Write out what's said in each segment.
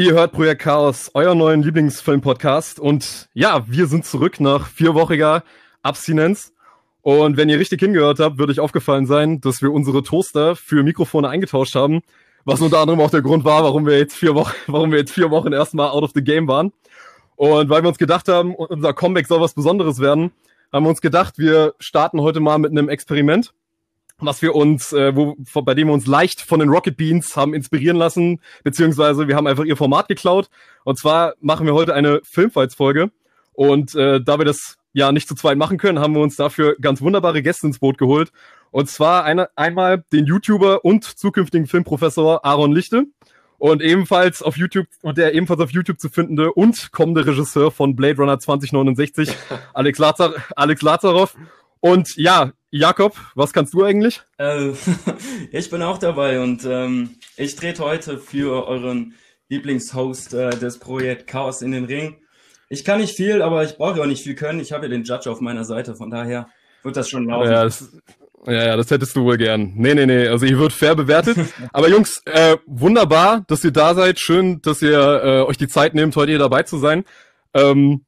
Ihr hört Projekt Chaos, euer neuen Lieblingsfilm-Podcast. Und ja, wir sind zurück nach vierwöchiger Abstinenz. Und wenn ihr richtig hingehört habt, würde euch aufgefallen sein, dass wir unsere Toaster für Mikrofone eingetauscht haben. Was unter anderem auch der Grund war, warum wir jetzt vier Wochen, warum wir jetzt vier Wochen erstmal out of the game waren. Und weil wir uns gedacht haben, unser Comeback soll was Besonderes werden, haben wir uns gedacht, wir starten heute mal mit einem Experiment was wir uns, äh, wo, bei dem wir uns leicht von den Rocket Beans haben inspirieren lassen, beziehungsweise wir haben einfach ihr Format geklaut. Und zwar machen wir heute eine Filmfights-Folge. Und äh, da wir das ja nicht zu zweit machen können, haben wir uns dafür ganz wunderbare Gäste ins Boot geholt. Und zwar eine, einmal den YouTuber und zukünftigen Filmprofessor Aaron Lichte und ebenfalls auf YouTube und der ebenfalls auf YouTube zu findende und kommende Regisseur von Blade Runner 2069, Alex, Lazar Alex Lazarov. Und ja, Jakob, was kannst du eigentlich? Äh, ich bin auch dabei und ähm, ich trete heute für euren Lieblingshost äh, des Projekt Chaos in den Ring. Ich kann nicht viel, aber ich brauche auch nicht viel können. Ich habe ja den Judge auf meiner Seite, von daher wird das schon laufen. Ja, das, ja, ja, das hättest du wohl gern. Nee, nee, nee, also ihr wird fair bewertet. aber Jungs, äh, wunderbar, dass ihr da seid. Schön, dass ihr äh, euch die Zeit nehmt, heute hier dabei zu sein. Ähm,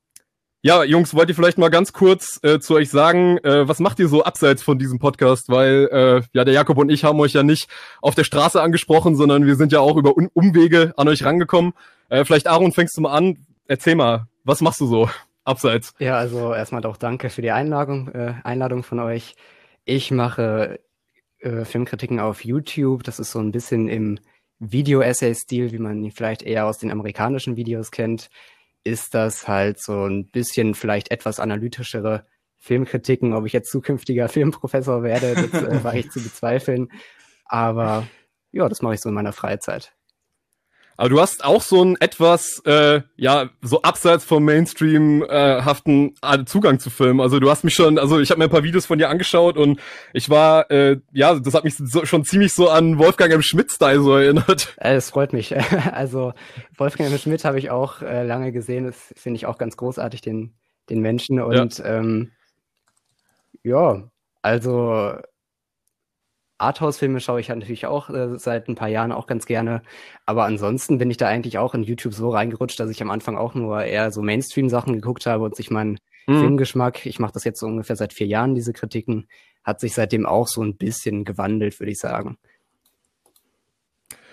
ja, Jungs, wollt ihr vielleicht mal ganz kurz äh, zu euch sagen, äh, was macht ihr so abseits von diesem Podcast? Weil äh, ja, der Jakob und ich haben euch ja nicht auf der Straße angesprochen, sondern wir sind ja auch über Un Umwege an euch rangekommen. Äh, vielleicht Aaron, fängst du mal an. Erzähl mal, was machst du so abseits? Ja, also erstmal auch danke für die Einladung, äh, Einladung von euch. Ich mache äh, Filmkritiken auf YouTube. Das ist so ein bisschen im Video-Essay-Stil, wie man ihn vielleicht eher aus den amerikanischen Videos kennt ist das halt so ein bisschen vielleicht etwas analytischere Filmkritiken. Ob ich jetzt zukünftiger Filmprofessor werde, das äh, war ich zu bezweifeln. Aber ja, das mache ich so in meiner Freizeit. Aber du hast auch so einen etwas, äh, ja, so abseits vom Mainstream äh, haften äh, Zugang zu Filmen. Also du hast mich schon, also ich habe mir ein paar Videos von dir angeschaut und ich war, äh, ja, das hat mich so, schon ziemlich so an Wolfgang M. Schmidt-Style so erinnert. Äh, es freut mich. Also Wolfgang M. Schmidt habe ich auch äh, lange gesehen. Das finde ich auch ganz großartig, den, den Menschen. Und ja, ähm, ja also Arthouse-Filme schaue ich natürlich auch äh, seit ein paar Jahren auch ganz gerne. Aber ansonsten bin ich da eigentlich auch in YouTube so reingerutscht, dass ich am Anfang auch nur eher so Mainstream-Sachen geguckt habe und sich mein mhm. Filmgeschmack, ich mache das jetzt so ungefähr seit vier Jahren, diese Kritiken, hat sich seitdem auch so ein bisschen gewandelt, würde ich sagen.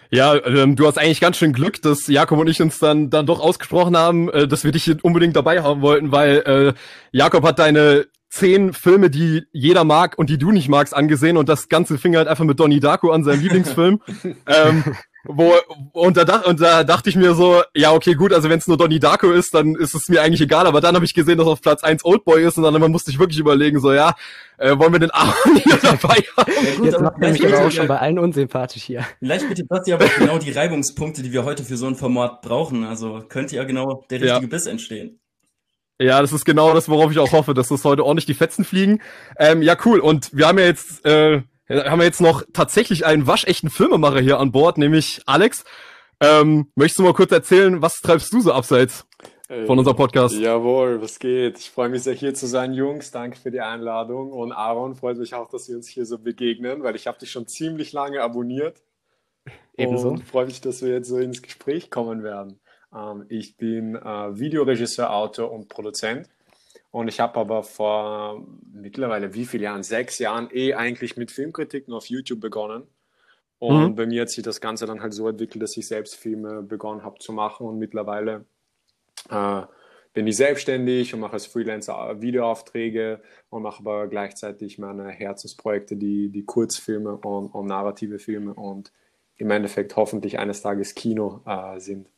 Ja, ähm, du hast eigentlich ganz schön Glück, dass Jakob und ich uns dann dann doch ausgesprochen haben, äh, dass wir dich unbedingt dabei haben wollten, weil äh, Jakob hat deine zehn Filme, die jeder mag und die du nicht magst, angesehen und das Ganze fing halt einfach mit Donnie Darko an, seinem Lieblingsfilm. ähm, wo, und, da, und da dachte ich mir so, ja, okay, gut, also wenn es nur Donnie Darko ist, dann ist es mir eigentlich egal, aber dann habe ich gesehen, dass auf Platz eins Oldboy ist und dann musste ich wirklich überlegen, so, ja, äh, wollen wir den Aaron hier dabei haben? Gut, Jetzt macht mich aber auch schon bei allen unsympathisch hier. Vielleicht bitte das ja aber genau die Reibungspunkte, die wir heute für so ein Format brauchen, also könnte ja genau der richtige ja. Biss entstehen. Ja, das ist genau das, worauf ich auch hoffe, dass das heute ordentlich die Fetzen fliegen. Ähm, ja, cool. Und wir haben ja jetzt, äh, haben wir jetzt noch tatsächlich einen waschechten Filmemacher hier an Bord, nämlich Alex. Ähm, möchtest du mal kurz erzählen, was treibst du so abseits von unserem Podcast? Äh, jawohl, was geht? Ich freue mich sehr hier zu sein, Jungs. Danke für die Einladung. Und Aaron, freut mich auch, dass wir uns hier so begegnen, weil ich habe dich schon ziemlich lange abonniert. Ebenso. Und freue mich, dass wir jetzt so ins Gespräch kommen werden. Ähm, ich bin äh, Videoregisseur, Autor und Produzent. Und ich habe aber vor mittlerweile wie viele Jahren? Sechs Jahren eh eigentlich mit Filmkritiken auf YouTube begonnen. Und mhm. bei mir hat sich das Ganze dann halt so entwickelt, dass ich selbst Filme begonnen habe zu machen. Und mittlerweile äh, bin ich selbstständig und mache als Freelancer Videoaufträge und mache aber gleichzeitig meine Herzensprojekte, die, die Kurzfilme und, und narrative Filme und im Endeffekt hoffentlich eines Tages Kino äh, sind.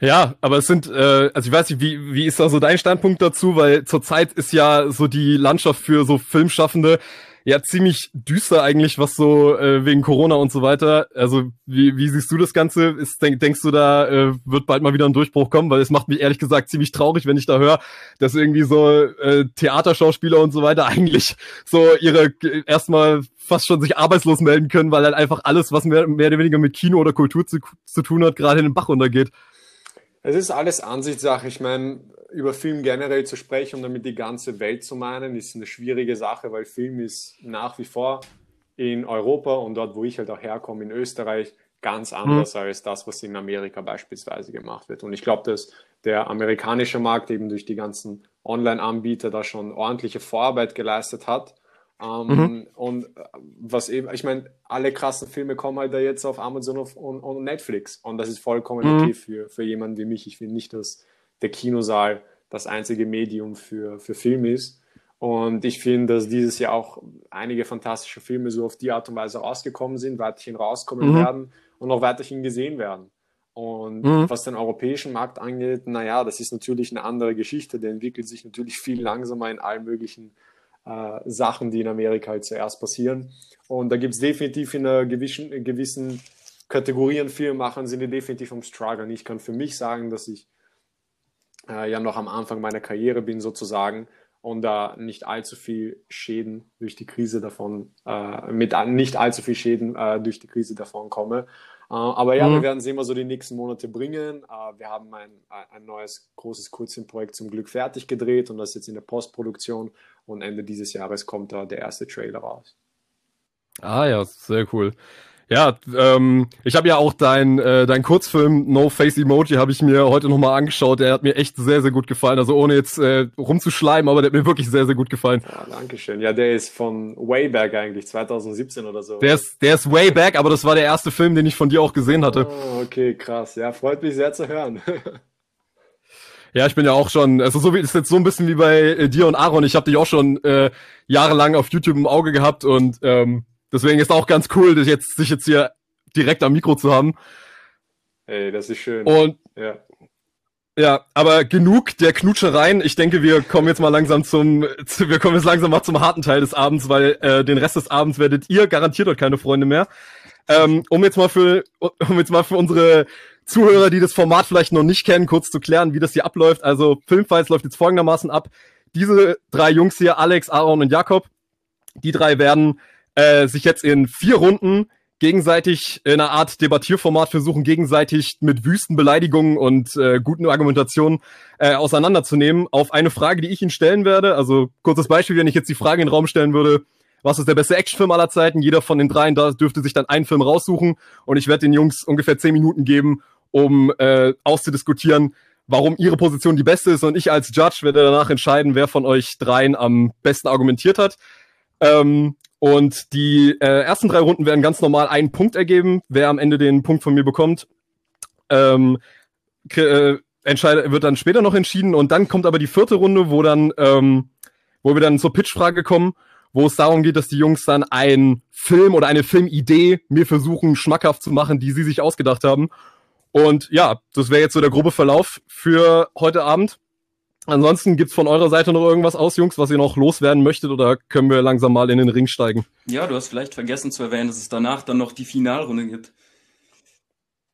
Ja, aber es sind, äh, also ich weiß nicht, wie, wie ist da so dein Standpunkt dazu, weil zurzeit ist ja so die Landschaft für so Filmschaffende ja ziemlich düster eigentlich, was so äh, wegen Corona und so weiter. Also wie, wie siehst du das Ganze? Ist, denk, denkst du, da äh, wird bald mal wieder ein Durchbruch kommen? Weil es macht mich ehrlich gesagt ziemlich traurig, wenn ich da höre, dass irgendwie so äh, Theaterschauspieler und so weiter eigentlich so ihre erstmal fast schon sich arbeitslos melden können, weil halt einfach alles, was mehr, mehr oder weniger mit Kino oder Kultur zu, zu tun hat, gerade in den Bach untergeht. Es ist alles Ansichtssache. Ich meine, über Film generell zu sprechen und damit die ganze Welt zu meinen, ist eine schwierige Sache, weil Film ist nach wie vor in Europa und dort, wo ich halt auch herkomme, in Österreich, ganz anders mhm. als das, was in Amerika beispielsweise gemacht wird. Und ich glaube, dass der amerikanische Markt eben durch die ganzen Online-Anbieter da schon ordentliche Vorarbeit geleistet hat. Ähm, mhm. Und äh, was eben, ich meine, alle krassen Filme kommen halt da jetzt auf Amazon und, und Netflix. Und das ist vollkommen mhm. okay für, für jemanden wie mich. Ich finde nicht, dass der Kinosaal das einzige Medium für, für Film ist. Und ich finde, dass dieses Jahr auch einige fantastische Filme so auf die Art und Weise rausgekommen sind, weiterhin rauskommen mhm. werden und auch weiterhin gesehen werden. Und mhm. was den europäischen Markt angeht, naja, das ist natürlich eine andere Geschichte. Der entwickelt sich natürlich viel langsamer in allen möglichen äh, Sachen, die in Amerika halt zuerst passieren. Und da gibt es definitiv in einer gewissen, gewissen Kategorien Filmemachern sind die definitiv am Struggle. Ich kann für mich sagen, dass ich äh, ja noch am Anfang meiner Karriere bin sozusagen und da nicht allzu viel Schäden durch die Krise davon, äh, mit nicht allzu viel Schäden äh, durch die Krise davon komme. Äh, aber ja, mhm. wir werden sehen, was so die nächsten Monate bringen. Äh, wir haben ein, ein neues großes Kurzfilmprojekt zum Glück fertig gedreht und das ist jetzt in der Postproduktion und Ende dieses Jahres kommt da der erste Trailer raus. Ah ja, sehr cool. Ja, ähm, ich habe ja auch dein, äh, dein Kurzfilm No Face Emoji habe ich mir heute nochmal angeschaut. Der hat mir echt sehr, sehr gut gefallen. Also ohne jetzt äh, rumzuschleimen, aber der hat mir wirklich sehr, sehr gut gefallen. Ja, Dankeschön. Ja, der ist von way back eigentlich, 2017 oder so. Der ist, der ist way back, aber das war der erste Film, den ich von dir auch gesehen hatte. Oh, okay, krass. Ja, freut mich sehr zu hören. Ja, ich bin ja auch schon, also so wie ist jetzt so ein bisschen wie bei äh, dir und Aaron. Ich habe dich auch schon äh, jahrelang auf YouTube im Auge gehabt und ähm, Deswegen ist auch ganz cool, dich jetzt, sich jetzt hier direkt am Mikro zu haben. Ey, das ist schön. Und ja. Ja, aber genug der Knutschereien. Ich denke, wir kommen jetzt mal langsam zum, zu, wir kommen jetzt langsam mal zum harten Teil des Abends, weil äh, den Rest des Abends werdet ihr garantiert heute keine Freunde mehr. Ähm, um jetzt mal für, um jetzt mal für unsere Zuhörer, die das Format vielleicht noch nicht kennen, kurz zu klären, wie das hier abläuft. Also Filmfights läuft jetzt folgendermaßen ab. Diese drei Jungs hier, Alex, Aaron und Jakob, die drei werden äh, sich jetzt in vier Runden gegenseitig in einer Art Debattierformat versuchen, gegenseitig mit wüsten Beleidigungen und äh, guten Argumentationen äh, auseinanderzunehmen auf eine Frage, die ich Ihnen stellen werde. Also kurzes Beispiel, wenn ich jetzt die Frage in den Raum stellen würde, was ist der beste Actionfilm aller Zeiten? Jeder von den dreien da dürfte sich dann einen Film raussuchen und ich werde den Jungs ungefähr zehn Minuten geben, um äh, auszudiskutieren, warum ihre Position die beste ist und ich als Judge werde danach entscheiden, wer von euch dreien am besten argumentiert hat. Ähm, und die äh, ersten drei Runden werden ganz normal einen Punkt ergeben. Wer am Ende den Punkt von mir bekommt, ähm, äh, entscheidet, wird dann später noch entschieden. Und dann kommt aber die vierte Runde, wo dann, ähm, wo wir dann zur Pitchfrage kommen, wo es darum geht, dass die Jungs dann einen Film oder eine Filmidee mir versuchen, schmackhaft zu machen, die sie sich ausgedacht haben. Und ja, das wäre jetzt so der grobe Verlauf für heute Abend. Ansonsten gibt's von eurer Seite noch irgendwas aus, Jungs, was ihr noch loswerden möchtet oder können wir langsam mal in den Ring steigen? Ja, du hast vielleicht vergessen zu erwähnen, dass es danach dann noch die Finalrunde gibt.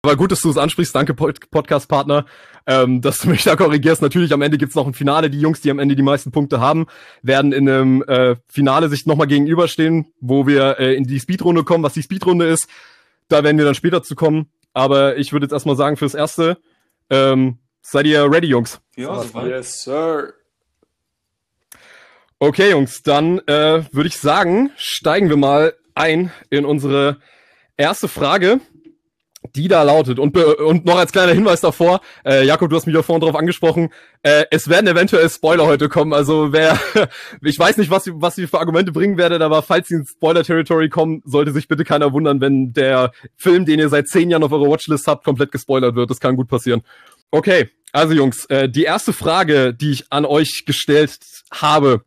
Aber gut, dass du es ansprichst. Danke, Podcast-Partner, ähm, dass du mich da korrigierst. Natürlich, am Ende gibt's noch ein Finale. Die Jungs, die am Ende die meisten Punkte haben, werden in einem äh, Finale sich nochmal gegenüberstehen, wo wir äh, in die Speedrunde kommen. Was die Speedrunde ist, da werden wir dann später zu kommen. Aber ich würde jetzt erstmal sagen, fürs Erste, ähm, Seid ihr ready, Jungs? Ja, soweit. Yes, sir. Okay, Jungs, dann äh, würde ich sagen, steigen wir mal ein in unsere erste Frage, die da lautet. Und, und noch als kleiner Hinweis davor, äh, Jakob, du hast mich ja vorhin drauf angesprochen, äh, es werden eventuell Spoiler heute kommen. Also wer, ich weiß nicht, was, was ihr für Argumente bringen werdet, aber falls sie ins Spoiler-Territory kommen, sollte sich bitte keiner wundern, wenn der Film, den ihr seit zehn Jahren auf eurer Watchlist habt, komplett gespoilert wird. Das kann gut passieren. Okay, also Jungs, äh, die erste Frage, die ich an euch gestellt habe,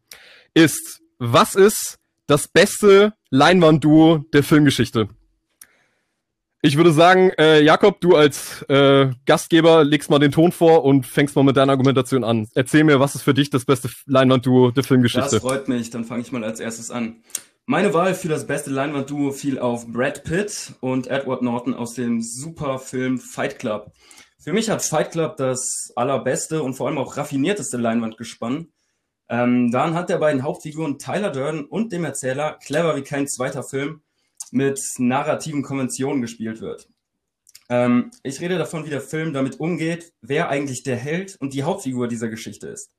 ist, was ist das beste Leinwandduo der Filmgeschichte? Ich würde sagen, äh, Jakob, du als äh, Gastgeber legst mal den Ton vor und fängst mal mit deiner Argumentation an. Erzähl mir, was ist für dich das beste Leinwandduo der Filmgeschichte? Das freut mich, dann fange ich mal als erstes an. Meine Wahl für das beste Leinwandduo fiel auf Brad Pitt und Edward Norton aus dem Superfilm Fight Club. Für mich hat Fight Club das allerbeste und vor allem auch raffinierteste Leinwandgespann. Ähm, da anhand der beiden Hauptfiguren Tyler Durden und dem Erzähler clever wie kein zweiter Film mit narrativen Konventionen gespielt wird. Ähm, ich rede davon, wie der Film damit umgeht, wer eigentlich der Held und die Hauptfigur dieser Geschichte ist.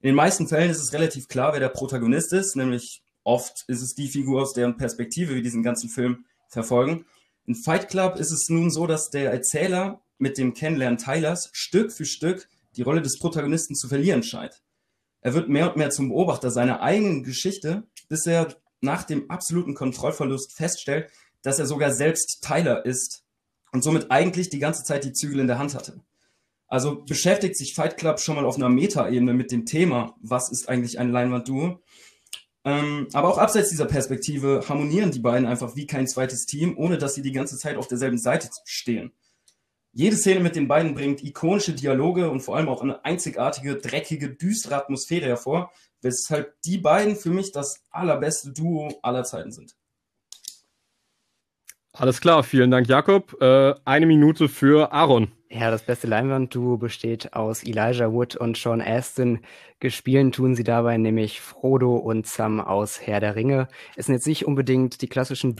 In den meisten Fällen ist es relativ klar, wer der Protagonist ist, nämlich oft ist es die Figur, aus deren Perspektive wir diesen ganzen Film verfolgen. In Fight Club ist es nun so, dass der Erzähler mit dem Kennenlernen Tylers Stück für Stück die Rolle des Protagonisten zu verlieren scheint. Er wird mehr und mehr zum Beobachter seiner eigenen Geschichte, bis er nach dem absoluten Kontrollverlust feststellt, dass er sogar selbst Tyler ist und somit eigentlich die ganze Zeit die Zügel in der Hand hatte. Also beschäftigt sich Fight Club schon mal auf einer Metaebene mit dem Thema, was ist eigentlich ein Leinwandduo. Ähm, aber auch abseits dieser Perspektive harmonieren die beiden einfach wie kein zweites Team, ohne dass sie die ganze Zeit auf derselben Seite stehen. Jede Szene mit den beiden bringt ikonische Dialoge und vor allem auch eine einzigartige, dreckige, düstere Atmosphäre hervor, weshalb die beiden für mich das allerbeste Duo aller Zeiten sind. Alles klar, vielen Dank, Jakob. Äh, eine Minute für Aaron. Ja, das beste Leinwandduo besteht aus Elijah Wood und Sean Astin. Gespielen tun sie dabei nämlich Frodo und Sam aus Herr der Ringe. Es sind jetzt nicht unbedingt die klassischen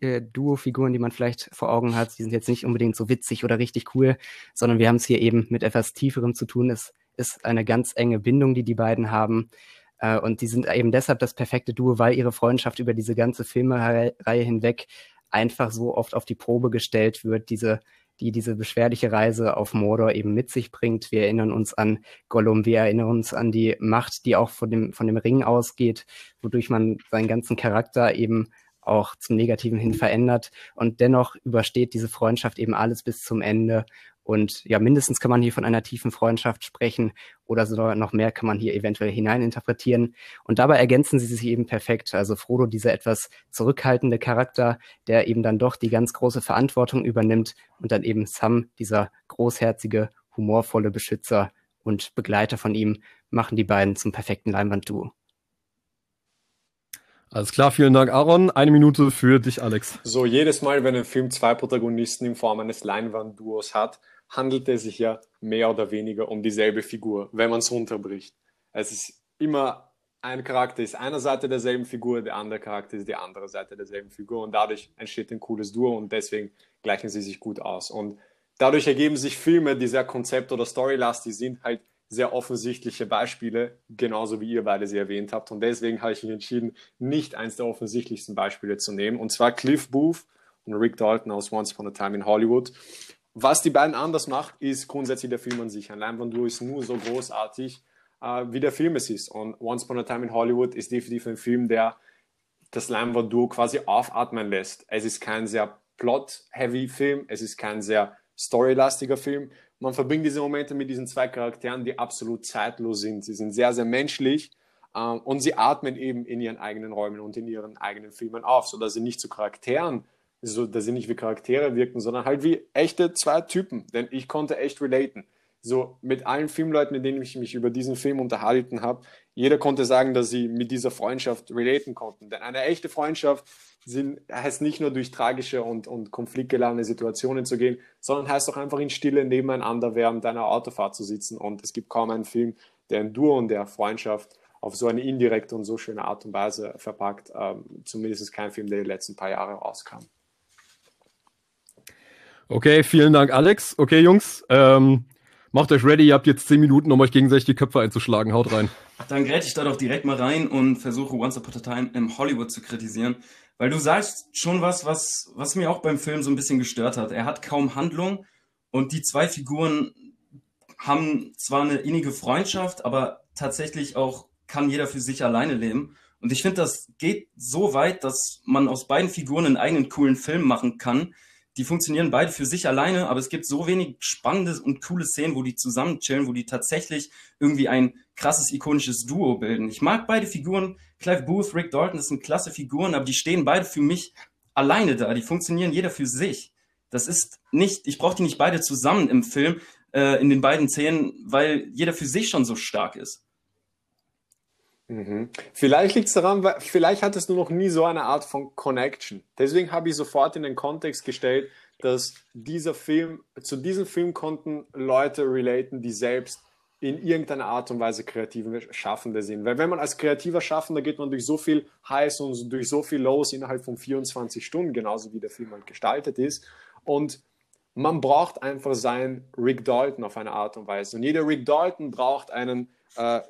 äh, Duo-Figuren, die man vielleicht vor Augen hat. Die sind jetzt nicht unbedingt so witzig oder richtig cool, sondern wir haben es hier eben mit etwas Tieferem zu tun. Es ist eine ganz enge Bindung, die die beiden haben. Äh, und die sind eben deshalb das perfekte Duo, weil ihre Freundschaft über diese ganze Filmreihe hinweg einfach so oft auf die Probe gestellt wird. Diese die diese beschwerliche Reise auf Mordor eben mit sich bringt. Wir erinnern uns an Gollum, wir erinnern uns an die Macht, die auch von dem, von dem Ring ausgeht, wodurch man seinen ganzen Charakter eben auch zum Negativen hin verändert. Und dennoch übersteht diese Freundschaft eben alles bis zum Ende. Und ja, mindestens kann man hier von einer tiefen Freundschaft sprechen oder sogar noch mehr kann man hier eventuell hineininterpretieren. Und dabei ergänzen sie sich eben perfekt. Also Frodo, dieser etwas zurückhaltende Charakter, der eben dann doch die ganz große Verantwortung übernimmt und dann eben Sam, dieser großherzige, humorvolle Beschützer und Begleiter von ihm, machen die beiden zum perfekten Leinwandduo. Alles klar, vielen Dank, Aaron. Eine Minute für dich, Alex. So, jedes Mal, wenn ein Film zwei Protagonisten in Form eines Leinwandduos hat, handelt es sich ja mehr oder weniger um dieselbe Figur, wenn man es runterbricht. Es ist immer ein Charakter ist einer Seite derselben Figur, der andere Charakter ist die andere Seite derselben Figur und dadurch entsteht ein cooles Duo und deswegen gleichen sie sich gut aus. Und dadurch ergeben sich Filme, die sehr konzept- oder storylastig sind, halt sehr offensichtliche Beispiele, genauso wie ihr beide sie erwähnt habt. Und deswegen habe ich mich entschieden, nicht eins der offensichtlichsten Beispiele zu nehmen, und zwar Cliff Booth und Rick Dalton aus Once Upon a Time in Hollywood. Was die beiden anders macht, ist grundsätzlich der Film an sich. Ein Leinwandduo ist nur so großartig, äh, wie der Film es ist. Und Once Upon a Time in Hollywood ist definitiv ein Film, der das Leinwandduo quasi aufatmen lässt. Es ist kein sehr plot-heavy Film, es ist kein sehr storylastiger Film. Man verbringt diese Momente mit diesen zwei Charakteren, die absolut zeitlos sind. Sie sind sehr, sehr menschlich äh, und sie atmen eben in ihren eigenen Räumen und in ihren eigenen Filmen auf, sodass sie nicht zu Charakteren so, dass sie nicht wie Charaktere wirken, sondern halt wie echte zwei Typen. Denn ich konnte echt relaten. So mit allen Filmleuten, mit denen ich mich über diesen Film unterhalten habe, jeder konnte sagen, dass sie mit dieser Freundschaft relaten konnten. Denn eine echte Freundschaft sind, heißt nicht nur durch tragische und, und konfliktgeladene Situationen zu gehen, sondern heißt auch einfach in Stille nebeneinander während einer Autofahrt zu sitzen. Und es gibt kaum einen Film, der ein Duo und der Freundschaft auf so eine indirekte und so schöne Art und Weise verpackt. Ähm, zumindest kein Film, der die letzten paar Jahre rauskam. Okay, vielen Dank, Alex. Okay, Jungs, ähm, macht euch ready. Ihr habt jetzt zehn Minuten, um euch gegenseitig die Köpfe einzuschlagen. Haut rein. Dann gräte ich da doch direkt mal rein und versuche Once Upon a Time im Hollywood zu kritisieren. Weil du sagst schon was, was, was mir auch beim Film so ein bisschen gestört hat. Er hat kaum Handlung und die zwei Figuren haben zwar eine innige Freundschaft, aber tatsächlich auch kann jeder für sich alleine leben. Und ich finde, das geht so weit, dass man aus beiden Figuren einen eigenen coolen Film machen kann, die funktionieren beide für sich alleine, aber es gibt so wenig spannende und coole Szenen, wo die zusammen chillen, wo die tatsächlich irgendwie ein krasses, ikonisches Duo bilden. Ich mag beide Figuren. Clive Booth, Rick Dalton, das sind klasse Figuren, aber die stehen beide für mich alleine da. Die funktionieren jeder für sich. Das ist nicht, ich brauche die nicht beide zusammen im Film, äh, in den beiden Szenen, weil jeder für sich schon so stark ist. Mhm. Vielleicht liegt es daran, weil vielleicht hattest du noch nie so eine Art von Connection. Deswegen habe ich sofort in den Kontext gestellt, dass dieser Film, zu diesem Film konnten Leute relaten, die selbst in irgendeiner Art und Weise kreative Schaffende sind. Weil wenn man als kreativer Schaffender geht man durch so viel Highs und durch so viel Lows innerhalb von 24 Stunden, genauso wie der Film halt gestaltet ist. Und man braucht einfach seinen Rick Dalton auf eine Art und Weise. Und jeder Rick Dalton braucht einen äh,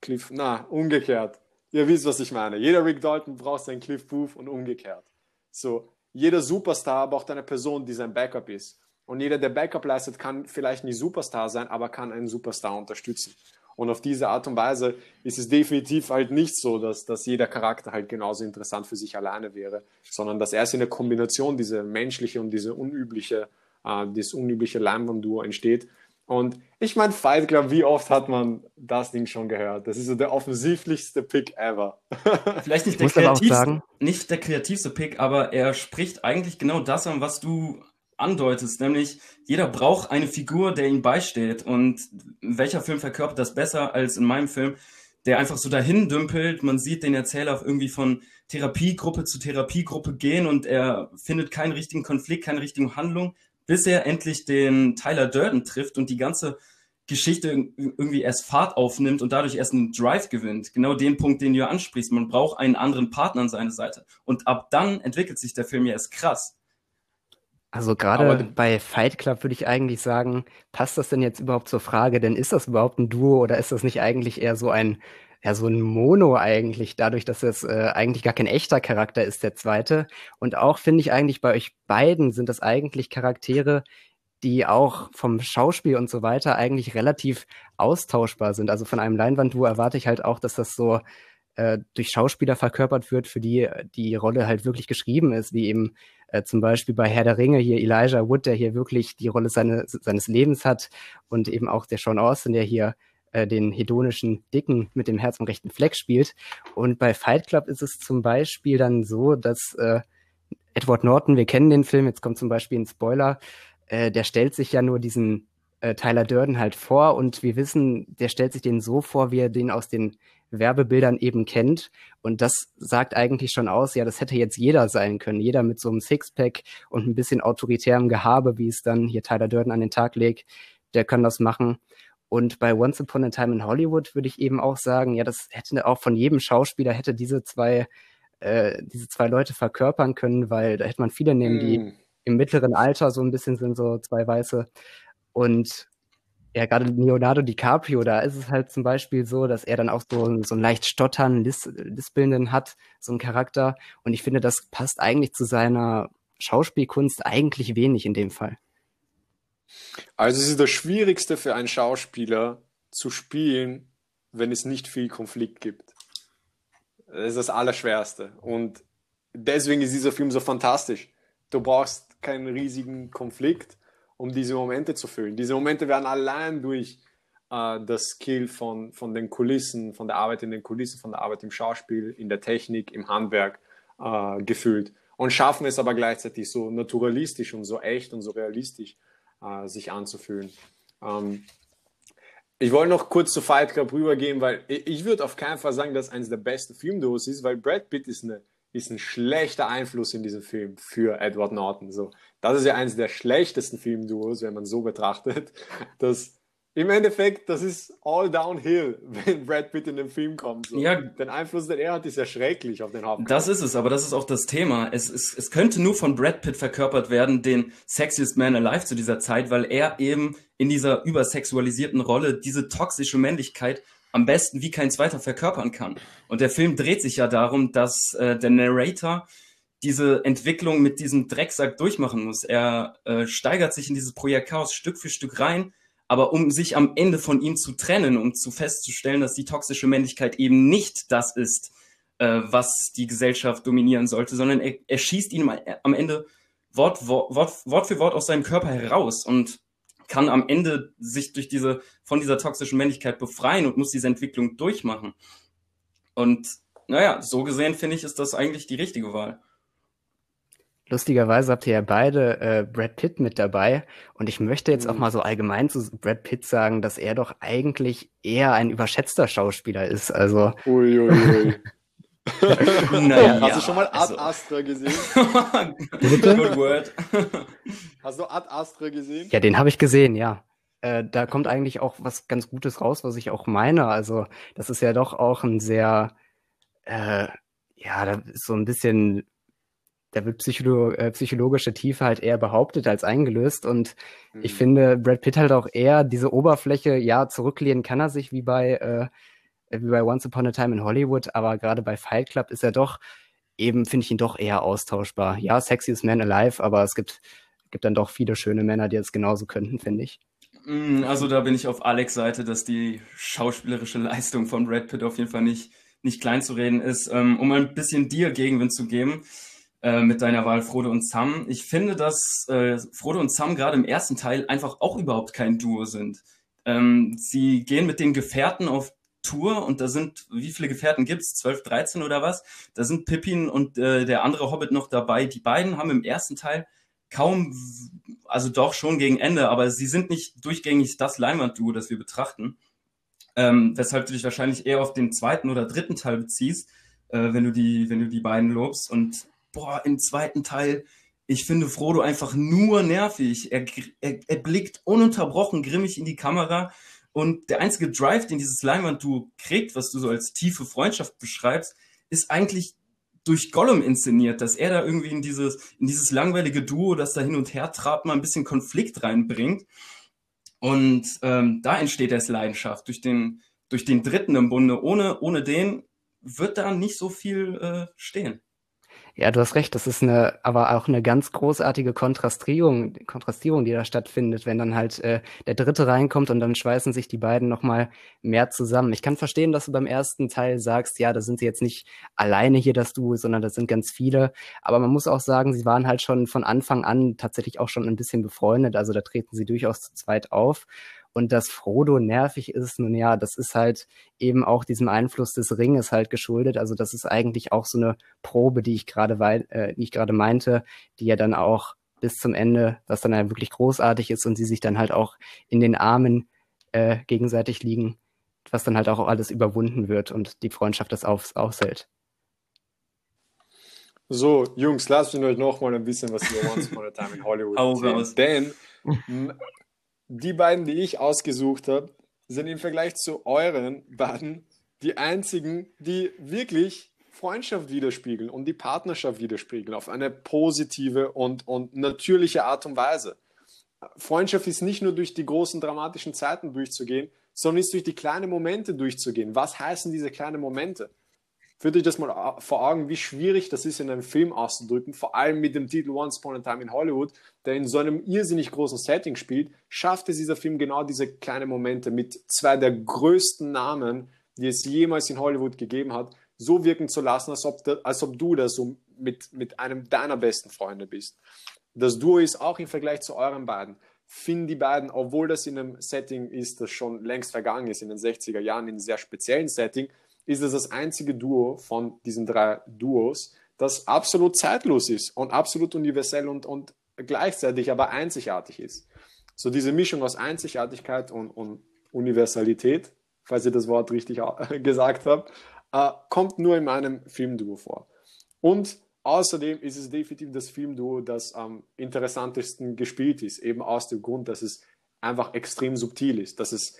Cliff, na, umgekehrt. Ihr wisst, was ich meine. Jeder Rick Dalton braucht seinen Cliff Booth und umgekehrt. So, jeder Superstar braucht eine Person, die sein Backup ist. Und jeder, der Backup leistet, kann vielleicht nicht Superstar sein, aber kann einen Superstar unterstützen. Und auf diese Art und Weise ist es definitiv halt nicht so, dass, dass jeder Charakter halt genauso interessant für sich alleine wäre, sondern dass erst in der Kombination diese menschliche und diese unübliche, äh, dieses unübliche Leinwand-Duo entsteht. Und ich meine, Fight Club, wie oft hat man das Ding schon gehört? Das ist so der offensichtlichste Pick ever. Vielleicht nicht der, kreativste, nicht der kreativste Pick, aber er spricht eigentlich genau das an, was du andeutest, nämlich jeder braucht eine Figur, der ihm beisteht. Und welcher Film verkörpert das besser als in meinem Film, der einfach so dahin dümpelt. Man sieht den Erzähler irgendwie von Therapiegruppe zu Therapiegruppe gehen und er findet keinen richtigen Konflikt, keine richtige Handlung, bis er endlich den Tyler Durden trifft und die ganze Geschichte irgendwie erst Fahrt aufnimmt und dadurch erst einen Drive gewinnt. Genau den Punkt, den du ja ansprichst. Man braucht einen anderen Partner an seiner Seite. Und ab dann entwickelt sich der Film ja erst krass. Also gerade bei Fight Club würde ich eigentlich sagen, passt das denn jetzt überhaupt zur Frage? Denn ist das überhaupt ein Duo oder ist das nicht eigentlich eher so ein, ja, so ein Mono eigentlich, dadurch, dass es äh, eigentlich gar kein echter Charakter ist, der zweite. Und auch finde ich eigentlich bei euch beiden sind das eigentlich Charaktere, die auch vom Schauspiel und so weiter eigentlich relativ austauschbar sind. Also von einem Leinwandduo erwarte ich halt auch, dass das so äh, durch Schauspieler verkörpert wird, für die die Rolle halt wirklich geschrieben ist, wie eben äh, zum Beispiel bei Herr der Ringe hier Elijah Wood, der hier wirklich die Rolle seine, seines Lebens hat und eben auch der Sean Austin, der hier äh, den hedonischen Dicken mit dem Herz am rechten Fleck spielt. Und bei Fight Club ist es zum Beispiel dann so, dass äh, Edward Norton, wir kennen den Film, jetzt kommt zum Beispiel ein Spoiler, äh, der stellt sich ja nur diesen äh, Tyler Durden halt vor und wir wissen, der stellt sich den so vor, wie er den aus den Werbebildern eben kennt. Und das sagt eigentlich schon aus, ja, das hätte jetzt jeder sein können. Jeder mit so einem Sixpack und ein bisschen autoritärem Gehabe, wie es dann hier Tyler Durden an den Tag legt, der kann das machen. Und bei Once Upon a Time in Hollywood würde ich eben auch sagen, ja, das hätte auch von jedem Schauspieler hätte diese zwei, äh, diese zwei Leute verkörpern können, weil da hätte man viele nehmen, die mm. im mittleren Alter so ein bisschen sind, so zwei Weiße. Und ja, gerade Leonardo DiCaprio, da ist es halt zum Beispiel so, dass er dann auch so, so einen leicht stottern, lis lispelnden hat, so einen Charakter. Und ich finde, das passt eigentlich zu seiner Schauspielkunst eigentlich wenig in dem Fall. Also es ist das Schwierigste für einen Schauspieler zu spielen, wenn es nicht viel Konflikt gibt. Das ist das Allerschwerste. Und deswegen ist dieser Film so fantastisch. Du brauchst keinen riesigen Konflikt um diese Momente zu füllen. Diese Momente werden allein durch äh, das Skill von, von den Kulissen, von der Arbeit in den Kulissen, von der Arbeit im Schauspiel, in der Technik, im Handwerk äh, gefüllt und schaffen es aber gleichzeitig so naturalistisch und so echt und so realistisch äh, sich anzufühlen. Ähm, ich wollte noch kurz zu Fight Club rübergehen, weil ich, ich würde auf keinen Fall sagen, dass eines der besten Filmduos ist, weil Brad Pitt ist eine ist ein schlechter Einfluss in diesem Film für Edward Norton. So, das ist ja eines der schlechtesten Filmduos, wenn man so betrachtet. Das im Endeffekt, das ist all downhill, wenn Brad Pitt in den Film kommt. So. Ja, den Einfluss, den er hat, ist ja schrecklich auf den Hauptcharakter. Das ist es, aber das ist auch das Thema. Es, es, es könnte nur von Brad Pitt verkörpert werden, den Sexiest Man Alive zu dieser Zeit, weil er eben in dieser übersexualisierten Rolle diese toxische Männlichkeit am besten wie kein zweiter verkörpern kann. Und der Film dreht sich ja darum, dass äh, der Narrator diese Entwicklung mit diesem Drecksack durchmachen muss. Er äh, steigert sich in dieses Projekt Chaos Stück für Stück rein, aber um sich am Ende von ihm zu trennen, um zu festzustellen, dass die toxische Männlichkeit eben nicht das ist, äh, was die Gesellschaft dominieren sollte, sondern er, er schießt ihn am Ende Wort, Wort, Wort für Wort aus seinem Körper heraus und kann am Ende sich durch diese, von dieser toxischen Männlichkeit befreien und muss diese Entwicklung durchmachen. Und naja, so gesehen finde ich, ist das eigentlich die richtige Wahl. Lustigerweise habt ihr ja beide äh, Brad Pitt mit dabei. Und ich möchte jetzt auch mhm. mal so allgemein zu Brad Pitt sagen, dass er doch eigentlich eher ein überschätzter Schauspieler ist. Also. Uiuiui. Ui, ui. naja, Hast du schon mal Ad also. Astra gesehen? Good word. Hast du Ad Astra gesehen? Ja, den habe ich gesehen, ja. Äh, da kommt eigentlich auch was ganz Gutes raus, was ich auch meine. Also, das ist ja doch auch ein sehr, äh, ja, da ist so ein bisschen, da wird Psycholo äh, psychologische Tiefe halt eher behauptet als eingelöst. Und mhm. ich finde, Brad Pitt halt auch eher diese Oberfläche, ja, zurücklehnen kann er sich wie bei äh, wie bei Once Upon a Time in Hollywood, aber gerade bei Fight Club ist er doch eben finde ich ihn doch eher austauschbar. Ja, sexiest man alive, aber es gibt, gibt dann doch viele schöne Männer, die es genauso könnten, finde ich. Mm, also da bin ich auf Alex Seite, dass die schauspielerische Leistung von Brad Pitt auf jeden Fall nicht, nicht klein zu reden ist. Ähm, um ein bisschen dir Gegenwind zu geben äh, mit deiner Wahl Frodo und Sam. Ich finde, dass äh, Frodo und Sam gerade im ersten Teil einfach auch überhaupt kein Duo sind. Ähm, sie gehen mit den Gefährten auf Tour und da sind, wie viele Gefährten gibt's? 12, 13 oder was? Da sind Pippin und äh, der andere Hobbit noch dabei. Die beiden haben im ersten Teil kaum, also doch schon gegen Ende, aber sie sind nicht durchgängig das Leinwandduo, das wir betrachten. Ähm, weshalb du dich wahrscheinlich eher auf den zweiten oder dritten Teil beziehst, äh, wenn du die, wenn du die beiden lobst. Und boah, im zweiten Teil, ich finde Frodo einfach nur nervig. Er, er, er blickt ununterbrochen grimmig in die Kamera und der einzige Drive, den dieses Leinwand-Duo kriegt, was du so als tiefe Freundschaft beschreibst, ist eigentlich durch Gollum inszeniert, dass er da irgendwie in dieses, in dieses langweilige Duo, das da hin und her trabt, mal ein bisschen Konflikt reinbringt. Und ähm, da entsteht erst Leidenschaft durch den, durch den Dritten im Bunde. Ohne, ohne den wird da nicht so viel äh, stehen. Ja, du hast recht. Das ist eine, aber auch eine ganz großartige Kontrastierung, Kontrastierung, die da stattfindet, wenn dann halt äh, der Dritte reinkommt und dann schweißen sich die beiden noch mal mehr zusammen. Ich kann verstehen, dass du beim ersten Teil sagst, ja, da sind sie jetzt nicht alleine hier das Duo, sondern das sind ganz viele. Aber man muss auch sagen, sie waren halt schon von Anfang an tatsächlich auch schon ein bisschen befreundet. Also da treten sie durchaus zu zweit auf. Und dass Frodo nervig ist, nun ja, das ist halt eben auch diesem Einfluss des Ringes halt geschuldet. Also das ist eigentlich auch so eine Probe, die ich gerade, äh, die ich gerade meinte, die ja dann auch bis zum Ende, was dann ja wirklich großartig ist und sie sich dann halt auch in den Armen äh, gegenseitig liegen, was dann halt auch alles überwunden wird und die Freundschaft das auf, aushält. So, Jungs, lasst mich euch noch mal ein bisschen was über Once Upon a Time in Hollywood erzählen. Denn die beiden, die ich ausgesucht habe, sind im Vergleich zu euren beiden die einzigen, die wirklich Freundschaft widerspiegeln und die Partnerschaft widerspiegeln auf eine positive und, und natürliche Art und Weise. Freundschaft ist nicht nur durch die großen dramatischen Zeiten durchzugehen, sondern ist durch die kleinen Momente durchzugehen. Was heißen diese kleinen Momente? Führt euch das mal vor Augen, wie schwierig das ist, in einem Film auszudrücken, vor allem mit dem Titel Once Upon a Time in Hollywood, der in so einem irrsinnig großen Setting spielt, schafft es dieser Film genau diese kleinen Momente mit zwei der größten Namen, die es jemals in Hollywood gegeben hat, so wirken zu lassen, als ob, als ob du da so mit, mit einem deiner besten Freunde bist. Das Duo ist auch im Vergleich zu euren beiden, finden die beiden, obwohl das in einem Setting ist, das schon längst vergangen ist, in den 60er Jahren, in einem sehr speziellen Setting, ist es das einzige Duo von diesen drei Duos, das absolut zeitlos ist und absolut universell und, und gleichzeitig aber einzigartig ist. So diese Mischung aus Einzigartigkeit und, und Universalität, falls ich das Wort richtig gesagt habe, äh, kommt nur in meinem Filmduo vor. Und außerdem ist es definitiv das Filmduo, das am interessantesten gespielt ist, eben aus dem Grund, dass es einfach extrem subtil ist, dass es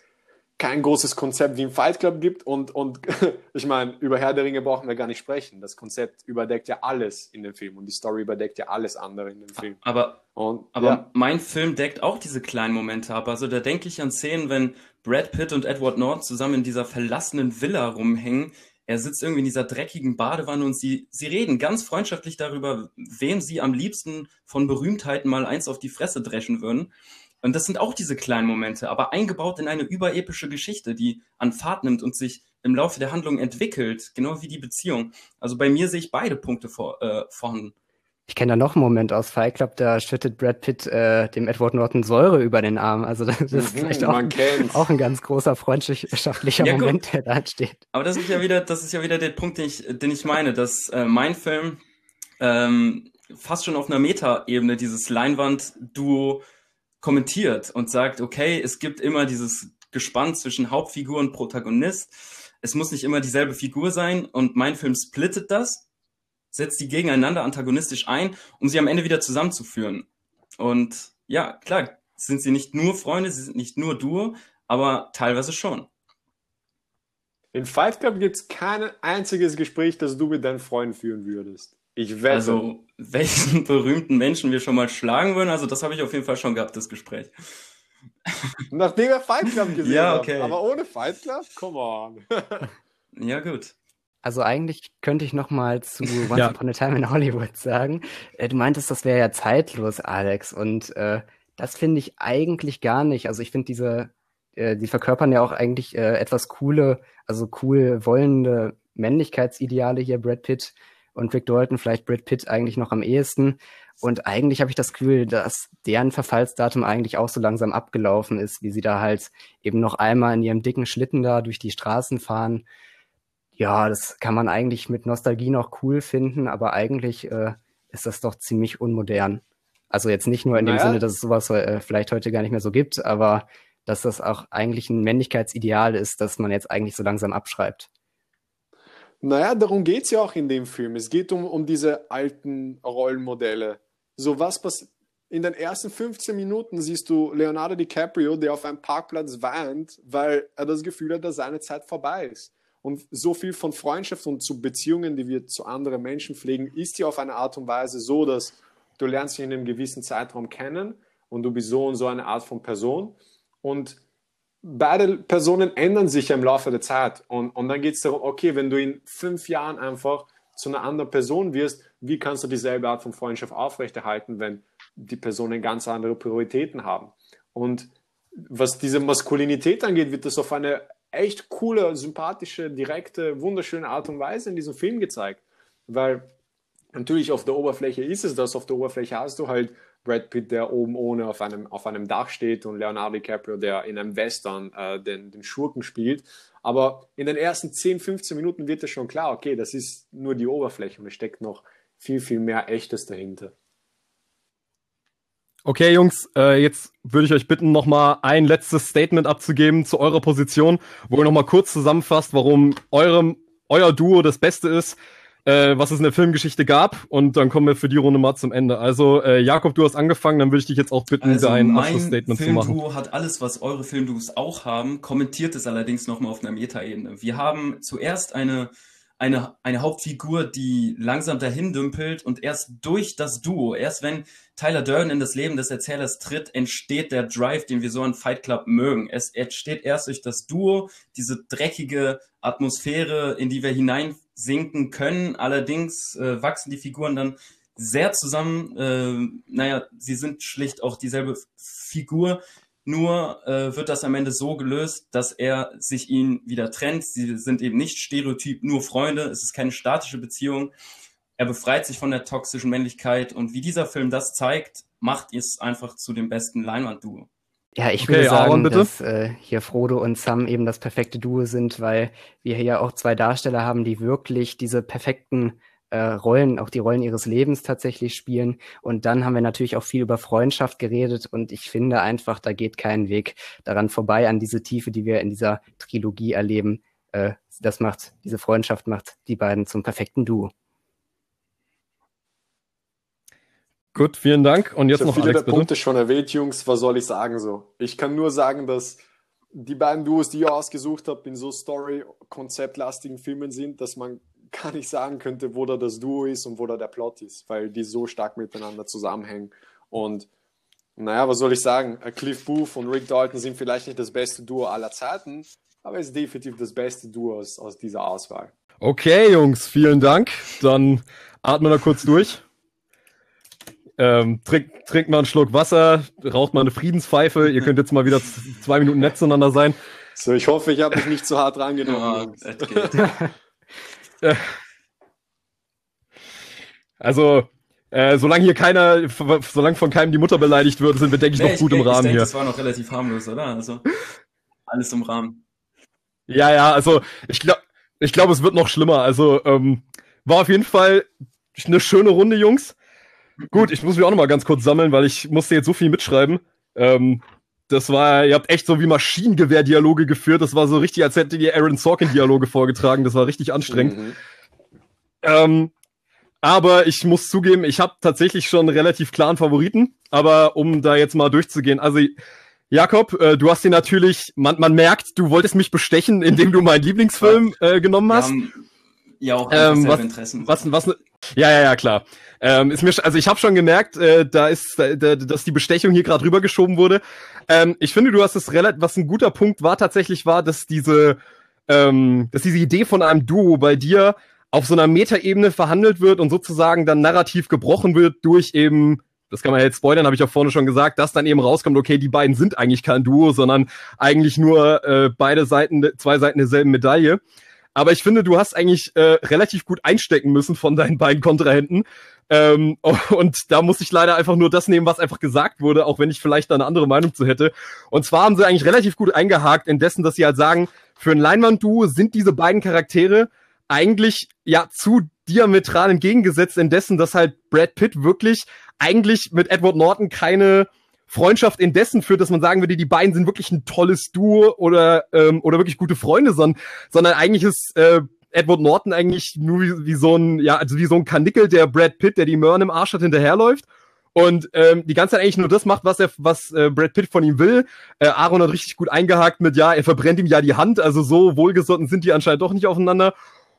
kein großes Konzept wie im Fight Club gibt und, und ich meine, über Herr der Ringe brauchen wir gar nicht sprechen. Das Konzept überdeckt ja alles in dem Film und die Story überdeckt ja alles andere in dem Film. Aber, und, aber ja. mein Film deckt auch diese kleinen Momente ab. Also da denke ich an Szenen, wenn Brad Pitt und Edward Norton zusammen in dieser verlassenen Villa rumhängen. Er sitzt irgendwie in dieser dreckigen Badewanne und sie, sie reden ganz freundschaftlich darüber, wem sie am liebsten von Berühmtheiten mal eins auf die Fresse dreschen würden. Und das sind auch diese kleinen Momente, aber eingebaut in eine überepische Geschichte, die an Fahrt nimmt und sich im Laufe der Handlung entwickelt, genau wie die Beziehung. Also bei mir sehe ich beide Punkte vor, äh, vorhanden. Ich kenne da noch einen Moment aus Fight Club, da schüttet Brad Pitt äh, dem Edward Norton Säure über den Arm. Also das ist mhm, vielleicht auch, auch, ein ganz großer freundschaftlicher ja, Moment, der da entsteht. Aber das ist ja wieder, das ist ja wieder der Punkt, den ich, den ich meine, dass äh, mein Film ähm, fast schon auf einer Meta-Ebene dieses Leinwand-Duo kommentiert und sagt, okay, es gibt immer dieses Gespann zwischen Hauptfigur und Protagonist. Es muss nicht immer dieselbe Figur sein und mein Film splittet das, setzt die gegeneinander antagonistisch ein, um sie am Ende wieder zusammenzuführen. Und ja, klar, sind sie nicht nur Freunde, sie sind nicht nur Duo, aber teilweise schon. In Fight Club gibt es kein einziges Gespräch, das du mit deinen Freunden führen würdest. Ich wette. Also, welchen berühmten Menschen wir schon mal schlagen würden, also das habe ich auf jeden Fall schon gehabt, das Gespräch. Nachdem er Fight Club gesehen ja, okay. hat. Aber ohne Fight Club? Come on. ja, gut. Also eigentlich könnte ich noch mal zu Once ja. Upon a Time in Hollywood sagen. Äh, du meintest, das wäre ja zeitlos, Alex. Und äh, das finde ich eigentlich gar nicht. Also ich finde diese, äh, die verkörpern ja auch eigentlich äh, etwas coole, also cool wollende Männlichkeitsideale hier, Brad Pitt und Rick Dalton, vielleicht Brad Pitt eigentlich noch am ehesten. Und eigentlich habe ich das Gefühl, dass deren Verfallsdatum eigentlich auch so langsam abgelaufen ist, wie sie da halt eben noch einmal in ihrem dicken Schlitten da durch die Straßen fahren. Ja, das kann man eigentlich mit Nostalgie noch cool finden, aber eigentlich äh, ist das doch ziemlich unmodern. Also jetzt nicht nur in naja. dem Sinne, dass es sowas äh, vielleicht heute gar nicht mehr so gibt, aber dass das auch eigentlich ein Männlichkeitsideal ist, das man jetzt eigentlich so langsam abschreibt. Naja, darum geht es ja auch in dem Film. Es geht um, um diese alten Rollenmodelle. So was passiert. In den ersten 15 Minuten siehst du Leonardo DiCaprio, der auf einem Parkplatz weint, weil er das Gefühl hat, dass seine Zeit vorbei ist. Und so viel von Freundschaft und zu Beziehungen, die wir zu anderen Menschen pflegen, ist ja auf eine Art und Weise so, dass du lernst dich in einem gewissen Zeitraum kennen und du bist so und so eine Art von Person. Und beide Personen ändern sich im Laufe der Zeit. Und, und dann geht es darum, okay, wenn du in fünf Jahren einfach zu einer anderen Person wirst, wie kannst du dieselbe Art von Freundschaft aufrechterhalten, wenn die Personen ganz andere Prioritäten haben? Und was diese Maskulinität angeht, wird das auf eine echt coole, sympathische, direkte, wunderschöne Art und Weise in diesem Film gezeigt. Weil natürlich auf der Oberfläche ist es das, auf der Oberfläche hast du halt Brad Pitt, der oben ohne auf einem, auf einem Dach steht und Leonardo DiCaprio, der in einem Western äh, den, den Schurken spielt. Aber in den ersten 10, 15 Minuten wird es schon klar, okay, das ist nur die Oberfläche und es steckt noch viel, viel mehr Echtes dahinter. Okay, Jungs, äh, jetzt würde ich euch bitten, nochmal ein letztes Statement abzugeben zu eurer Position, wo ihr nochmal kurz zusammenfasst, warum eurem, euer Duo das Beste ist äh, was es in der Filmgeschichte gab. Und dann kommen wir für die Runde mal zum Ende. Also, äh, Jakob, du hast angefangen, dann würde ich dich jetzt auch bitten, also dein Abschlussstatement zu machen. Filmduo hat alles, was eure Filmduos auch haben, kommentiert es allerdings nochmal auf einer Metaebene. Wir haben zuerst eine eine, eine Hauptfigur, die langsam dahin dümpelt und erst durch das Duo, erst wenn Tyler Durden in das Leben des Erzählers tritt, entsteht der Drive, den wir so an Fight Club mögen. Es entsteht erst durch das Duo, diese dreckige Atmosphäre, in die wir hineinsinken können. Allerdings äh, wachsen die Figuren dann sehr zusammen. Äh, naja, sie sind schlicht auch dieselbe Figur, nur äh, wird das am Ende so gelöst, dass er sich ihn wieder trennt. Sie sind eben nicht stereotyp nur Freunde. Es ist keine statische Beziehung. Er befreit sich von der toxischen Männlichkeit. Und wie dieser Film das zeigt, macht es einfach zu dem besten Leinwand-Duo. Ja, ich okay, würde sagen, Aaron, dass äh, hier Frodo und Sam eben das perfekte Duo sind, weil wir hier ja auch zwei Darsteller haben, die wirklich diese perfekten äh, Rollen, auch die Rollen ihres Lebens tatsächlich spielen. Und dann haben wir natürlich auch viel über Freundschaft geredet und ich finde einfach, da geht kein Weg daran vorbei an diese Tiefe, die wir in dieser Trilogie erleben. Äh, das macht, diese Freundschaft macht die beiden zum perfekten Duo. Gut, vielen Dank. Und jetzt ich noch viele Alex, der bitte. Punkte schon erwähnt, Jungs. Was soll ich sagen so? Ich kann nur sagen, dass die beiden Duos, die ihr ausgesucht habt, in so Story-konzeptlastigen Filmen sind, dass man gar nicht sagen könnte, wo da das Duo ist und wo da der Plot ist, weil die so stark miteinander zusammenhängen. Und naja, was soll ich sagen? Äh, Cliff Booth und Rick Dalton sind vielleicht nicht das beste Duo aller Zeiten, aber es ist definitiv das beste Duo aus, aus dieser Auswahl. Okay, Jungs, vielen Dank. Dann atmen wir kurz durch. Ähm, trink, trinkt mal einen Schluck Wasser, raucht mal eine Friedenspfeife. Ihr könnt jetzt mal wieder zwei Minuten nett zueinander sein. So, ich hoffe, ich habe mich nicht zu hart rangenommen. Ja, also, äh, solange hier keiner, solange von keinem die Mutter beleidigt wird, sind wir, denke ich, nee, noch gut ich, im Rahmen ich denk, hier. Das war noch relativ harmlos, oder? Also, alles im Rahmen. Ja, ja, also, ich glaube, ich glaube, es wird noch schlimmer. Also, ähm, war auf jeden Fall eine schöne Runde, Jungs. Gut, ich muss mich auch noch mal ganz kurz sammeln, weil ich musste jetzt so viel mitschreiben. Ähm, das war, ihr habt echt so wie Maschinengewehr-Dialoge geführt. Das war so richtig, als hättet ihr Aaron Sorkin-Dialoge vorgetragen. Das war richtig anstrengend. Mhm. Ähm, aber ich muss zugeben, ich habe tatsächlich schon einen relativ klaren Favoriten. Aber um da jetzt mal durchzugehen, also Jakob, äh, du hast ihn natürlich, man, man merkt, du wolltest mich bestechen, indem du meinen Lieblingsfilm äh, genommen hast. Ja, auch ähm, was, Interessen. Was, was, ja, ja, ja, klar. Ähm, ist mir, also ich habe schon gemerkt, äh, da ist, da, da, dass die Bestechung hier gerade rübergeschoben wurde. Ähm, ich finde, du hast es relativ, was ein guter Punkt war tatsächlich war, dass diese ähm, dass diese Idee von einem Duo bei dir auf so einer Metaebene verhandelt wird und sozusagen dann narrativ gebrochen wird durch eben, das kann man jetzt spoilern, habe ich auch vorne schon gesagt, dass dann eben rauskommt, okay, die beiden sind eigentlich kein Duo, sondern eigentlich nur äh, beide Seiten, zwei Seiten derselben Medaille. Aber ich finde, du hast eigentlich äh, relativ gut einstecken müssen von deinen beiden Kontrahenten. Ähm, und da muss ich leider einfach nur das nehmen, was einfach gesagt wurde, auch wenn ich vielleicht da eine andere Meinung zu hätte. Und zwar haben sie eigentlich relativ gut eingehakt in dessen, dass sie halt sagen, für ein Leinwand-Duo sind diese beiden Charaktere eigentlich ja zu diametral entgegengesetzt in dessen, dass halt Brad Pitt wirklich eigentlich mit Edward Norton keine Freundschaft in dessen führt, dass man sagen würde, die beiden sind wirklich ein tolles Duo oder ähm, oder wirklich gute Freunde, sondern sondern eigentlich ist äh, Edward Norton eigentlich nur wie, wie so ein ja also wie so ein Kanickel, der Brad Pitt, der die Möhren im Arsch hat, hinterherläuft und ähm, die ganze Zeit eigentlich nur das macht, was er, was äh, Brad Pitt von ihm will. Äh, Aaron hat richtig gut eingehakt mit, ja, er verbrennt ihm ja die Hand, also so wohlgesonnen sind die anscheinend doch nicht aufeinander.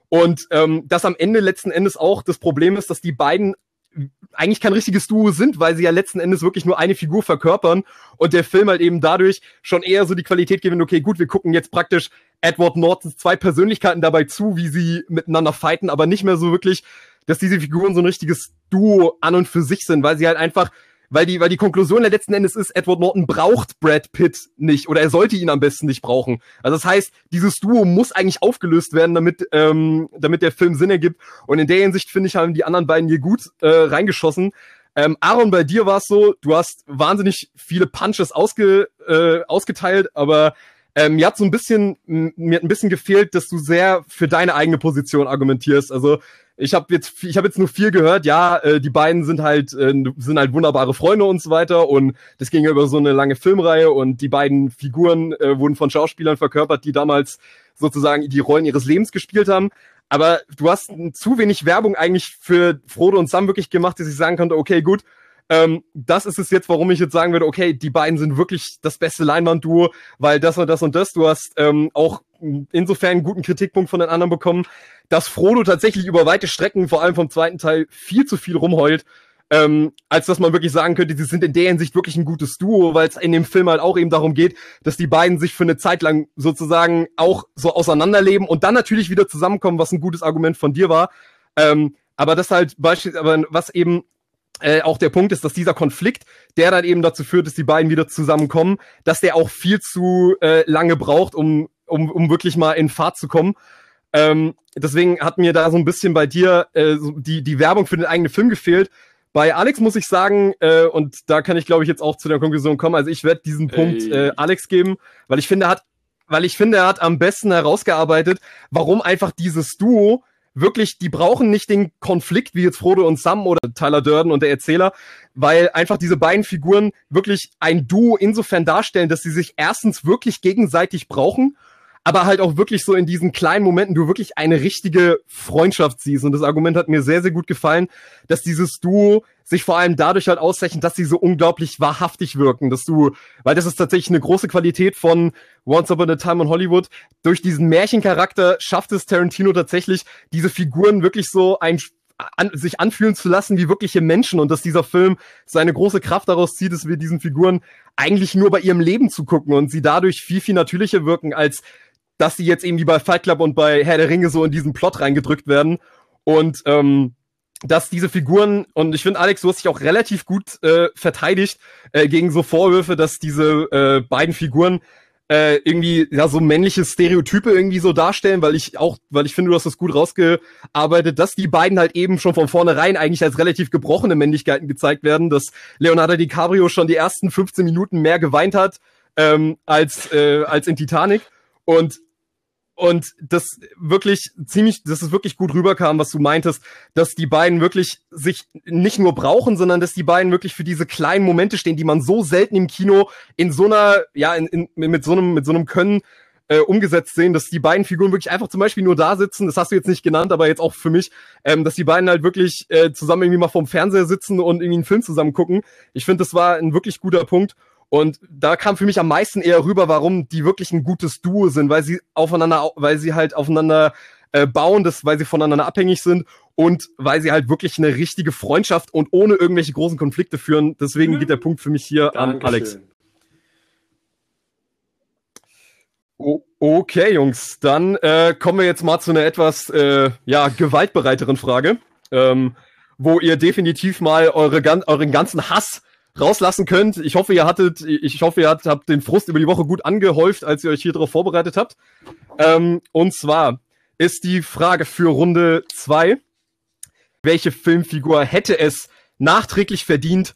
Und ähm, das am Ende letzten Endes auch das Problem ist, dass die beiden eigentlich kein richtiges Duo sind, weil sie ja letzten Endes wirklich nur eine Figur verkörpern und der Film halt eben dadurch schon eher so die Qualität gewinnt, okay, gut, wir gucken jetzt praktisch Edward Nortons zwei Persönlichkeiten dabei zu, wie sie miteinander fighten, aber nicht mehr so wirklich, dass diese Figuren so ein richtiges Duo an und für sich sind, weil sie halt einfach weil die, weil die Konklusion der letzten Endes ist, Edward Norton braucht Brad Pitt nicht oder er sollte ihn am besten nicht brauchen. Also das heißt, dieses Duo muss eigentlich aufgelöst werden, damit, ähm, damit der Film Sinn ergibt. Und in der Hinsicht finde ich, haben die anderen beiden hier gut äh, reingeschossen. Ähm, Aaron, bei dir war es so, du hast wahnsinnig viele Punches ausge, äh, ausgeteilt, aber ähm, mir hat so ein bisschen, mir hat ein bisschen gefehlt, dass du sehr für deine eigene Position argumentierst. Also ich habe jetzt, ich habe jetzt nur viel gehört. Ja, äh, die beiden sind halt, äh, sind halt wunderbare Freunde und so weiter. Und das ging ja über so eine lange Filmreihe und die beiden Figuren äh, wurden von Schauspielern verkörpert, die damals sozusagen die Rollen ihres Lebens gespielt haben. Aber du hast zu wenig Werbung eigentlich für Frodo und Sam wirklich gemacht, dass ich sagen konnte, okay, gut, ähm, das ist es jetzt, warum ich jetzt sagen würde, okay, die beiden sind wirklich das beste Leinwand-Duo, weil das und das und das. Du hast ähm, auch insofern einen guten Kritikpunkt von den anderen bekommen, dass Frodo tatsächlich über weite Strecken, vor allem vom zweiten Teil, viel zu viel rumheult. Ähm, als dass man wirklich sagen könnte, sie sind in der Hinsicht wirklich ein gutes Duo, weil es in dem Film halt auch eben darum geht, dass die beiden sich für eine Zeit lang sozusagen auch so auseinanderleben und dann natürlich wieder zusammenkommen, was ein gutes Argument von dir war. Ähm, aber das halt beispielsweise, aber was eben äh, auch der Punkt ist, dass dieser Konflikt, der dann eben dazu führt, dass die beiden wieder zusammenkommen, dass der auch viel zu äh, lange braucht, um, um, um wirklich mal in Fahrt zu kommen. Ähm, deswegen hat mir da so ein bisschen bei dir äh, so die, die Werbung für den eigenen Film gefehlt. Bei Alex muss ich sagen, äh, und da kann ich glaube ich jetzt auch zu der Konklusion kommen, also ich werde diesen. Punkt äh, Alex geben, weil ich finde, er hat, weil ich finde, er hat am besten herausgearbeitet, warum einfach dieses Duo wirklich, die brauchen nicht den Konflikt wie jetzt Frodo und Sam oder Tyler Durden und der Erzähler, weil einfach diese beiden Figuren wirklich ein Duo insofern darstellen, dass sie sich erstens wirklich gegenseitig brauchen aber halt auch wirklich so in diesen kleinen Momenten du wirklich eine richtige Freundschaft siehst. Und das Argument hat mir sehr, sehr gut gefallen, dass dieses Duo sich vor allem dadurch halt auszeichnet, dass sie so unglaublich wahrhaftig wirken, dass du, weil das ist tatsächlich eine große Qualität von Once Upon a Time in Hollywood. Durch diesen Märchencharakter schafft es Tarantino tatsächlich, diese Figuren wirklich so ein an, sich anfühlen zu lassen wie wirkliche Menschen und dass dieser Film seine große Kraft daraus zieht, dass wir diesen Figuren eigentlich nur bei ihrem Leben zu gucken und sie dadurch viel, viel natürlicher wirken als dass sie jetzt eben wie bei Fight Club und bei Herr der Ringe so in diesen Plot reingedrückt werden. Und ähm, dass diese Figuren, und ich finde, Alex, du hast dich auch relativ gut äh, verteidigt äh, gegen so Vorwürfe, dass diese äh, beiden Figuren äh, irgendwie ja so männliche Stereotype irgendwie so darstellen, weil ich auch, weil ich finde, du hast das gut rausgearbeitet, dass die beiden halt eben schon von vornherein eigentlich als relativ gebrochene Männlichkeiten gezeigt werden, dass Leonardo DiCaprio schon die ersten 15 Minuten mehr geweint hat ähm, als äh, als in Titanic und und das wirklich ziemlich, dass es wirklich gut rüberkam, was du meintest, dass die beiden wirklich sich nicht nur brauchen, sondern dass die beiden wirklich für diese kleinen Momente stehen, die man so selten im Kino in so einer, ja, in, in, mit so einem, mit so einem Können äh, umgesetzt sehen, dass die beiden Figuren wirklich einfach zum Beispiel nur da sitzen, das hast du jetzt nicht genannt, aber jetzt auch für mich, ähm, dass die beiden halt wirklich äh, zusammen irgendwie mal vorm Fernseher sitzen und irgendwie einen Film zusammen gucken. Ich finde, das war ein wirklich guter Punkt. Und da kam für mich am meisten eher rüber, warum die wirklich ein gutes Duo sind, weil sie aufeinander, weil sie halt aufeinander äh, bauen, das, weil sie voneinander abhängig sind und weil sie halt wirklich eine richtige Freundschaft und ohne irgendwelche großen Konflikte führen. Deswegen mhm. geht der Punkt für mich hier Dankeschön. an Alex. Oh, okay, Jungs, dann äh, kommen wir jetzt mal zu einer etwas äh, ja, gewaltbereiteren Frage, ähm, wo ihr definitiv mal eure, euren ganzen Hass rauslassen könnt. Ich hoffe, ihr hattet, ich hoffe, ihr habt den Frust über die Woche gut angehäuft, als ihr euch hier darauf vorbereitet habt. Ähm, und zwar ist die Frage für Runde zwei: Welche Filmfigur hätte es nachträglich verdient,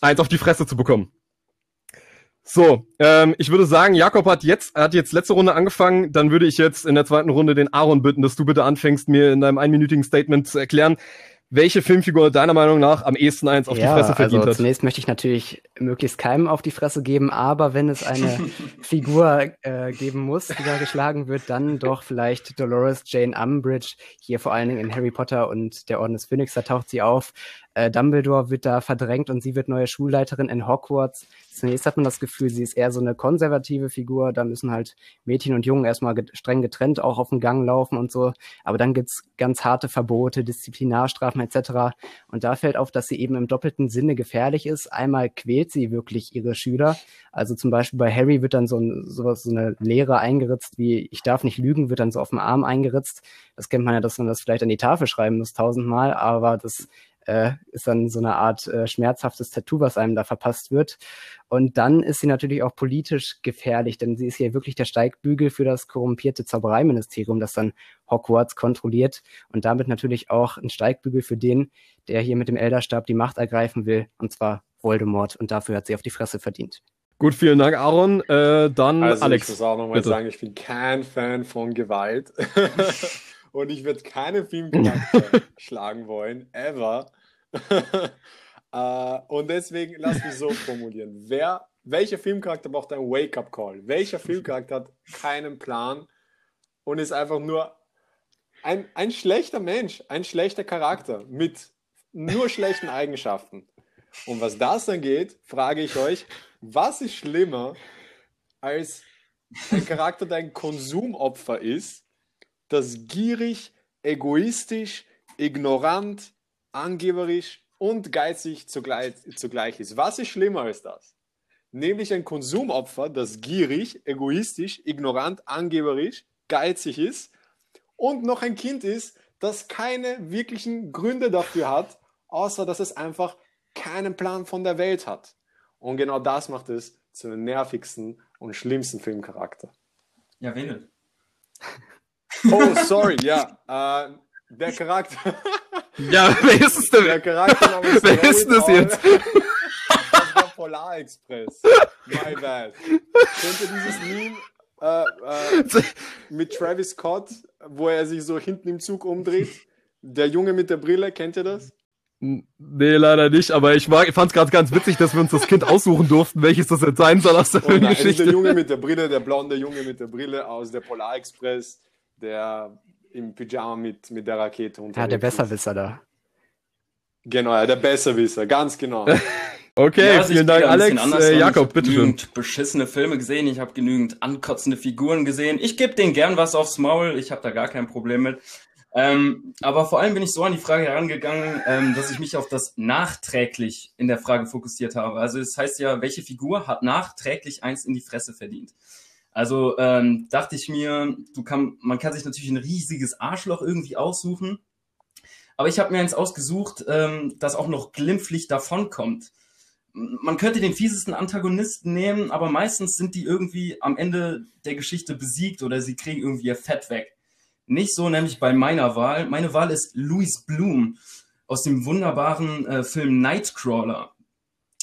eins auf die Fresse zu bekommen? So, ähm, ich würde sagen, Jakob hat jetzt, hat jetzt letzte Runde angefangen, dann würde ich jetzt in der zweiten Runde den Aaron bitten, dass du bitte anfängst, mir in deinem einminütigen Statement zu erklären, welche Filmfigur deiner Meinung nach am ehesten eins auf ja, die Fresse verdient also hat. Zunächst möchte ich natürlich möglichst keinem auf die Fresse geben, aber wenn es eine Figur äh, geben muss, die da geschlagen wird, dann doch vielleicht Dolores Jane Umbridge, hier vor allen Dingen in Harry Potter und der Orden des Phönix, da taucht sie auf. Äh, Dumbledore wird da verdrängt und sie wird neue Schulleiterin in Hogwarts. Zunächst hat man das Gefühl, sie ist eher so eine konservative Figur. Da müssen halt Mädchen und Jungen erstmal streng getrennt auch auf dem Gang laufen und so. Aber dann gibt's ganz harte Verbote, Disziplinarstrafen etc. Und da fällt auf, dass sie eben im doppelten Sinne gefährlich ist. Einmal quält sie wirklich ihre Schüler. Also zum Beispiel bei Harry wird dann so, ein, sowas, so eine Lehre eingeritzt wie ich darf nicht lügen, wird dann so auf dem Arm eingeritzt. Das kennt man ja, dass man das vielleicht an die Tafel schreiben muss tausendmal, aber das äh, ist dann so eine Art äh, schmerzhaftes Tattoo, was einem da verpasst wird. Und dann ist sie natürlich auch politisch gefährlich, denn sie ist ja wirklich der Steigbügel für das korrumpierte Zaubereiministerium, das dann Hogwarts kontrolliert und damit natürlich auch ein Steigbügel für den, der hier mit dem Elderstab die Macht ergreifen will, und zwar Voldemort. Und dafür hat sie auf die Fresse verdient. Gut, vielen Dank, Aaron. Äh, dann also Alex. Ich muss auch nochmal sagen, ich bin kein Fan von Gewalt. und ich würde keine Filmcharakter schlagen wollen, ever. uh, und deswegen lass mich so formulieren. Wer, welcher Filmcharakter braucht einen Wake-up-Call? Welcher Filmcharakter hat keinen Plan und ist einfach nur ein, ein schlechter Mensch, ein schlechter Charakter mit nur schlechten Eigenschaften? Und was das angeht, frage ich euch, was ist schlimmer als ein Charakter, der ein Konsumopfer ist, das gierig, egoistisch, ignorant, angeberisch und geizig zugleich, zugleich ist. Was ist schlimmer als das? Nämlich ein Konsumopfer, das gierig, egoistisch, ignorant, angeberisch, geizig ist und noch ein Kind ist, das keine wirklichen Gründe dafür hat, außer dass es einfach keinen Plan von der Welt hat. Und genau das macht es zu einem nervigsten und schlimmsten Filmcharakter. Ja, wen Oh, sorry, ja. Äh, der Charakter. ja, wer ist es denn? Der Charakter Wer ist das jetzt? Das war Polar Express. My bad. Kennt ihr dieses Meme äh, äh, mit Travis Scott, wo er sich so hinten im Zug umdreht? Der Junge mit der Brille, kennt ihr das? Nee, leider nicht, aber ich, mag, ich fand es gerade ganz witzig, dass wir uns das Kind aussuchen durften, welches das jetzt sein soll aus der oh Geschichte. Der Junge mit der Brille, der blonde Junge mit der Brille aus der Polar Express, der im Pyjama mit, mit der Rakete unterwegs Ja, der Besserwisser da. Genau, ja, der Besserwisser, ganz genau. okay, ja, also vielen Dank, Alex. Äh, Jakob, bitte. Ich habe genügend beschissene Filme gesehen, ich habe genügend ankotzende Figuren gesehen. Ich gebe denen gern was aufs Maul, ich habe da gar kein Problem mit. Ähm, aber vor allem bin ich so an die Frage herangegangen, ähm, dass ich mich auf das nachträglich in der Frage fokussiert habe. Also es das heißt ja, welche Figur hat nachträglich eins in die Fresse verdient? Also ähm, dachte ich mir, du kann, man kann sich natürlich ein riesiges Arschloch irgendwie aussuchen. Aber ich habe mir eins ausgesucht, ähm, das auch noch glimpflich davonkommt. Man könnte den fiesesten Antagonisten nehmen, aber meistens sind die irgendwie am Ende der Geschichte besiegt oder sie kriegen irgendwie ihr Fett weg. Nicht so nämlich bei meiner Wahl. Meine Wahl ist Louis Bloom aus dem wunderbaren äh, Film Nightcrawler.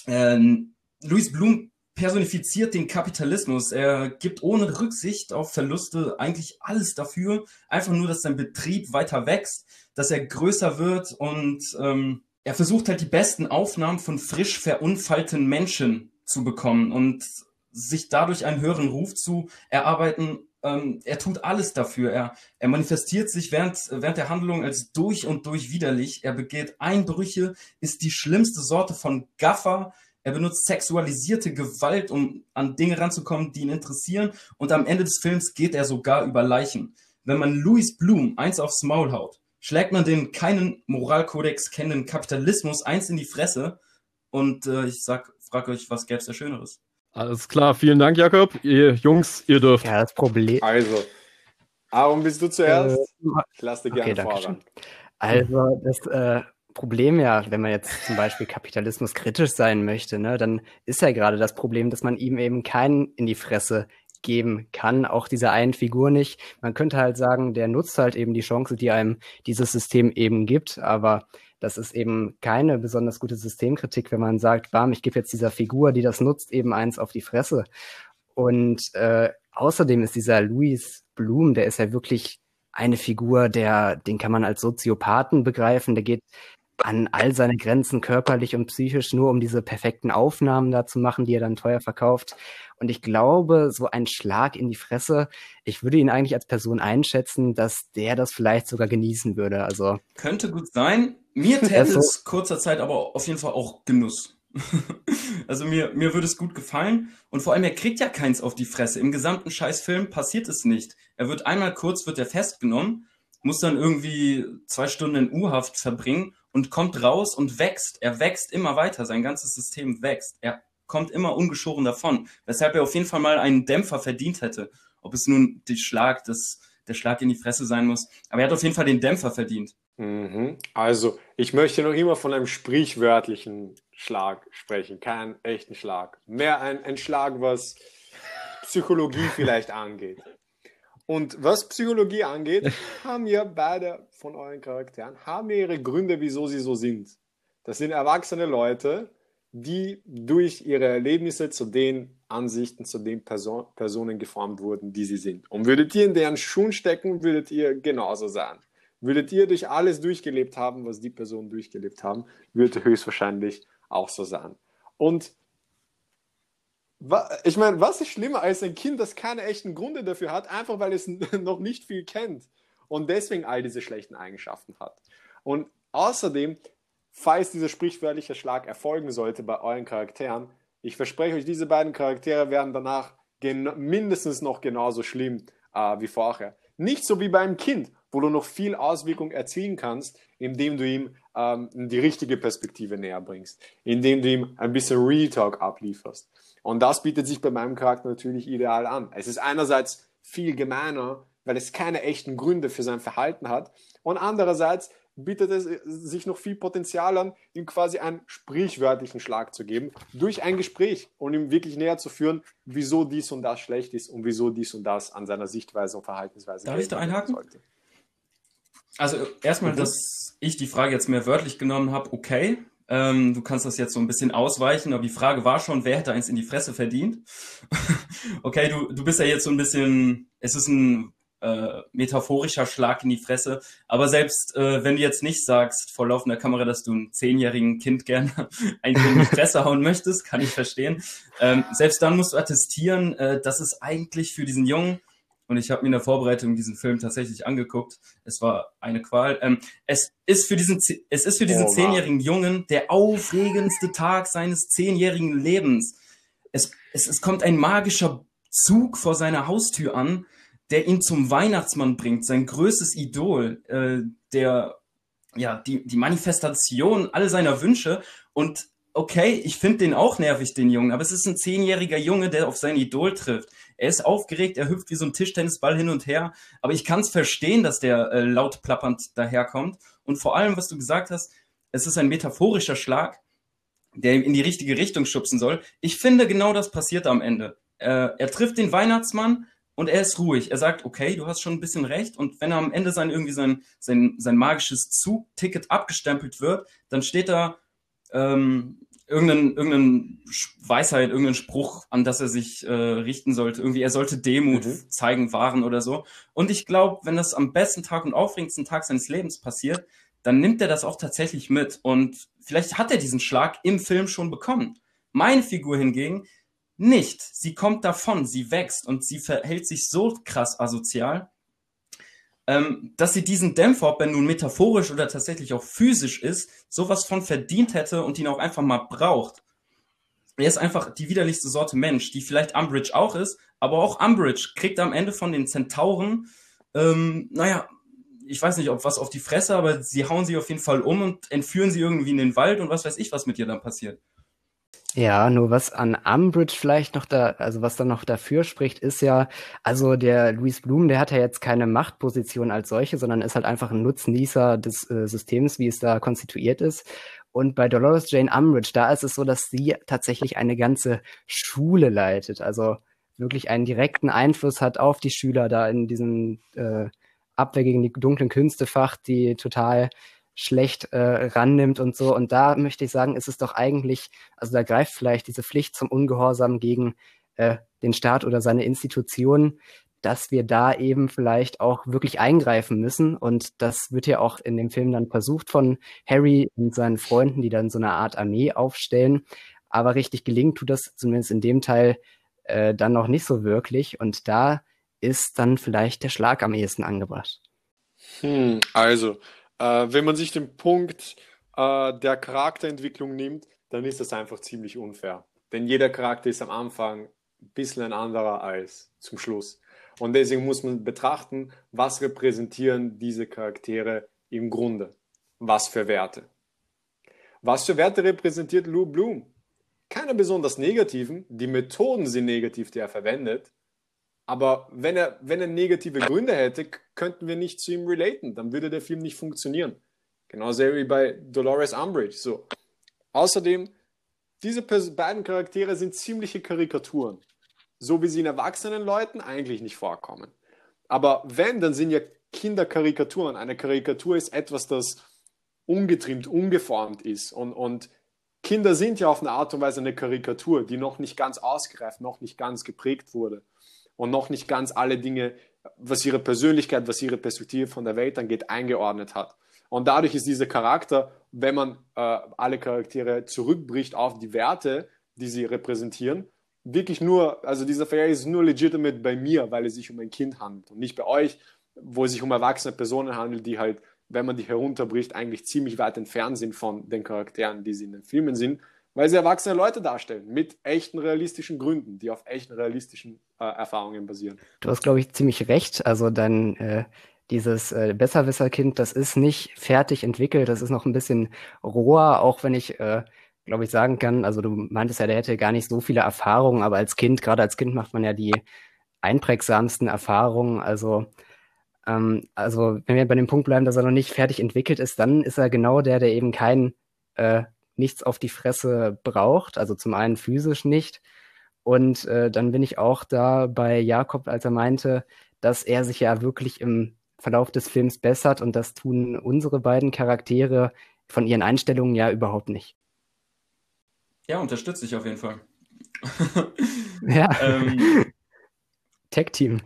Ähm, Louis Bloom personifiziert den Kapitalismus. Er gibt ohne Rücksicht auf Verluste eigentlich alles dafür. Einfach nur, dass sein Betrieb weiter wächst, dass er größer wird und ähm, er versucht halt die besten Aufnahmen von frisch verunfallten Menschen zu bekommen und sich dadurch einen höheren Ruf zu erarbeiten ähm, er tut alles dafür. Er, er manifestiert sich während, während der Handlung als durch und durch widerlich. Er begeht Einbrüche, ist die schlimmste Sorte von Gaffer. Er benutzt sexualisierte Gewalt, um an Dinge ranzukommen, die ihn interessieren. Und am Ende des Films geht er sogar über Leichen. Wenn man Louis Bloom eins aufs Maul haut, schlägt man den keinen Moralkodex kennenden Kapitalismus eins in die Fresse. Und äh, ich sag, frag euch, was gäb's da Schöneres? Alles klar, vielen Dank, Jakob. Ihr Jungs, ihr dürft. Ja, das Problem. Also, Aaron, bist du zuerst? Äh, ich lasse dir gerne okay, voran. Also, das äh, Problem ja, wenn man jetzt zum Beispiel Kapitalismus kritisch sein möchte, ne, dann ist ja gerade das Problem, dass man ihm eben keinen in die Fresse geben kann, auch dieser einen Figur nicht. Man könnte halt sagen, der nutzt halt eben die Chance, die einem dieses System eben gibt, aber das ist eben keine besonders gute Systemkritik, wenn man sagt, bam, ich gebe jetzt dieser Figur, die das nutzt, eben eins auf die Fresse. Und äh, außerdem ist dieser Louis Blum, der ist ja wirklich eine Figur, der, den kann man als Soziopathen begreifen, der geht an all seine Grenzen körperlich und psychisch nur um diese perfekten Aufnahmen da zu machen, die er dann teuer verkauft. Und ich glaube, so ein Schlag in die Fresse, ich würde ihn eigentlich als Person einschätzen, dass der das vielleicht sogar genießen würde. Also könnte gut sein. Mir täte es kurzer Zeit aber auf jeden Fall auch Genuss. also mir, mir würde es gut gefallen. Und vor allem, er kriegt ja keins auf die Fresse. Im gesamten Scheißfilm passiert es nicht. Er wird einmal kurz, wird er festgenommen, muss dann irgendwie zwei Stunden in U-Haft verbringen und kommt raus und wächst. Er wächst immer weiter. Sein ganzes System wächst. Er kommt immer ungeschoren davon. Weshalb er auf jeden Fall mal einen Dämpfer verdient hätte. Ob es nun die Schlag, das, der Schlag in die Fresse sein muss. Aber er hat auf jeden Fall den Dämpfer verdient. Mhm. Also, ich möchte noch immer von einem sprichwörtlichen Schlag sprechen, keinen echten Schlag. Mehr ein, ein Schlag, was Psychologie vielleicht angeht. Und was Psychologie angeht, haben wir beide von euren Charakteren, haben ihre Gründe, wieso sie so sind. Das sind erwachsene Leute, die durch ihre Erlebnisse zu den Ansichten, zu den Person, Personen geformt wurden, die sie sind. Und würdet ihr in deren Schuhen stecken, würdet ihr genauso sein. Würdet ihr durch alles durchgelebt haben, was die Personen durchgelebt haben, würde höchstwahrscheinlich auch so sein. Und ich meine, was ist schlimmer als ein Kind, das keine echten Gründe dafür hat, einfach weil es noch nicht viel kennt und deswegen all diese schlechten Eigenschaften hat. Und außerdem, falls dieser sprichwörtliche Schlag erfolgen sollte bei euren Charakteren, ich verspreche euch, diese beiden Charaktere werden danach mindestens noch genauso schlimm äh, wie vorher. Nicht so wie beim Kind, wo du noch viel Auswirkung erzielen kannst, indem du ihm ähm, die richtige Perspektive näher bringst, indem du ihm ein bisschen Real Talk ablieferst. Und das bietet sich bei meinem Charakter natürlich ideal an. Es ist einerseits viel gemeiner, weil es keine echten Gründe für sein Verhalten hat. Und andererseits bietet es sich noch viel Potenzial an, ihm quasi einen sprichwörtlichen Schlag zu geben, durch ein Gespräch und ihm wirklich näher zu führen, wieso dies und das schlecht ist und wieso dies und das an seiner Sichtweise und Verhaltensweise Darf ich da einhaken? Sollte. Also erstmal, mhm. dass ich die Frage jetzt mehr wörtlich genommen habe, okay, ähm, du kannst das jetzt so ein bisschen ausweichen, aber die Frage war schon, wer hätte eins in die Fresse verdient? okay, du, du bist ja jetzt so ein bisschen, es ist ein äh, metaphorischer Schlag in die Fresse, aber selbst äh, wenn du jetzt nicht sagst vor laufender Kamera, dass du einen zehnjährigen Kind gerne eigentlich in die Fresse hauen möchtest, kann ich verstehen. Ähm, selbst dann musst du attestieren, äh, dass es eigentlich für diesen Jungen und ich habe mir in der Vorbereitung diesen Film tatsächlich angeguckt. Es war eine Qual. Ähm, es ist für diesen, es ist für diesen oh, zehnjährigen Jungen der aufregendste Tag seines zehnjährigen Lebens. Es, es, es kommt ein magischer Zug vor seiner Haustür an, der ihn zum Weihnachtsmann bringt, sein größtes Idol, äh, der ja die die Manifestation all seiner Wünsche und okay, ich finde den auch nervig, den Jungen, aber es ist ein zehnjähriger Junge, der auf sein Idol trifft. Er ist aufgeregt, er hüpft wie so ein Tischtennisball hin und her, aber ich kann es verstehen, dass der äh, laut plappernd daherkommt. Und vor allem, was du gesagt hast, es ist ein metaphorischer Schlag, der ihm in die richtige Richtung schubsen soll. Ich finde, genau das passiert am Ende. Äh, er trifft den Weihnachtsmann und er ist ruhig. Er sagt, okay, du hast schon ein bisschen recht. Und wenn er am Ende sein irgendwie sein, sein, sein magisches Zugticket abgestempelt wird, dann steht da, ähm, irgendeinen, irgendeinen Weisheit, irgendeinen Spruch, an das er sich äh, richten sollte. Irgendwie, er sollte Demut mhm. zeigen, wahren oder so. Und ich glaube, wenn das am besten Tag und aufregendsten Tag seines Lebens passiert, dann nimmt er das auch tatsächlich mit. Und vielleicht hat er diesen Schlag im Film schon bekommen. Meine Figur hingegen nicht. Sie kommt davon, sie wächst und sie verhält sich so krass asozial, ähm, dass sie diesen Dämpfer, ob er nun metaphorisch oder tatsächlich auch physisch ist, sowas von verdient hätte und ihn auch einfach mal braucht. Er ist einfach die widerlichste Sorte Mensch, die vielleicht Umbridge auch ist, aber auch Umbridge kriegt am Ende von den Zentauren, ähm, naja, ich weiß nicht, ob was auf die Fresse, aber sie hauen sie auf jeden Fall um und entführen sie irgendwie in den Wald und was weiß ich, was mit ihr dann passiert. Ja, nur was an Umbridge vielleicht noch da, also was dann noch dafür spricht, ist ja, also der Louis Blum, der hat ja jetzt keine Machtposition als solche, sondern ist halt einfach ein Nutznießer des äh, Systems, wie es da konstituiert ist. Und bei Dolores Jane Umbridge, da ist es so, dass sie tatsächlich eine ganze Schule leitet, also wirklich einen direkten Einfluss hat auf die Schüler da in diesem äh, Abwehr gegen die dunklen Künstefach, die total schlecht äh, rannimmt und so. Und da möchte ich sagen, ist es doch eigentlich, also da greift vielleicht diese Pflicht zum Ungehorsam gegen äh, den Staat oder seine Institutionen, dass wir da eben vielleicht auch wirklich eingreifen müssen. Und das wird ja auch in dem Film dann versucht von Harry und seinen Freunden, die dann so eine Art Armee aufstellen. Aber richtig gelingt tut das zumindest in dem Teil äh, dann noch nicht so wirklich. Und da ist dann vielleicht der Schlag am ehesten angebracht. Hm, also, äh, wenn man sich den Punkt äh, der Charakterentwicklung nimmt, dann ist das einfach ziemlich unfair. Denn jeder Charakter ist am Anfang ein bisschen ein anderer als zum Schluss. Und deswegen muss man betrachten, was repräsentieren diese Charaktere im Grunde. Was für Werte. Was für Werte repräsentiert Lou Bloom? Keine besonders negativen. Die Methoden sind negativ, die er verwendet. Aber wenn er, wenn er negative Gründe hätte, könnten wir nicht zu ihm relaten. Dann würde der Film nicht funktionieren. Genauso wie bei Dolores Umbridge. So. Außerdem, diese beiden Charaktere sind ziemliche Karikaturen. So wie sie in erwachsenen Leuten eigentlich nicht vorkommen. Aber wenn, dann sind ja Kinder Karikaturen. Eine Karikatur ist etwas, das ungetrimmt, ungeformt ist. Und, und Kinder sind ja auf eine Art und Weise eine Karikatur, die noch nicht ganz ausgereift, noch nicht ganz geprägt wurde und noch nicht ganz alle Dinge, was ihre Persönlichkeit, was ihre Perspektive von der Welt angeht, eingeordnet hat. Und dadurch ist dieser Charakter, wenn man äh, alle Charaktere zurückbricht auf die Werte, die sie repräsentieren, wirklich nur, also dieser Vergleich ist nur legitimate bei mir, weil es sich um ein Kind handelt und nicht bei euch, wo es sich um erwachsene Personen handelt, die halt, wenn man die herunterbricht, eigentlich ziemlich weit entfernt sind von den Charakteren, die sie in den Filmen sind weil sie erwachsene Leute darstellen mit echten realistischen Gründen, die auf echten realistischen äh, Erfahrungen basieren. Du hast, glaube ich, ziemlich recht. Also dann äh, dieses äh, Besserwisser-Kind, das ist nicht fertig entwickelt, das ist noch ein bisschen roher, auch wenn ich, äh, glaube ich, sagen kann, also du meintest ja, der hätte gar nicht so viele Erfahrungen, aber als Kind, gerade als Kind macht man ja die einprägsamsten Erfahrungen. Also ähm, also wenn wir bei dem Punkt bleiben, dass er noch nicht fertig entwickelt ist, dann ist er genau der, der eben kein äh, nichts auf die Fresse braucht, also zum einen physisch nicht. Und äh, dann bin ich auch da bei Jakob, als er meinte, dass er sich ja wirklich im Verlauf des Films bessert und das tun unsere beiden Charaktere von ihren Einstellungen ja überhaupt nicht. Ja, unterstütze ich auf jeden Fall. ja. ähm. Tech-Team.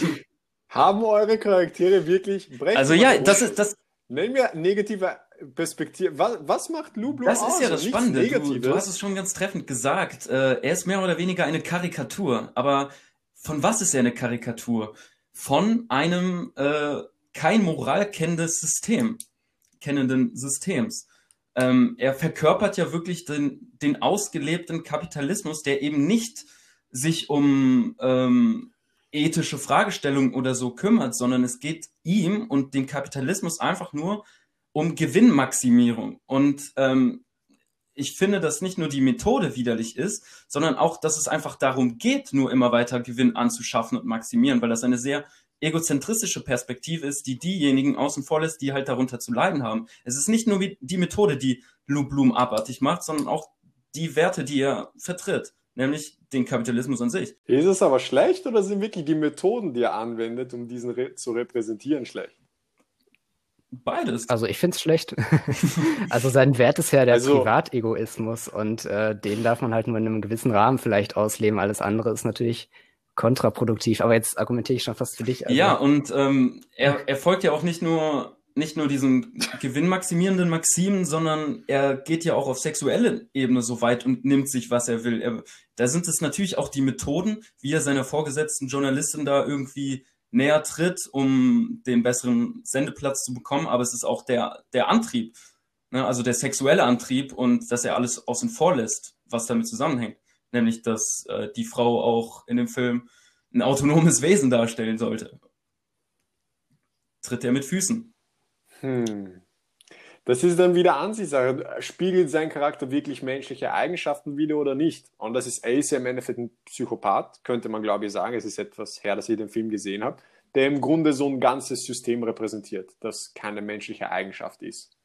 Haben eure Charaktere wirklich Also ja, das ist das. Nennen wir negative Perspektive. Was, was macht Lou Das ist ja das Spannende. Du, du, hast es schon ganz treffend gesagt. Äh, er ist mehr oder weniger eine Karikatur. Aber von was ist er eine Karikatur? Von einem äh, kein Moral kennendes System, kennenden Systems. Ähm, er verkörpert ja wirklich den, den ausgelebten Kapitalismus, der eben nicht sich um ähm, ethische Fragestellungen oder so kümmert, sondern es geht ihm und dem Kapitalismus einfach nur um Gewinnmaximierung. Und ähm, ich finde, dass nicht nur die Methode widerlich ist, sondern auch, dass es einfach darum geht, nur immer weiter Gewinn anzuschaffen und maximieren, weil das eine sehr egozentristische Perspektive ist, die diejenigen außen vor lässt, die halt darunter zu leiden haben. Es ist nicht nur die Methode, die Lou Bloom abartig macht, sondern auch die Werte, die er vertritt, nämlich den Kapitalismus an sich. Ist es aber schlecht oder sind wirklich die Methoden, die er anwendet, um diesen re zu repräsentieren, schlecht? Beides. Also ich finde es schlecht. also sein Wert ist ja der also, Privategoismus und äh, den darf man halt nur in einem gewissen Rahmen vielleicht ausleben. Alles andere ist natürlich kontraproduktiv. Aber jetzt argumentiere ich schon fast für dich. Also. Ja, und ähm, er, er folgt ja auch nicht nur nicht nur diesen gewinnmaximierenden Maximen, sondern er geht ja auch auf sexuelle Ebene so weit und nimmt sich, was er will. Er, da sind es natürlich auch die Methoden, wie er seiner vorgesetzten Journalistin da irgendwie näher tritt, um den besseren Sendeplatz zu bekommen, aber es ist auch der, der Antrieb, ne? also der sexuelle Antrieb und dass er alles außen vor lässt, was damit zusammenhängt. Nämlich, dass äh, die Frau auch in dem Film ein autonomes Wesen darstellen sollte. Tritt er mit Füßen. Hm. Das ist dann wieder Ansichtssache. Spiegelt sein Charakter wirklich menschliche Eigenschaften wieder oder nicht? Und das ist Ace im Endeffekt ein Psychopath, könnte man glaube ich sagen. Es ist etwas her, dass ihr den Film gesehen habt, der im Grunde so ein ganzes System repräsentiert, das keine menschliche Eigenschaft ist.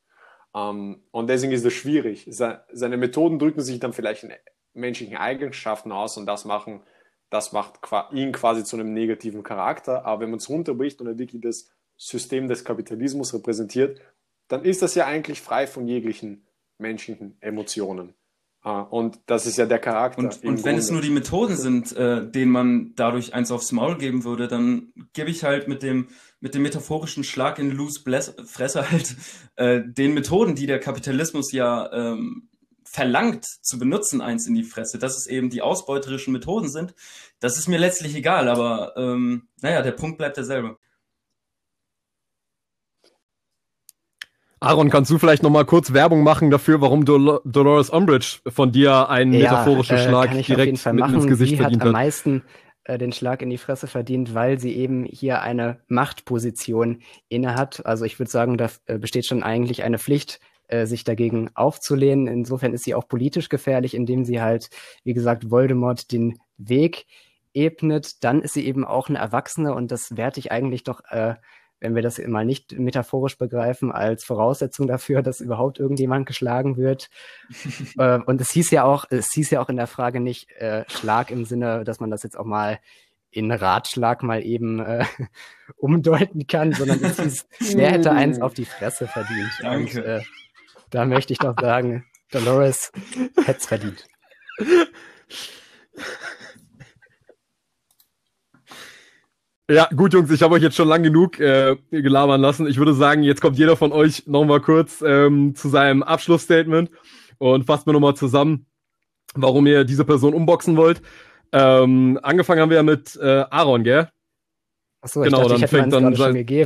Ähm, und deswegen ist das schwierig. Seine Methoden drücken sich dann vielleicht in menschlichen Eigenschaften aus und das machen, das macht ihn quasi zu einem negativen Charakter. Aber wenn man es runterbricht und er wirklich das System des Kapitalismus repräsentiert, dann ist das ja eigentlich frei von jeglichen menschlichen Emotionen. Uh, und das ist ja der Charakter. Und, und wenn es nur die Methoden sind, äh, denen man dadurch eins aufs Maul geben würde, dann gebe ich halt mit dem, mit dem metaphorischen Schlag in Loose Fresse halt äh, den Methoden, die der Kapitalismus ja ähm, verlangt zu benutzen, eins in die Fresse. Dass es eben die ausbeuterischen Methoden sind, das ist mir letztlich egal, aber ähm, naja, der Punkt bleibt derselbe. Aaron, kannst du vielleicht noch mal kurz Werbung machen dafür, warum Dol Dolores Umbridge von dir einen ja, metaphorischen äh, Schlag direkt mitten ins Gesicht sie verdient hat? am meisten äh, den Schlag in die Fresse verdient, weil sie eben hier eine Machtposition innehat. Also ich würde sagen, da äh, besteht schon eigentlich eine Pflicht, äh, sich dagegen aufzulehnen. Insofern ist sie auch politisch gefährlich, indem sie halt, wie gesagt, Voldemort den Weg ebnet. Dann ist sie eben auch eine Erwachsene und das werte ich eigentlich doch äh, wenn wir das mal nicht metaphorisch begreifen, als Voraussetzung dafür, dass überhaupt irgendjemand geschlagen wird. äh, und es hieß ja auch, es hieß ja auch in der Frage nicht äh, Schlag im Sinne, dass man das jetzt auch mal in Ratschlag mal eben äh, umdeuten kann, sondern es hieß, wer hätte eins auf die Fresse verdient? Danke. Und, äh, da möchte ich doch sagen, Dolores hätte es verdient. Ja, gut, Jungs, ich habe euch jetzt schon lang genug äh, gelabern lassen. Ich würde sagen, jetzt kommt jeder von euch nochmal kurz ähm, zu seinem Abschlussstatement und fasst mir nochmal zusammen, warum ihr diese Person umboxen wollt. Ähm, angefangen haben wir ja mit äh, Aaron, gell? Achso, genau, dachte, dann fängt dann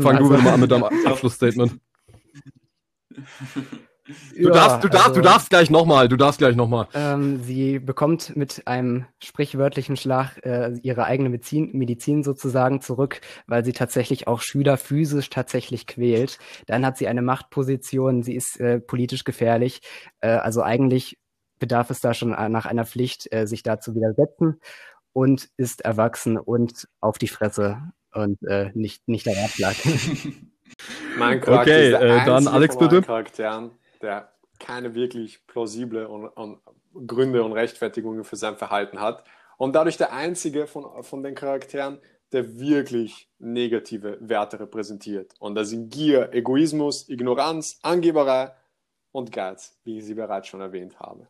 fang also. du mal an mit deinem Abschlussstatement. Du, ja, darfst, du, darfst, also, du darfst gleich nochmal, du darfst gleich nochmal. Ähm, sie bekommt mit einem sprichwörtlichen Schlag äh, ihre eigene Medizin, Medizin sozusagen zurück, weil sie tatsächlich auch Schüler physisch tatsächlich quält. Dann hat sie eine Machtposition, sie ist äh, politisch gefährlich. Äh, also eigentlich bedarf es da schon nach einer Pflicht, äh, sich da zu widersetzen und ist erwachsen und auf die Fresse und äh, nicht, nicht der Ratschlag. mein Charakter okay, ist der äh, dann Alex bitte. Charakteren der keine wirklich plausible und, und Gründe und Rechtfertigungen für sein Verhalten hat. Und dadurch der einzige von, von den Charakteren, der wirklich negative Werte repräsentiert. Und das sind Gier, Egoismus, Ignoranz, Angeberei und Geiz, wie ich sie bereits schon erwähnt habe.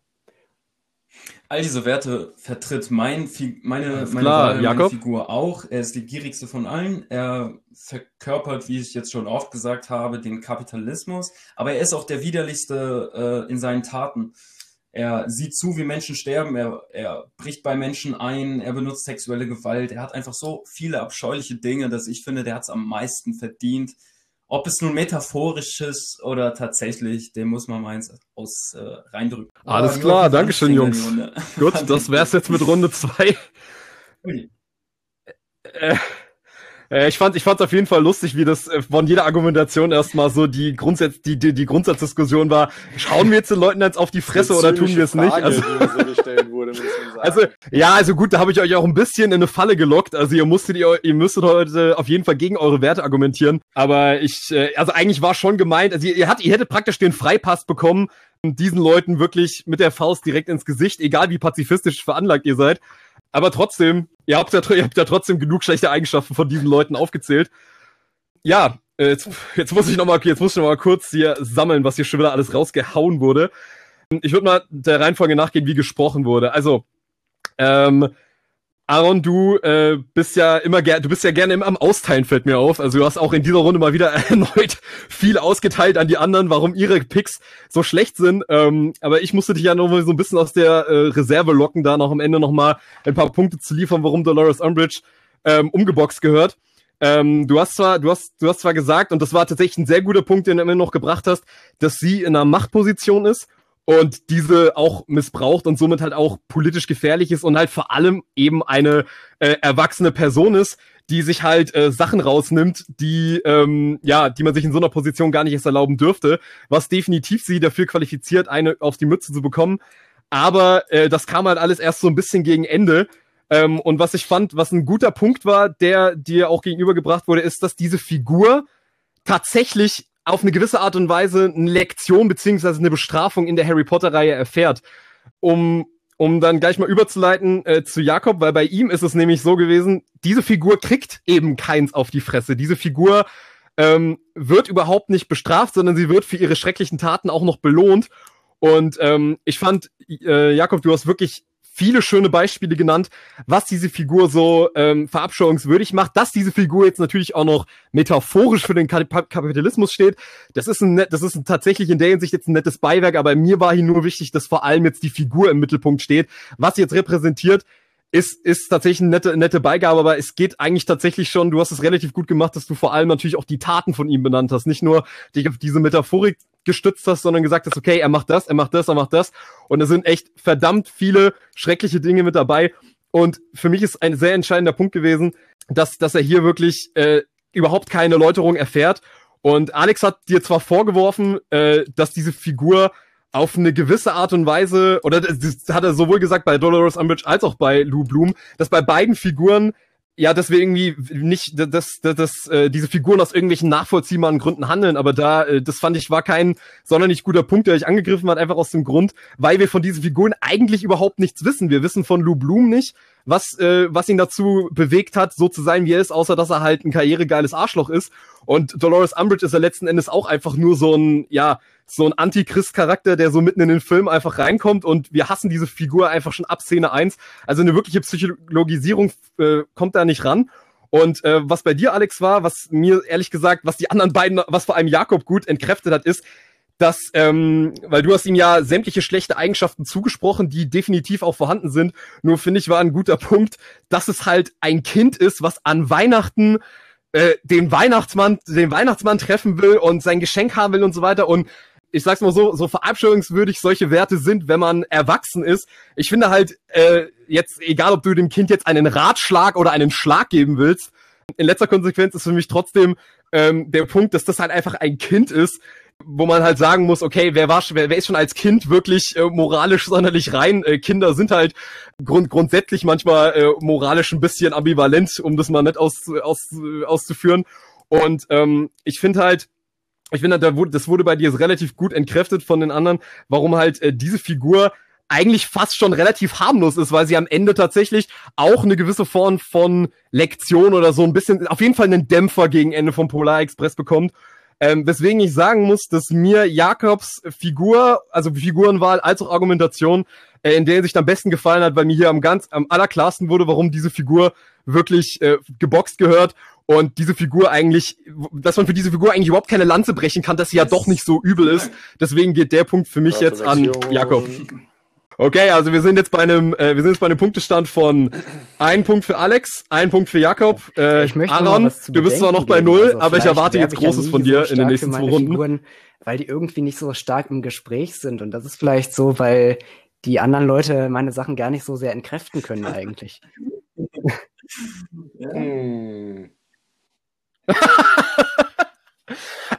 All diese Werte vertritt mein, meine, meine, Wahl, meine Figur auch. Er ist die gierigste von allen. Er verkörpert, wie ich jetzt schon oft gesagt habe, den Kapitalismus. Aber er ist auch der widerlichste äh, in seinen Taten. Er sieht zu, wie Menschen sterben. Er, er bricht bei Menschen ein. Er benutzt sexuelle Gewalt. Er hat einfach so viele abscheuliche Dinge, dass ich finde, der hat es am meisten verdient, ob es nun metaphorisch ist oder tatsächlich, dem muss man meins aus äh, reindrücken. Alles klar, Dankeschön, Jungs. Gut, das wär's jetzt mit Runde zwei. Äh, äh, ich fand, ich fand's auf jeden Fall lustig, wie das äh, von jeder Argumentation erstmal so die Grundsatz, die, die, die Grundsatzdiskussion war. Schauen wir jetzt den Leuten jetzt auf die Fresse oder tun wir es nicht? Also, wurde, also, ja, also gut, da habe ich euch auch ein bisschen in eine Falle gelockt. Also ihr musstet ihr, ihr müsstet heute auf jeden Fall gegen eure Werte argumentieren. Aber ich, äh, also eigentlich war schon gemeint, also ihr, ihr, hat, ihr hättet praktisch den Freipass bekommen, diesen Leuten wirklich mit der Faust direkt ins Gesicht, egal wie pazifistisch veranlagt ihr seid. Aber trotzdem, ihr habt ja, ihr habt ja trotzdem genug schlechte Eigenschaften von diesen Leuten aufgezählt. Ja, äh, jetzt, jetzt muss ich noch mal, jetzt muss ich noch kurz hier sammeln, was hier schon wieder alles rausgehauen wurde. Ich würde mal der Reihenfolge nachgehen, wie gesprochen wurde. Also, ähm, Aaron, du äh, bist ja immer gerne, du bist ja gerne immer am Austeilen, fällt mir auf. Also du hast auch in dieser Runde mal wieder erneut viel ausgeteilt an die anderen, warum ihre Picks so schlecht sind. Ähm, aber ich musste dich ja noch mal so ein bisschen aus der äh, Reserve locken, da noch am Ende noch mal ein paar Punkte zu liefern, warum Dolores Umbridge ähm, umgeboxt gehört. Ähm, du hast zwar, du hast, du hast zwar gesagt, und das war tatsächlich ein sehr guter Punkt, den du immer noch gebracht hast, dass sie in einer Machtposition ist und diese auch missbraucht und somit halt auch politisch gefährlich ist und halt vor allem eben eine äh, erwachsene Person ist, die sich halt äh, Sachen rausnimmt, die ähm, ja, die man sich in so einer Position gar nicht erst erlauben dürfte, was definitiv sie dafür qualifiziert, eine auf die Mütze zu bekommen. Aber äh, das kam halt alles erst so ein bisschen gegen Ende. Ähm, und was ich fand, was ein guter Punkt war, der dir auch gegenübergebracht wurde, ist, dass diese Figur tatsächlich auf eine gewisse Art und Weise eine Lektion beziehungsweise eine Bestrafung in der Harry Potter Reihe erfährt. Um um dann gleich mal überzuleiten äh, zu Jakob, weil bei ihm ist es nämlich so gewesen, diese Figur kriegt eben keins auf die Fresse. Diese Figur ähm, wird überhaupt nicht bestraft, sondern sie wird für ihre schrecklichen Taten auch noch belohnt. Und ähm, ich fand, äh, Jakob, du hast wirklich viele schöne Beispiele genannt, was diese Figur so ähm, verabscheuungswürdig macht. Dass diese Figur jetzt natürlich auch noch metaphorisch für den Kapitalismus steht, das ist ein, das ist ein, tatsächlich in der Hinsicht jetzt ein nettes Beiwerk, aber mir war hier nur wichtig, dass vor allem jetzt die Figur im Mittelpunkt steht, was sie jetzt repräsentiert ist, ist tatsächlich eine nette, nette Beigabe, aber es geht eigentlich tatsächlich schon, du hast es relativ gut gemacht, dass du vor allem natürlich auch die Taten von ihm benannt hast. Nicht nur dich auf diese Metaphorik gestützt hast, sondern gesagt hast, okay, er macht das, er macht das, er macht das. Und es sind echt verdammt viele schreckliche Dinge mit dabei. Und für mich ist ein sehr entscheidender Punkt gewesen, dass, dass er hier wirklich äh, überhaupt keine Läuterung erfährt. Und Alex hat dir zwar vorgeworfen, äh, dass diese Figur auf eine gewisse Art und Weise, oder das hat er sowohl gesagt bei Dolores Umbridge als auch bei Lou Bloom, dass bei beiden Figuren ja, dass wir irgendwie nicht, dass, dass, dass äh, diese Figuren aus irgendwelchen nachvollziehbaren Gründen handeln, aber da, äh, das fand ich, war kein sonderlich guter Punkt, der euch angegriffen hat, einfach aus dem Grund, weil wir von diesen Figuren eigentlich überhaupt nichts wissen. Wir wissen von Lou Bloom nicht, was, äh, was ihn dazu bewegt hat, so zu sein, wie er ist, außer dass er halt ein karrieregeiles Arschloch ist. Und Dolores Umbridge ist ja letzten Endes auch einfach nur so ein, ja, so ein Antichrist-Charakter, der so mitten in den Film einfach reinkommt und wir hassen diese Figur einfach schon ab Szene eins. Also eine wirkliche Psychologisierung äh, kommt da nicht ran. Und äh, was bei dir, Alex, war, was mir ehrlich gesagt, was die anderen beiden, was vor allem Jakob gut entkräftet hat, ist, dass, ähm, weil du hast ihm ja sämtliche schlechte Eigenschaften zugesprochen, die definitiv auch vorhanden sind. Nur finde ich war ein guter Punkt, dass es halt ein Kind ist, was an Weihnachten äh, den Weihnachtsmann, den Weihnachtsmann treffen will und sein Geschenk haben will und so weiter. Und ich sag's mal so, so verabscheuungswürdig solche Werte sind, wenn man erwachsen ist. Ich finde halt, äh, jetzt, egal ob du dem Kind jetzt einen Ratschlag oder einen Schlag geben willst, in letzter Konsequenz ist für mich trotzdem ähm, der Punkt, dass das halt einfach ein Kind ist, wo man halt sagen muss, okay, wer war, wer, wer ist schon als Kind wirklich äh, moralisch sonderlich rein? Äh, Kinder sind halt grund, grundsätzlich manchmal äh, moralisch ein bisschen ambivalent, um das mal nicht aus, aus, auszuführen. Und ähm, ich finde halt, ich finde, wurde, das wurde bei dir relativ gut entkräftet von den anderen, warum halt äh, diese Figur eigentlich fast schon relativ harmlos ist, weil sie am Ende tatsächlich auch eine gewisse Form von Lektion oder so ein bisschen, auf jeden Fall einen Dämpfer gegen Ende vom Polar Express bekommt. Ähm, weswegen ich sagen muss, dass mir Jakobs Figur, also Figurenwahl als auch Argumentation, äh, in der sich am besten gefallen hat, weil mir hier am ganz, am allerklarsten wurde, warum diese Figur wirklich äh, geboxt gehört und diese Figur eigentlich, dass man für diese Figur eigentlich überhaupt keine Lanze brechen kann, dass sie ja doch nicht so übel ist. Deswegen geht der Punkt für mich jetzt an Jakob. Okay, also wir sind jetzt bei einem, äh, wir sind jetzt bei einem Punktestand von ein Punkt für Alex, ein Punkt für Jakob. Äh, ich möchte Aaron, du bist zwar noch bei null, also aber ich erwarte jetzt Großes von dir so in den nächsten zwei Runden. Figuren, weil die irgendwie nicht so stark im Gespräch sind und das ist vielleicht so, weil die anderen Leute meine Sachen gar nicht so sehr entkräften können eigentlich. ja. hm.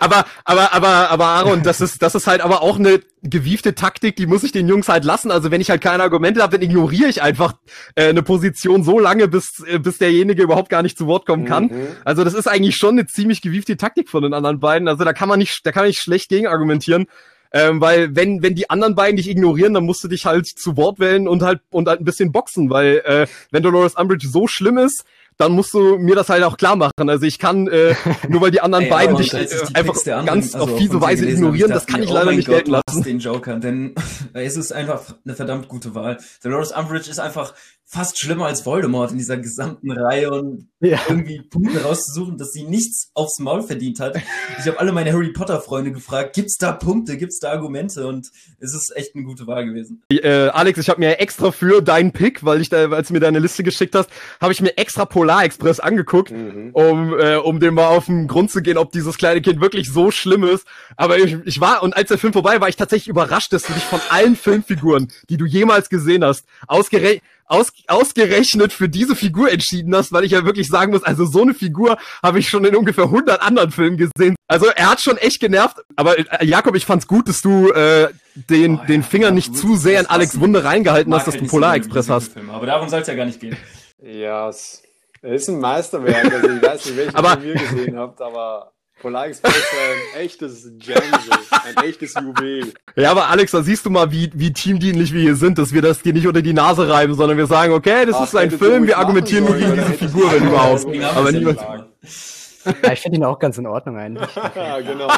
Aber, aber, aber, aber Aaron, das ist, das ist halt aber auch eine gewiefte Taktik, die muss ich den Jungs halt lassen. Also wenn ich halt keine Argumente habe, dann ignoriere ich einfach äh, eine Position so lange, bis, äh, bis derjenige überhaupt gar nicht zu Wort kommen kann. Mhm. Also das ist eigentlich schon eine ziemlich gewiefte Taktik von den anderen beiden. Also da kann man nicht, da kann man nicht schlecht gegen argumentieren. Ähm, weil wenn, wenn die anderen beiden dich ignorieren, dann musst du dich halt zu Wort wählen und halt und halt ein bisschen boxen, weil äh, wenn Dolores Umbridge so schlimm ist, dann musst du mir das halt auch klar machen. Also ich kann, äh, nur weil die anderen Ey, beiden dich äh, einfach anderen, ganz also auf fiese Weise ignorieren, das kann ich, ich leider oh nicht Gott, gelten lassen. den Joker, denn es ist einfach eine verdammt gute Wahl. Dolores Umbridge ist einfach fast schlimmer als Voldemort in dieser gesamten Reihe und ja. irgendwie Punkte rauszusuchen, dass sie nichts aufs Maul verdient hat. Ich habe alle meine Harry Potter Freunde gefragt, gibt's da Punkte, gibt's da Argumente und es ist echt eine gute Wahl gewesen. Äh, Alex, ich habe mir extra für deinen Pick, weil ich da, als du mir deine Liste geschickt hast, habe ich mir extra Polar Express angeguckt, mhm. um äh, um dem mal auf den Grund zu gehen, ob dieses kleine Kind wirklich so schlimm ist. Aber ich, ich war und als der Film vorbei war, ich tatsächlich überrascht, dass du dich von allen Filmfiguren, die du jemals gesehen hast, ausgerechnet aus, ausgerechnet für diese Figur entschieden hast, weil ich ja wirklich sagen muss, also so eine Figur habe ich schon in ungefähr 100 anderen Filmen gesehen. Also er hat schon echt genervt, aber äh, Jakob, ich fand's gut, dass du äh, den, oh, den Finger ja, nicht zu sehr in Alex Wunde reingehalten hast, dass du Polar Express hast. Film, aber darum soll es ja gar nicht gehen. Ja, es ist ein Meisterwerk, also ich weiß nicht, welchen aber, ihr gesehen habt, aber Polar Express ist ein echtes Gem, ein echtes Juwel. Ja, aber Alex, da siehst du mal, wie, wie teamdienlich wir hier sind, dass wir das dir nicht unter die Nase reiben, sondern wir sagen, okay, das Ach, ist ein Film, wir argumentieren nur gegen diese Figur, wenn überhaupt. Aber niemals. Ja, ich finde ihn auch ganz in Ordnung eigentlich. ja, genau.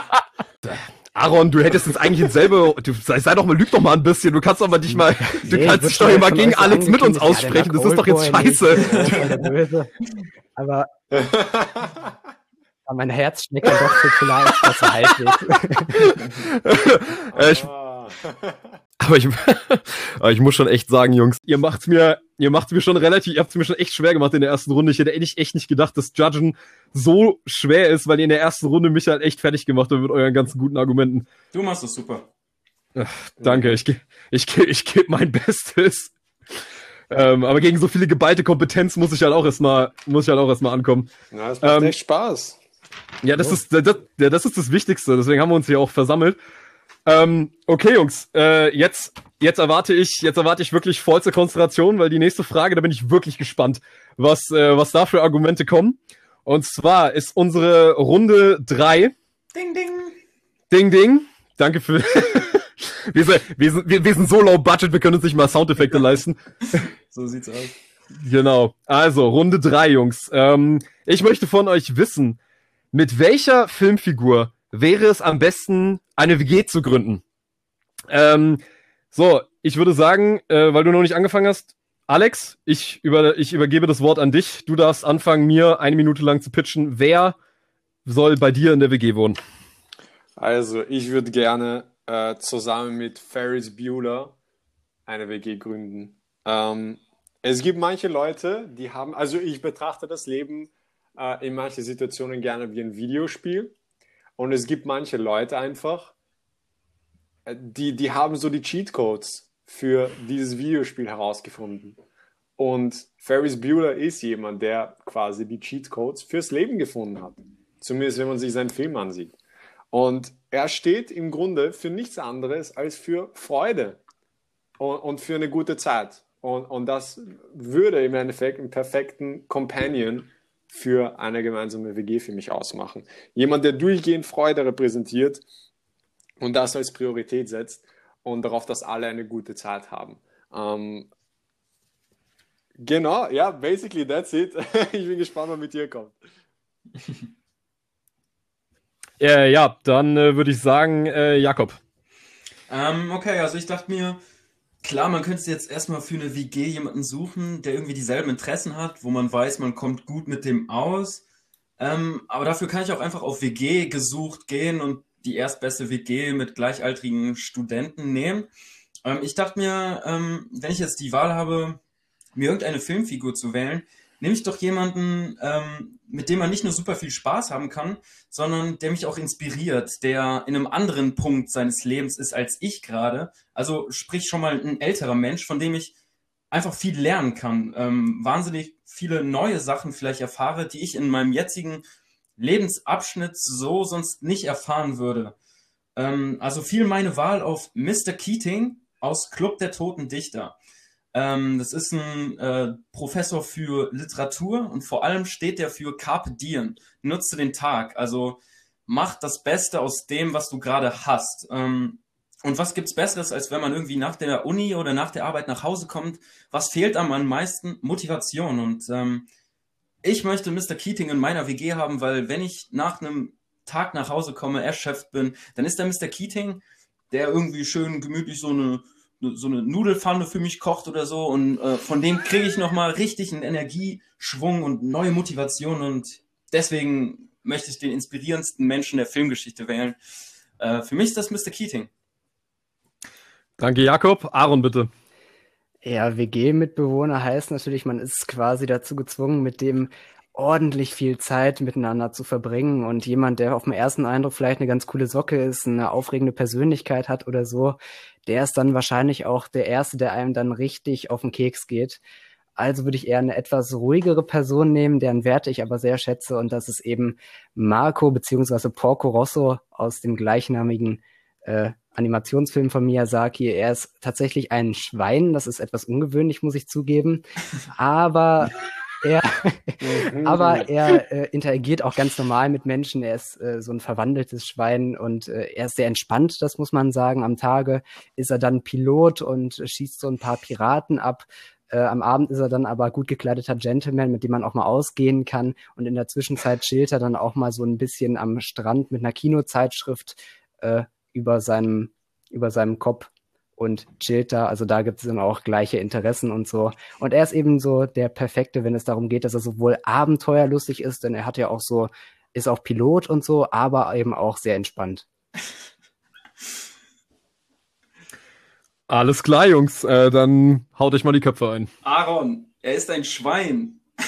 Aaron, du hättest jetzt eigentlich selber, du sei, sei, doch mal, lüg doch mal ein bisschen, du kannst doch mal dich mal, du nee, kannst dich doch immer gegen Alex mit uns aussprechen, das ist doch jetzt scheiße. Aber Aber mein Herz schmeckt dann doch für Polar Express halbwegs. ich, aber ich, aber ich muss schon echt sagen, Jungs, ihr macht's mir, ihr macht's mir schon relativ, ihr habt's mir schon echt schwer gemacht in der ersten Runde. Ich hätte echt, echt nicht gedacht, dass Judgen so schwer ist, weil ihr in der ersten Runde mich halt echt fertig gemacht habt mit euren ganzen guten Argumenten. Du machst es super. Ach, danke, ich, ich, ich, ich gebe mein Bestes. Ähm, aber gegen so viele geballte Kompetenz muss ich halt auch erstmal, muss ich halt auch erstmal ankommen. Ja, es macht ähm, echt Spaß. Ja, das, ist, das, das ist das Wichtigste, deswegen haben wir uns hier auch versammelt. Ähm, okay, Jungs, äh, jetzt, jetzt erwarte ich, jetzt erwarte ich wirklich vollste Konzentration, weil die nächste Frage, da bin ich wirklich gespannt, was, äh, was da für Argumente kommen. Und zwar ist unsere Runde drei. Ding, ding. Ding, ding. Danke für. wir, sind, wir, sind, wir, wir sind so low budget, wir können uns nicht mal Soundeffekte leisten. So sieht's aus. Genau. Also, Runde drei, Jungs. Ähm, ich möchte von euch wissen, mit welcher Filmfigur wäre es am besten, eine WG zu gründen? Ähm, so, ich würde sagen, äh, weil du noch nicht angefangen hast, Alex, ich, über, ich übergebe das Wort an dich. Du darfst anfangen, mir eine Minute lang zu pitchen. Wer soll bei dir in der WG wohnen? Also, ich würde gerne äh, zusammen mit Ferris Bueller eine WG gründen. Ähm, es gibt manche Leute, die haben, also ich betrachte das Leben äh, in manchen Situationen gerne wie ein Videospiel. Und es gibt manche Leute einfach, äh, die, die haben so die Cheatcodes für dieses Videospiel herausgefunden. Und Ferris Bueller ist jemand, der quasi die Cheatcodes fürs Leben gefunden hat. Zumindest wenn man sich seinen Film ansieht. Und er steht im Grunde für nichts anderes als für Freude und, und für eine gute Zeit. Und, und das würde im Endeffekt einen perfekten Companion für eine gemeinsame WG für mich ausmachen. Jemand, der durchgehend Freude repräsentiert und das als Priorität setzt und darauf, dass alle eine gute Zeit haben. Ähm, genau, ja, basically that's it. ich bin gespannt, was mit dir kommt. äh, ja, dann äh, würde ich sagen, äh, Jakob. Ähm, okay, also ich dachte mir, Klar, man könnte jetzt erstmal für eine WG jemanden suchen, der irgendwie dieselben Interessen hat, wo man weiß, man kommt gut mit dem aus. Ähm, aber dafür kann ich auch einfach auf WG gesucht gehen und die erstbeste WG mit gleichaltrigen Studenten nehmen. Ähm, ich dachte mir, ähm, wenn ich jetzt die Wahl habe, mir irgendeine Filmfigur zu wählen, nehme ich doch jemanden, ähm, mit dem man nicht nur super viel Spaß haben kann, sondern der mich auch inspiriert, der in einem anderen Punkt seines Lebens ist als ich gerade. Also sprich schon mal ein älterer Mensch, von dem ich einfach viel lernen kann, ähm, wahnsinnig viele neue Sachen vielleicht erfahre, die ich in meinem jetzigen Lebensabschnitt so sonst nicht erfahren würde. Ähm, also fiel meine Wahl auf Mr. Keating aus Club der Toten Dichter. Ähm, das ist ein äh, Professor für Literatur und vor allem steht der für Carpe Diem. Nutze den Tag. Also mach das Beste aus dem, was du gerade hast. Ähm, und was gibt's Besseres, als wenn man irgendwie nach der Uni oder nach der Arbeit nach Hause kommt? Was fehlt am meisten? Motivation. Und ähm, ich möchte Mr. Keating in meiner WG haben, weil wenn ich nach einem Tag nach Hause komme, erschöpft bin, dann ist der Mr. Keating, der irgendwie schön gemütlich so eine so eine Nudelfanne für mich kocht oder so und äh, von dem kriege ich nochmal richtig einen Energieschwung und neue Motivation und deswegen möchte ich den inspirierendsten Menschen der Filmgeschichte wählen. Äh, für mich ist das Mr. Keating. Danke, Jakob. Aaron, bitte. Ja, WG-Mitbewohner heißt natürlich, man ist quasi dazu gezwungen, mit dem ordentlich viel Zeit miteinander zu verbringen und jemand, der auf den ersten Eindruck vielleicht eine ganz coole Socke ist, eine aufregende Persönlichkeit hat oder so, der ist dann wahrscheinlich auch der Erste, der einem dann richtig auf den Keks geht. Also würde ich eher eine etwas ruhigere Person nehmen, deren Werte ich aber sehr schätze und das ist eben Marco beziehungsweise Porco Rosso aus dem gleichnamigen äh, Animationsfilm von Miyazaki. Er ist tatsächlich ein Schwein, das ist etwas ungewöhnlich, muss ich zugeben, aber er, mhm. aber er äh, interagiert auch ganz normal mit Menschen. Er ist äh, so ein verwandeltes Schwein und äh, er ist sehr entspannt, das muss man sagen. Am Tage ist er dann Pilot und schießt so ein paar Piraten ab. Äh, am Abend ist er dann aber gut gekleideter Gentleman, mit dem man auch mal ausgehen kann. Und in der Zwischenzeit chillt er dann auch mal so ein bisschen am Strand mit einer Kinozeitschrift äh, über seinem über seinem Kopf und chillt da. Also da gibt es immer auch gleiche Interessen und so. Und er ist eben so der Perfekte, wenn es darum geht, dass er sowohl abenteuerlustig ist, denn er hat ja auch so, ist auch Pilot und so, aber eben auch sehr entspannt. Alles klar, Jungs. Äh, dann haut euch mal die Köpfe ein. Aaron, er ist ein Schwein.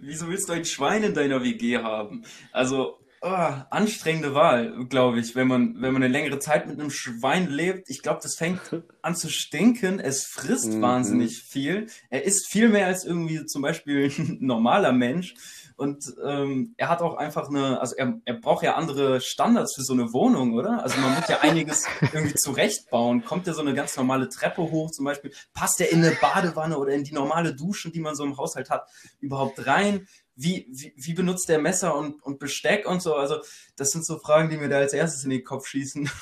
Wieso willst du ein Schwein in deiner WG haben? Also, oh, anstrengende Wahl, glaube ich, wenn man, wenn man eine längere Zeit mit einem Schwein lebt. Ich glaube, das fängt an zu stinken. Es frisst mhm. wahnsinnig viel. Er isst viel mehr als irgendwie zum Beispiel ein normaler Mensch. Und ähm, er hat auch einfach eine, also er, er braucht ja andere Standards für so eine Wohnung, oder? Also man muss ja einiges irgendwie zurechtbauen. Kommt er so eine ganz normale Treppe hoch zum Beispiel? Passt er in eine Badewanne oder in die normale Dusche, die man so im Haushalt hat, überhaupt rein? Wie, wie, wie benutzt der Messer und, und Besteck und so? Also, das sind so Fragen, die mir da als erstes in den Kopf schießen.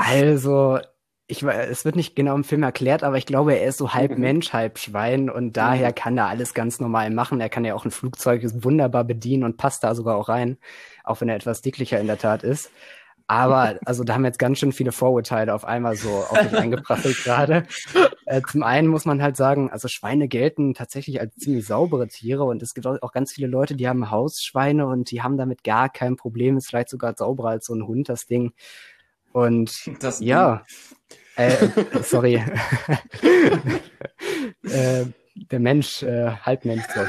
Also, ich, es wird nicht genau im Film erklärt, aber ich glaube, er ist so halb mhm. Mensch, halb Schwein und daher mhm. kann er alles ganz normal machen. Er kann ja auch ein Flugzeug wunderbar bedienen und passt da sogar auch rein, auch wenn er etwas dicklicher in der Tat ist. Aber also da haben jetzt ganz schön viele Vorurteile auf einmal so auf mich eingeprasselt gerade. Äh, zum einen muss man halt sagen, also Schweine gelten tatsächlich als ziemlich saubere Tiere und es gibt auch ganz viele Leute, die haben Hausschweine und die haben damit gar kein Problem. Ist vielleicht sogar sauberer als so ein Hund, das Ding. Und das ja, äh, sorry. äh, der Mensch, äh, Halbmensch. So.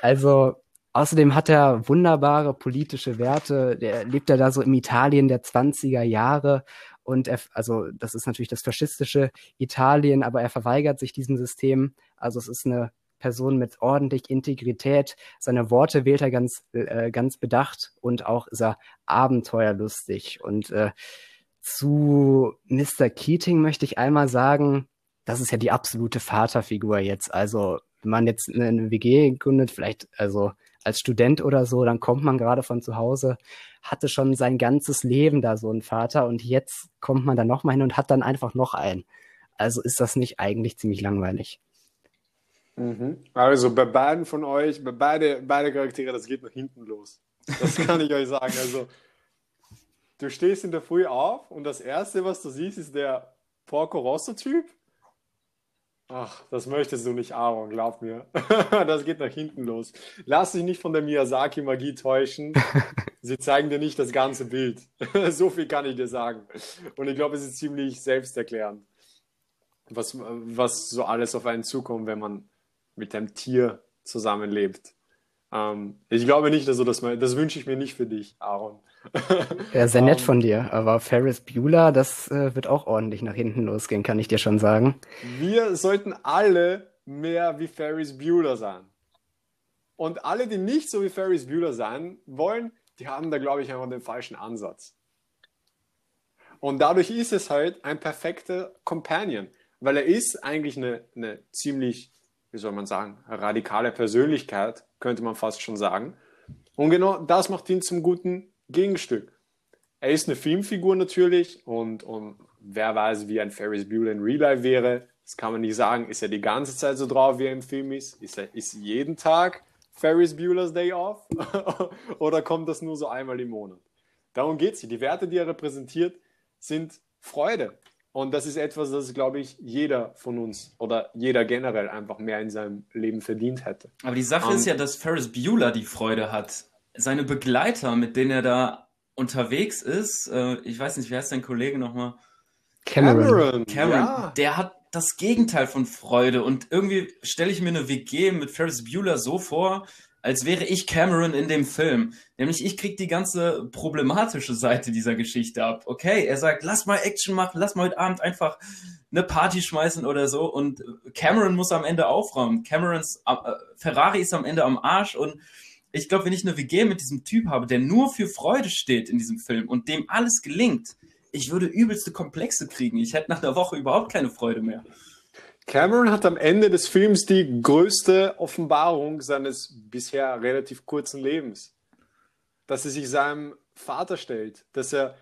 Also Außerdem hat er wunderbare politische Werte. Der lebt ja da so im Italien der 20er Jahre. Und er, also, das ist natürlich das faschistische Italien, aber er verweigert sich diesem System. Also, es ist eine Person mit ordentlich Integrität. Seine Worte wählt er ganz, äh, ganz bedacht und auch ist er abenteuerlustig. Und äh, zu Mr. Keating möchte ich einmal sagen, das ist ja die absolute Vaterfigur jetzt. Also, wenn man jetzt eine WG gründet, vielleicht, also als Student oder so, dann kommt man gerade von zu Hause, hatte schon sein ganzes Leben da so einen Vater und jetzt kommt man da nochmal hin und hat dann einfach noch einen. Also ist das nicht eigentlich ziemlich langweilig. Mhm. Also bei beiden von euch, bei beide, beide Charaktere, das geht nach hinten los. Das kann ich euch sagen. Also du stehst in der Früh auf und das Erste, was du siehst, ist der Porco Rosso-Typ Ach, das möchtest du nicht, Aaron, glaub mir. das geht nach hinten los. Lass dich nicht von der Miyazaki-Magie täuschen. Sie zeigen dir nicht das ganze Bild. so viel kann ich dir sagen. Und ich glaube, es ist ziemlich selbsterklärend, was, was so alles auf einen zukommt, wenn man mit einem Tier zusammenlebt. Ähm, ich glaube nicht, dass du das, das wünsche ich mir nicht für dich, Aaron. Ja, sehr nett ähm, von dir. Aber Ferris Bueller, das äh, wird auch ordentlich nach hinten losgehen, kann ich dir schon sagen. Wir sollten alle mehr wie Ferris Bueller sein. Und alle, die nicht so wie Ferris Bueller sein wollen, die haben da, glaube ich, einfach den falschen Ansatz. Und dadurch ist es halt ein perfekter Companion, weil er ist eigentlich eine, eine ziemlich, wie soll man sagen, radikale Persönlichkeit, könnte man fast schon sagen. Und genau das macht ihn zum guten Gegenstück. Er ist eine Filmfigur natürlich und, und wer weiß, wie ein Ferris Bueller in Real Life wäre. Das kann man nicht sagen. Ist er die ganze Zeit so drauf, wie er im Film ist? Ist er ist jeden Tag Ferris Bueller's Day Off? Oder kommt das nur so einmal im Monat? Darum geht es. Die Werte, die er repräsentiert, sind Freude. Und das ist etwas, das, glaube ich, jeder von uns oder jeder generell einfach mehr in seinem Leben verdient hätte. Aber die Sache um, ist ja, dass Ferris Bueller die Freude hat seine Begleiter, mit denen er da unterwegs ist, äh, ich weiß nicht, wer ist dein Kollege nochmal? Cameron. Cameron, ja. der hat das Gegenteil von Freude. Und irgendwie stelle ich mir eine WG mit Ferris Bueller so vor, als wäre ich Cameron in dem Film. Nämlich ich krieg die ganze problematische Seite dieser Geschichte ab. Okay, er sagt, lass mal Action machen, lass mal heute Abend einfach eine Party schmeißen oder so. Und Cameron muss am Ende aufräumen. Camerons äh, Ferrari ist am Ende am Arsch und ich glaube, wenn ich eine WG mit diesem Typ habe, der nur für Freude steht in diesem Film und dem alles gelingt, ich würde übelste Komplexe kriegen. Ich hätte nach einer Woche überhaupt keine Freude mehr. Cameron hat am Ende des Films die größte Offenbarung seines bisher relativ kurzen Lebens. Dass er sich seinem Vater stellt, dass er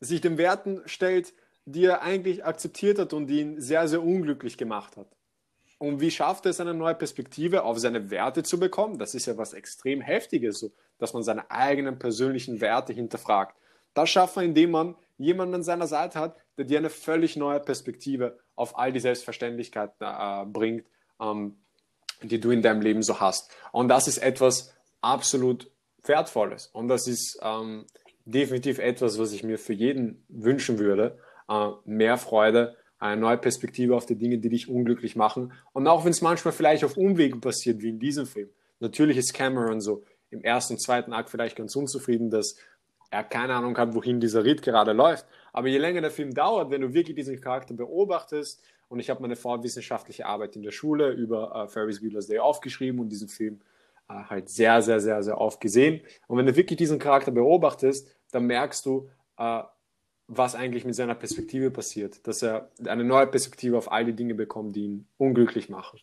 sich den Werten stellt, die er eigentlich akzeptiert hat und die ihn sehr, sehr unglücklich gemacht hat. Und wie schafft er es, eine neue Perspektive auf seine Werte zu bekommen? Das ist ja was extrem Heftiges, so, dass man seine eigenen persönlichen Werte hinterfragt. Das schafft man, indem man jemanden an seiner Seite hat, der dir eine völlig neue Perspektive auf all die Selbstverständlichkeiten äh, bringt, ähm, die du in deinem Leben so hast. Und das ist etwas absolut Wertvolles. Und das ist ähm, definitiv etwas, was ich mir für jeden wünschen würde. Äh, mehr Freude, eine neue Perspektive auf die Dinge, die dich unglücklich machen. Und auch wenn es manchmal vielleicht auf Umwegen passiert, wie in diesem Film. Natürlich ist Cameron so im ersten und zweiten Akt vielleicht ganz unzufrieden, dass er keine Ahnung hat, wohin dieser Ritt gerade läuft. Aber je länger der Film dauert, wenn du wirklich diesen Charakter beobachtest, und ich habe meine vorwissenschaftliche Arbeit in der Schule über äh, Ferris Bueller's Day aufgeschrieben und diesen Film äh, halt sehr, sehr, sehr, sehr oft gesehen. Und wenn du wirklich diesen Charakter beobachtest, dann merkst du, äh, was eigentlich mit seiner Perspektive passiert, dass er eine neue Perspektive auf all die Dinge bekommt, die ihn unglücklich machen.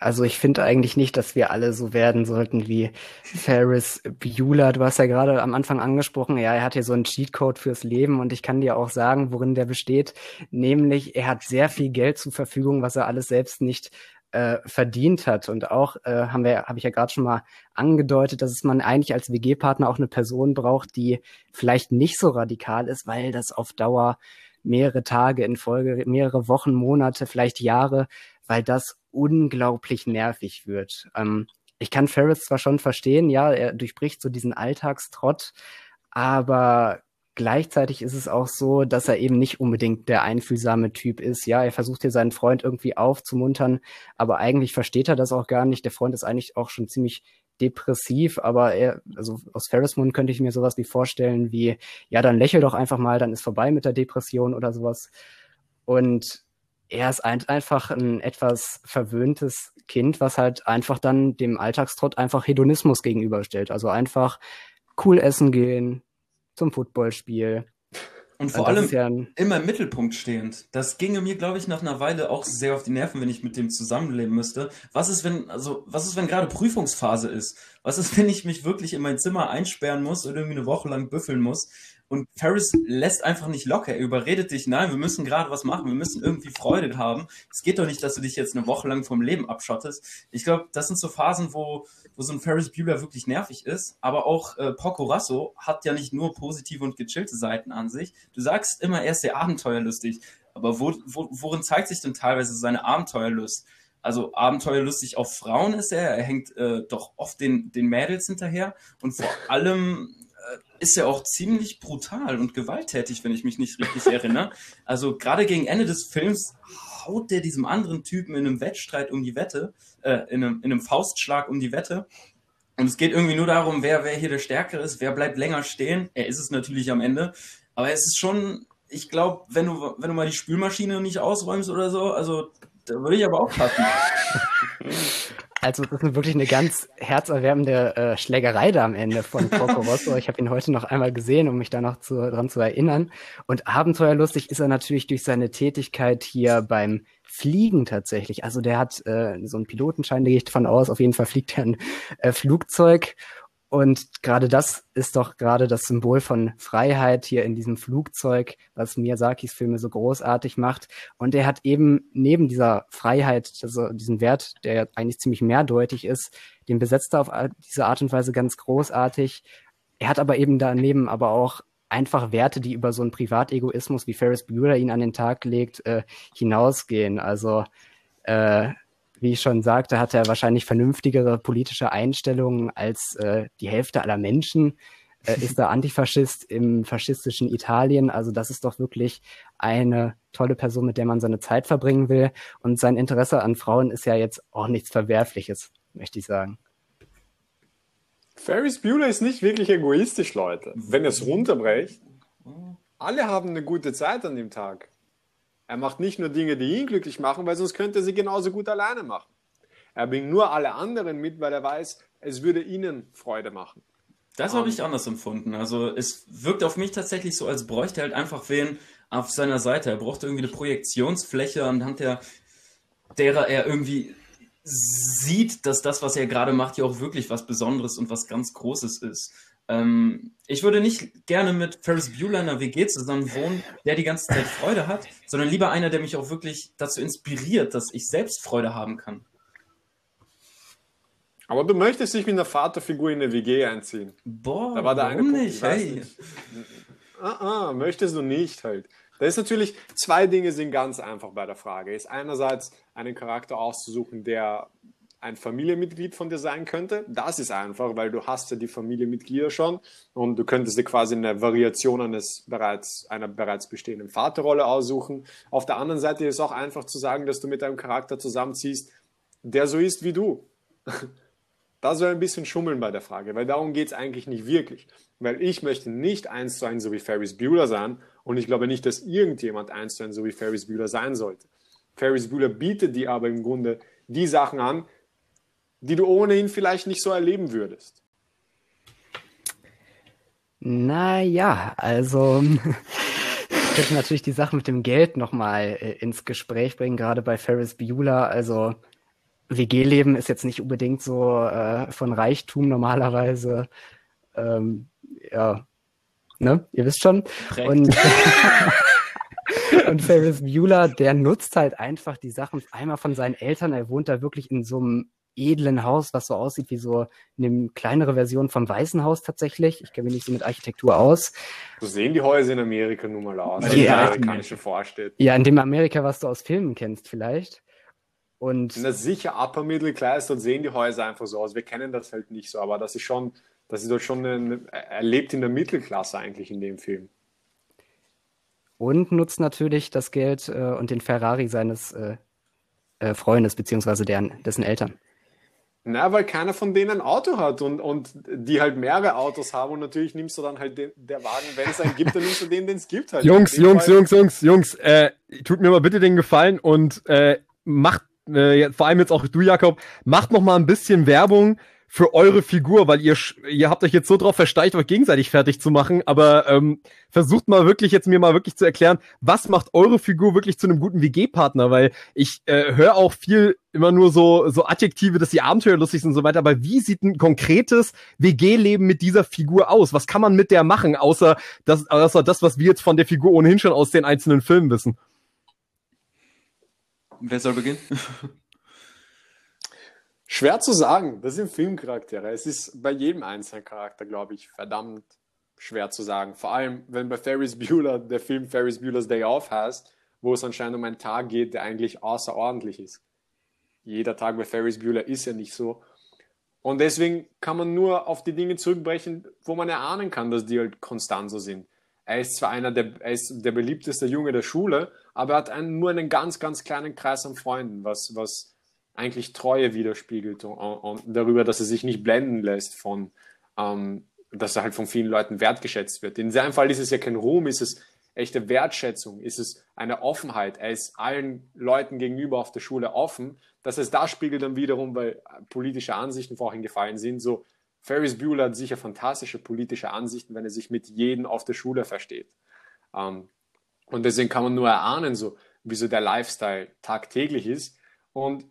Also ich finde eigentlich nicht, dass wir alle so werden sollten wie Ferris Bueller. Du hast ja gerade am Anfang angesprochen, ja, er hat hier so einen Cheatcode fürs Leben und ich kann dir auch sagen, worin der besteht. Nämlich, er hat sehr viel Geld zur Verfügung, was er alles selbst nicht äh, verdient hat. Und auch äh, haben wir, habe ich ja gerade schon mal angedeutet, dass man eigentlich als WG-Partner auch eine Person braucht, die vielleicht nicht so radikal ist, weil das auf Dauer mehrere Tage in Folge, mehrere Wochen, Monate, vielleicht Jahre, weil das unglaublich nervig wird. Ähm, ich kann Ferris zwar schon verstehen, ja, er durchbricht so diesen Alltagstrott, aber gleichzeitig ist es auch so, dass er eben nicht unbedingt der einfühlsame Typ ist. Ja, er versucht hier seinen Freund irgendwie aufzumuntern, aber eigentlich versteht er das auch gar nicht. Der Freund ist eigentlich auch schon ziemlich depressiv, aber er, also aus Ferris Mund könnte ich mir sowas wie vorstellen wie, ja, dann lächel doch einfach mal, dann ist vorbei mit der Depression oder sowas. Und er ist ein, einfach ein etwas verwöhntes Kind, was halt einfach dann dem Alltagstrott einfach Hedonismus gegenüberstellt. Also einfach cool essen gehen, zum Footballspiel. Und vor allem ja immer im Mittelpunkt stehend. Das ginge mir, glaube ich, nach einer Weile auch sehr auf die Nerven, wenn ich mit dem zusammenleben müsste. Was ist, wenn, also, was ist, wenn gerade Prüfungsphase ist? Was ist, wenn ich mich wirklich in mein Zimmer einsperren muss und irgendwie eine Woche lang büffeln muss? Und Ferris lässt einfach nicht locker. Er überredet dich, nein, wir müssen gerade was machen, wir müssen irgendwie Freude haben. Es geht doch nicht, dass du dich jetzt eine Woche lang vom Leben abschottest. Ich glaube, das sind so Phasen, wo, wo so ein Ferris Bueller wirklich nervig ist. Aber auch äh, Porco Rasso hat ja nicht nur positive und gechillte Seiten an sich. Du sagst immer, er ist sehr abenteuerlustig. Aber wo, wo, worin zeigt sich denn teilweise seine Abenteuerlust? Also abenteuerlustig auf Frauen ist er, er hängt äh, doch oft den, den Mädels hinterher und vor allem ist er auch ziemlich brutal und gewalttätig, wenn ich mich nicht richtig erinnere. Also gerade gegen Ende des Films haut der diesem anderen Typen in einem Wettstreit um die Wette, äh, in, einem, in einem Faustschlag um die Wette. Und es geht irgendwie nur darum, wer, wer hier der Stärkere ist, wer bleibt länger stehen. Er ist es natürlich am Ende. Aber es ist schon, ich glaube, wenn du, wenn du mal die Spülmaschine nicht ausräumst oder so, also da würde ich aber auch passen. Also das ist wirklich eine ganz herzerwärmende äh, Schlägerei da am Ende von Porco Rosso. Ich habe ihn heute noch einmal gesehen, um mich da noch zu, dran zu erinnern. Und abenteuerlustig ist er natürlich durch seine Tätigkeit hier beim Fliegen tatsächlich. Also der hat äh, so einen Pilotenschein, der gehe ich davon aus. Auf jeden Fall fliegt er ein äh, Flugzeug und gerade das ist doch gerade das Symbol von Freiheit hier in diesem Flugzeug, was Miyazakis Filme so großartig macht. Und er hat eben neben dieser Freiheit, also diesen Wert, der eigentlich ziemlich mehrdeutig ist, den besetzt er auf diese Art und Weise ganz großartig. Er hat aber eben daneben aber auch einfach Werte, die über so einen Privategoismus, wie Ferris Bueller ihn an den Tag legt, äh, hinausgehen. Also äh, wie ich schon sagte, hat er wahrscheinlich vernünftigere politische Einstellungen als äh, die Hälfte aller Menschen. äh, ist er Antifaschist im faschistischen Italien. Also das ist doch wirklich eine tolle Person, mit der man seine Zeit verbringen will. Und sein Interesse an Frauen ist ja jetzt auch nichts Verwerfliches, möchte ich sagen. Ferris Bueller ist nicht wirklich egoistisch, Leute. Wenn es runterbrecht, alle haben eine gute Zeit an dem Tag. Er macht nicht nur Dinge, die ihn glücklich machen, weil sonst könnte er sie genauso gut alleine machen. Er bringt nur alle anderen mit, weil er weiß, es würde ihnen Freude machen. Das habe ich anders empfunden. Also es wirkt auf mich tatsächlich so, als bräuchte er halt einfach wen auf seiner Seite. Er braucht irgendwie eine Projektionsfläche, anhand der, derer er irgendwie sieht, dass das, was er gerade macht, ja auch wirklich was Besonderes und was ganz Großes ist. Ähm, ich würde nicht gerne mit Ferris Bueller in einer WG zusammen wohnen, der die ganze Zeit Freude hat, sondern lieber einer, der mich auch wirklich dazu inspiriert, dass ich selbst Freude haben kann. Aber du möchtest dich mit einer Vaterfigur in eine WG einziehen. Boah, da war der warum eine nicht? Hey. nicht. Ah, ah, möchtest du nicht halt. Da ist natürlich, zwei Dinge sind ganz einfach bei der Frage. Ist einerseits einen Charakter auszusuchen, der ein Familienmitglied von dir sein könnte. Das ist einfach, weil du hast ja die Familienmitglieder schon und du könntest dir quasi eine Variation eines bereits, einer bereits bestehenden Vaterrolle aussuchen. Auf der anderen Seite ist es auch einfach zu sagen, dass du mit einem Charakter zusammenziehst, der so ist wie du. Das wäre ein bisschen schummeln bei der Frage, weil darum geht es eigentlich nicht wirklich. Weil ich möchte nicht eins zu eins so wie Ferris Bueller sein und ich glaube nicht, dass irgendjemand eins zu eins so wie Ferris Bueller sein sollte. Ferris Bueller bietet dir aber im Grunde die Sachen an, die du ohnehin vielleicht nicht so erleben würdest. Naja, also ich könnte natürlich die Sache mit dem Geld nochmal äh, ins Gespräch bringen, gerade bei Ferris Bueller. Also WG-Leben ist jetzt nicht unbedingt so äh, von Reichtum normalerweise. Ähm, ja, ne? Ihr wisst schon. Und, und Ferris Bueller, der nutzt halt einfach die Sachen einmal von seinen Eltern. Er wohnt da wirklich in so einem edlen Haus, was so aussieht wie so eine kleinere Version vom Weißen Haus tatsächlich. Ich kenne mich nicht so mit Architektur aus. So sehen die Häuser in Amerika nun mal aus. Ja, amerikanische Vorstädte. Ja, in dem Amerika, was du aus Filmen kennst vielleicht. Und Na sicher, Upper Middle Class, dort sehen die Häuser einfach so aus. Wir kennen das halt nicht so, aber das ist schon, das ist dort schon ein, er lebt in der Mittelklasse eigentlich in dem Film. Und nutzt natürlich das Geld äh, und den Ferrari seines äh, äh, Freundes, beziehungsweise deren, dessen Eltern. Na, weil keiner von denen ein Auto hat und, und die halt mehrere Autos haben und natürlich nimmst du dann halt den, der Wagen, wenn es einen gibt, dann nimmst du den, den es gibt halt. Jungs, Jungs, Jungs, Jungs, Jungs, äh, tut mir mal bitte den Gefallen und äh, macht äh, vor allem jetzt auch du, Jakob, macht noch mal ein bisschen Werbung für eure Figur, weil ihr, ihr habt euch jetzt so drauf versteicht, euch gegenseitig fertig zu machen, aber ähm, versucht mal wirklich jetzt mir mal wirklich zu erklären, was macht eure Figur wirklich zu einem guten WG-Partner, weil ich äh, höre auch viel immer nur so, so Adjektive, dass die Abenteuer lustig sind und so weiter, aber wie sieht ein konkretes WG-Leben mit dieser Figur aus? Was kann man mit der machen, außer das, außer das, was wir jetzt von der Figur ohnehin schon aus den einzelnen Filmen wissen? Wer soll beginnen? Schwer zu sagen. Das sind Filmcharaktere. Es ist bei jedem einzelnen Charakter, glaube ich, verdammt schwer zu sagen. Vor allem, wenn bei Ferris Bueller der Film Ferris Bueller's Day Off heißt, wo es anscheinend um einen Tag geht, der eigentlich außerordentlich ist. Jeder Tag bei Ferris Bueller ist ja nicht so. Und deswegen kann man nur auf die Dinge zurückbrechen, wo man erahnen kann, dass die halt konstant so sind. Er ist zwar einer der, er ist der beliebteste Junge der Schule, aber er hat einen, nur einen ganz, ganz kleinen Kreis an Freunden, was, was eigentlich Treue widerspiegelt und, und darüber, dass er sich nicht blenden lässt von, ähm, dass er halt von vielen Leuten wertgeschätzt wird. In seinem Fall ist es ja kein Ruhm, ist es echte Wertschätzung, ist es eine Offenheit. Er ist allen Leuten gegenüber auf der Schule offen. Dass es da spiegelt dann wiederum, weil politische Ansichten vorhin gefallen sind, so Ferris Bueller hat sicher fantastische politische Ansichten, wenn er sich mit jedem auf der Schule versteht. Ähm, und deswegen kann man nur erahnen, so, wie so der Lifestyle tagtäglich ist. Und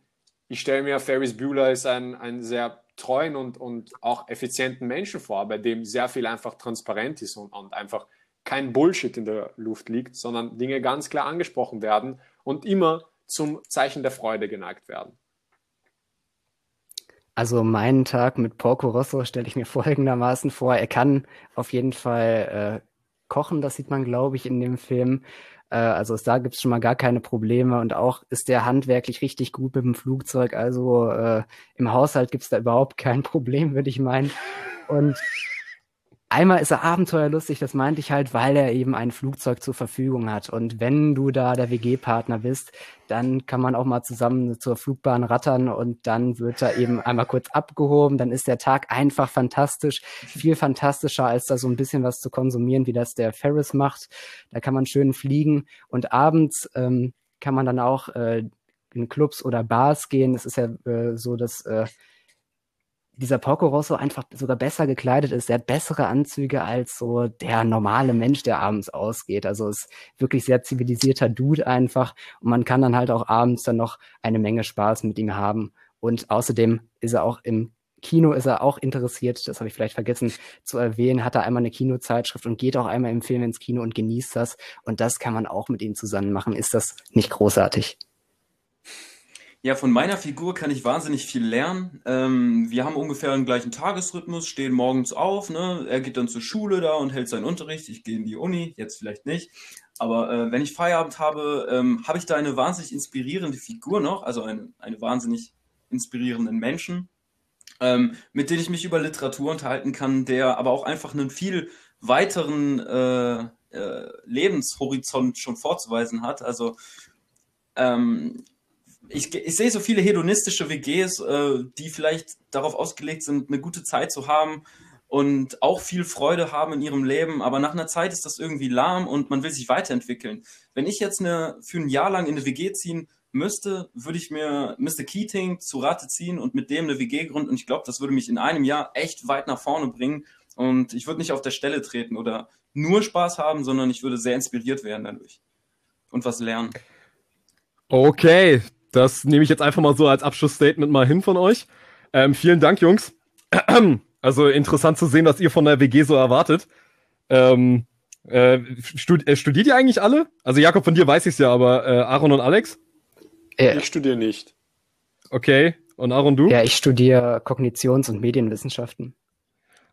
ich stelle mir, Ferris Bueller ist ein, ein sehr treuen und, und auch effizienten Menschen vor, bei dem sehr viel einfach transparent ist und, und einfach kein Bullshit in der Luft liegt, sondern Dinge ganz klar angesprochen werden und immer zum Zeichen der Freude geneigt werden. Also meinen Tag mit Porco Rosso stelle ich mir folgendermaßen vor. Er kann auf jeden Fall äh, kochen, das sieht man, glaube ich, in dem Film. Äh, also da gibt es schon mal gar keine Probleme und auch ist der handwerklich richtig gut mit dem Flugzeug. Also äh, im Haushalt gibt es da überhaupt kein Problem, würde ich meinen. Und einmal ist er abenteuerlustig, das meinte ich halt, weil er eben ein Flugzeug zur Verfügung hat. Und wenn du da der WG-Partner bist, dann kann man auch mal zusammen zur Flugbahn rattern und dann wird er eben einmal kurz abgehoben. Dann ist der Tag einfach fantastisch, viel fantastischer, als da so ein bisschen was zu konsumieren, wie das der Ferris macht. Da kann man schön fliegen und abends ähm, kann man dann auch äh, in Clubs oder Bars gehen. Es ist ja äh, so, dass äh, dieser Porco Rosso einfach sogar besser gekleidet ist. Er hat bessere Anzüge als so der normale Mensch, der abends ausgeht. Also ist wirklich sehr zivilisierter Dude einfach. Und man kann dann halt auch abends dann noch eine Menge Spaß mit ihm haben. Und außerdem ist er auch im Kino ist er auch interessiert, das habe ich vielleicht vergessen zu erwähnen, hat er einmal eine Kinozeitschrift und geht auch einmal im Film ins Kino und genießt das. Und das kann man auch mit ihm zusammen machen. Ist das nicht großartig? Ja, von meiner Figur kann ich wahnsinnig viel lernen. Ähm, wir haben ungefähr den gleichen Tagesrhythmus, stehen morgens auf, ne? Er geht dann zur Schule da und hält seinen Unterricht. Ich gehe in die Uni, jetzt vielleicht nicht. Aber äh, wenn ich Feierabend habe, ähm, habe ich da eine wahnsinnig inspirierende Figur noch, also eine, eine wahnsinnig inspirierenden Menschen, ähm, mit denen ich mich über Literatur unterhalten kann, der aber auch einfach einen viel weiteren äh, äh, Lebenshorizont schon vorzuweisen hat. Also ähm, ich, ich sehe so viele hedonistische WGs, äh, die vielleicht darauf ausgelegt sind, eine gute Zeit zu haben und auch viel Freude haben in ihrem Leben, aber nach einer Zeit ist das irgendwie lahm und man will sich weiterentwickeln. Wenn ich jetzt eine, für ein Jahr lang in eine WG ziehen müsste, würde ich mir Mr. Keating zu Rate ziehen und mit dem eine WG gründen und ich glaube, das würde mich in einem Jahr echt weit nach vorne bringen und ich würde nicht auf der Stelle treten oder nur Spaß haben, sondern ich würde sehr inspiriert werden dadurch und was lernen. Okay, das nehme ich jetzt einfach mal so als Abschlussstatement mal hin von euch. Ähm, vielen Dank, Jungs. Also interessant zu sehen, was ihr von der WG so erwartet. Ähm, äh, stud äh, studiert ihr eigentlich alle? Also Jakob, von dir weiß ich es ja, aber äh, Aaron und Alex? Ja. Ich studiere nicht. Okay. Und Aaron, du? Ja, ich studiere Kognitions- und Medienwissenschaften.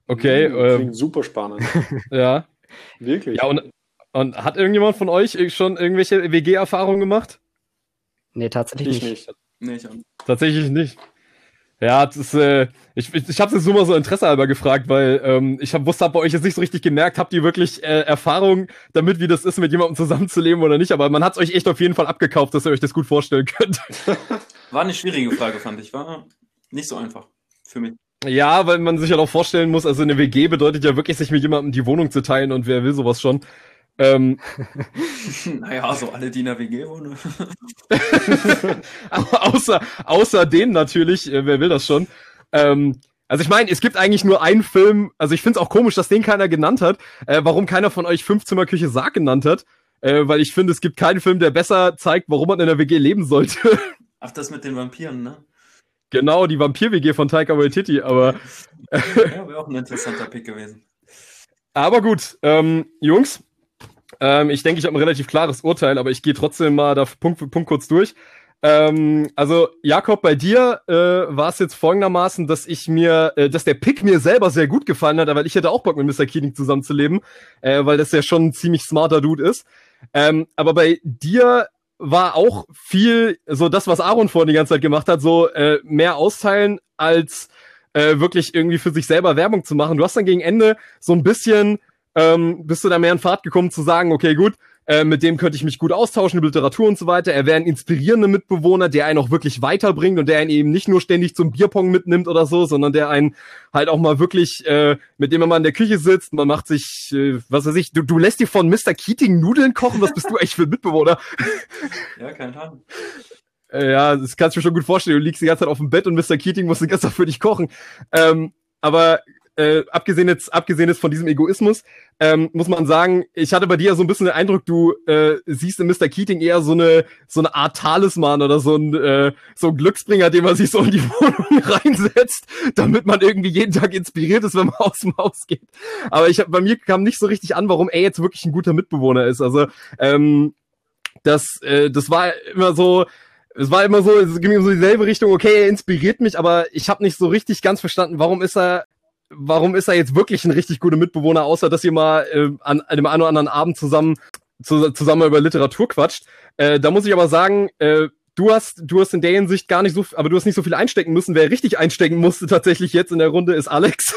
Okay. Mhm, klingt ähm, super spannend. ja. Wirklich. Ja, und, und hat irgendjemand von euch schon irgendwelche WG-Erfahrungen gemacht? Nee, tatsächlich ich nicht. nicht. Nee, tatsächlich nicht. Ja, das ist, äh, ich, ich, ich habe es nur mal so Interesse halber gefragt, weil ähm, ich hab, wusste, hab bei euch jetzt nicht so richtig gemerkt, habt ihr wirklich äh, Erfahrung damit, wie das ist, mit jemandem zusammenzuleben oder nicht, aber man hat es euch echt auf jeden Fall abgekauft, dass ihr euch das gut vorstellen könnt. War eine schwierige Frage, fand ich. War nicht so einfach für mich. Ja, weil man sich ja auch vorstellen muss, also eine WG bedeutet ja wirklich, sich mit jemandem die Wohnung zu teilen und wer will sowas schon. Ähm, naja, so alle, die in der WG wohnen. außer, außer denen natürlich, äh, wer will das schon. Ähm, also ich meine, es gibt eigentlich nur einen Film, also ich finde es auch komisch, dass den keiner genannt hat, äh, warum keiner von euch Fünfzimmerküche Sarg genannt hat, äh, weil ich finde, es gibt keinen Film, der besser zeigt, warum man in der WG leben sollte. Ach, das mit den Vampiren, ne? Genau, die Vampir-WG von Taika Waititi, aber... ja, wäre auch ein interessanter Pick gewesen. Aber gut, ähm, Jungs, ähm, ich denke, ich habe ein relativ klares Urteil, aber ich gehe trotzdem mal da Punkt für Punkt kurz durch. Ähm, also Jakob, bei dir äh, war es jetzt folgendermaßen, dass ich mir, äh, dass der Pick mir selber sehr gut gefallen hat, weil ich hätte auch Bock mit Mr. Keating zusammenzuleben, äh, weil das ja schon ein ziemlich smarter Dude ist. Ähm, aber bei dir war auch viel so das, was Aaron vorhin die ganze Zeit gemacht hat, so äh, mehr austeilen als äh, wirklich irgendwie für sich selber Werbung zu machen. Du hast dann gegen Ende so ein bisschen ähm, bist du da mehr in Fahrt gekommen zu sagen, okay, gut, äh, mit dem könnte ich mich gut austauschen über Literatur und so weiter. Er wäre ein inspirierender Mitbewohner, der einen auch wirklich weiterbringt und der einen eben nicht nur ständig zum Bierpong mitnimmt oder so, sondern der einen halt auch mal wirklich, äh, mit dem man mal in der Küche sitzt, man macht sich, äh, was weiß ich, du, du lässt dir von Mr. Keating Nudeln kochen, was bist du echt für ein Mitbewohner? Ja, kein Ahnung. Äh, ja, das kannst du mir schon gut vorstellen. Du liegst die ganze Zeit auf dem Bett und Mr. Keating muss den ganzen Tag für dich kochen. Ähm, aber äh, abgesehen jetzt, abgesehen jetzt von diesem Egoismus, ähm, muss man sagen, ich hatte bei dir so ein bisschen den Eindruck, du äh, siehst in Mr. Keating eher so eine so eine Art Talisman oder so ein äh, so ein Glücksbringer, den man sich so in die Wohnung reinsetzt, damit man irgendwie jeden Tag inspiriert ist, wenn man aus dem Haus geht. Aber ich hab, bei mir kam nicht so richtig an, warum er jetzt wirklich ein guter Mitbewohner ist. Also ähm, das äh, das war immer so es war immer so, es ging in so dieselbe Richtung, okay, er inspiriert mich, aber ich habe nicht so richtig ganz verstanden, warum ist er warum ist er jetzt wirklich ein richtig guter Mitbewohner, außer dass ihr mal äh, an einem einen oder anderen Abend zusammen zu, zusammen über Literatur quatscht. Äh, da muss ich aber sagen, äh, du hast du hast in der Hinsicht gar nicht so, aber du hast nicht so viel einstecken müssen. Wer richtig einstecken musste tatsächlich jetzt in der Runde ist Alex.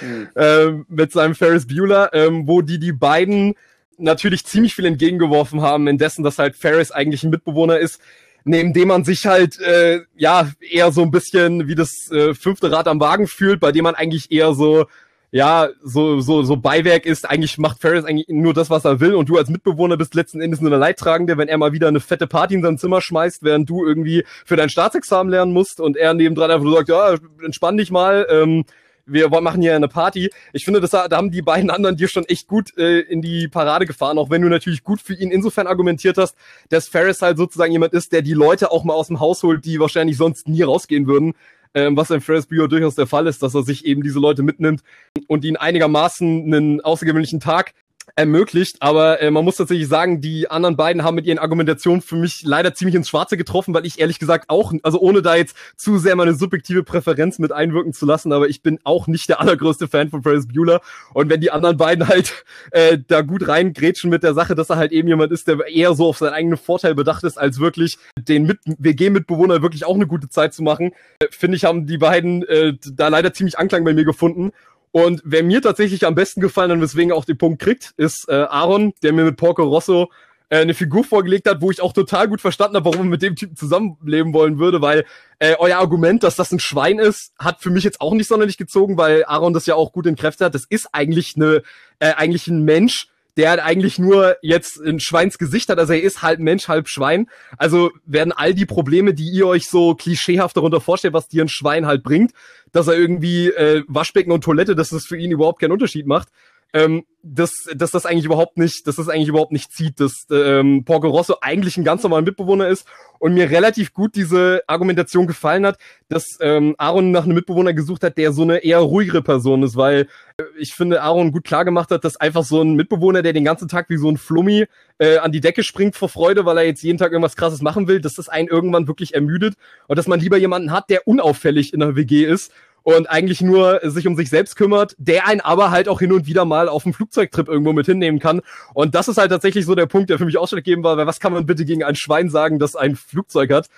mhm. ähm, mit seinem Ferris Bueller, ähm, wo die die beiden natürlich ziemlich viel entgegengeworfen haben, indessen, dass halt Ferris eigentlich ein Mitbewohner ist, neben dem man sich halt äh, ja eher so ein bisschen wie das äh, fünfte Rad am Wagen fühlt, bei dem man eigentlich eher so ja, so, so, so Beiwerk ist, eigentlich macht Ferris eigentlich nur das, was er will und du als Mitbewohner bist letzten Endes nur der Leidtragende, wenn er mal wieder eine fette Party in sein Zimmer schmeißt, während du irgendwie für dein Staatsexamen lernen musst und er nebendran einfach so sagt, ja, entspann dich mal, ähm, wir machen hier eine Party. Ich finde, das, da haben die beiden anderen dir schon echt gut äh, in die Parade gefahren, auch wenn du natürlich gut für ihn insofern argumentiert hast, dass Ferris halt sozusagen jemand ist, der die Leute auch mal aus dem Haus holt, die wahrscheinlich sonst nie rausgehen würden ähm, was in Ferris Bueller durchaus der Fall ist, dass er sich eben diese Leute mitnimmt und ihnen einigermaßen einen außergewöhnlichen Tag ermöglicht. Aber äh, man muss tatsächlich sagen, die anderen beiden haben mit ihren Argumentationen für mich leider ziemlich ins Schwarze getroffen, weil ich ehrlich gesagt auch, also ohne da jetzt zu sehr meine subjektive Präferenz mit einwirken zu lassen, aber ich bin auch nicht der allergrößte Fan von Ferris Bueller. Und wenn die anderen beiden halt äh, da gut reingrätschen mit der Sache, dass er halt eben jemand ist, der eher so auf seinen eigenen Vorteil bedacht ist, als wirklich den mit WG-Mitbewohner wirklich auch eine gute Zeit zu machen, äh, finde ich, haben die beiden äh, da leider ziemlich Anklang bei mir gefunden. Und wer mir tatsächlich am besten gefallen hat, weswegen er auch den Punkt kriegt, ist äh, Aaron, der mir mit Porco Rosso äh, eine Figur vorgelegt hat, wo ich auch total gut verstanden habe, warum man mit dem Typen zusammenleben wollen würde, weil äh, euer Argument, dass das ein Schwein ist, hat für mich jetzt auch nicht sonderlich gezogen, weil Aaron das ja auch gut in Kräfte hat. Das ist eigentlich eine, äh, eigentlich ein Mensch, der halt eigentlich nur jetzt ein Schweinsgesicht hat. Also er ist halb Mensch, halb Schwein. Also werden all die Probleme, die ihr euch so klischeehaft darunter vorstellt, was dir ein Schwein halt bringt, dass er irgendwie äh, Waschbecken und Toilette, dass das für ihn überhaupt keinen Unterschied macht, ähm, dass, dass das eigentlich überhaupt nicht, dass das eigentlich überhaupt nicht zieht, dass ähm, Porco Rosso eigentlich ein ganz normaler Mitbewohner ist und mir relativ gut diese Argumentation gefallen hat, dass ähm, Aaron nach einem Mitbewohner gesucht hat, der so eine eher ruhigere Person ist, weil äh, ich finde, Aaron gut klar gemacht hat, dass einfach so ein Mitbewohner, der den ganzen Tag wie so ein Flummi äh, an die Decke springt vor Freude, weil er jetzt jeden Tag irgendwas krasses machen will, dass das einen irgendwann wirklich ermüdet und dass man lieber jemanden hat, der unauffällig in der WG ist und eigentlich nur sich um sich selbst kümmert, der einen aber halt auch hin und wieder mal auf einen Flugzeugtrip irgendwo mit hinnehmen kann. Und das ist halt tatsächlich so der Punkt, der für mich ausschlaggebend war, weil was kann man bitte gegen ein Schwein sagen, das ein Flugzeug hat?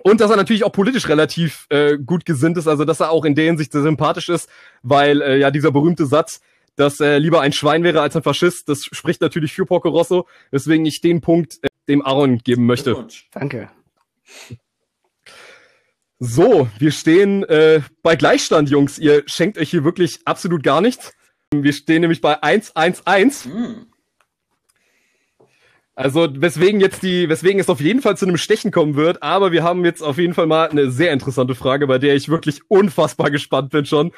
Und dass er natürlich auch politisch relativ äh, gut gesinnt ist, also dass er auch in der Hinsicht sehr sympathisch ist, weil äh, ja dieser berühmte Satz, dass er lieber ein Schwein wäre als ein Faschist, das spricht natürlich für Porco Rosso, weswegen ich den Punkt äh, dem Aaron geben möchte. Danke. So, wir stehen äh, bei Gleichstand, Jungs. Ihr schenkt euch hier wirklich absolut gar nichts. Wir stehen nämlich bei 1-1-1. Hm. Also weswegen jetzt die, weswegen es auf jeden Fall zu einem Stechen kommen wird, aber wir haben jetzt auf jeden Fall mal eine sehr interessante Frage, bei der ich wirklich unfassbar gespannt bin schon,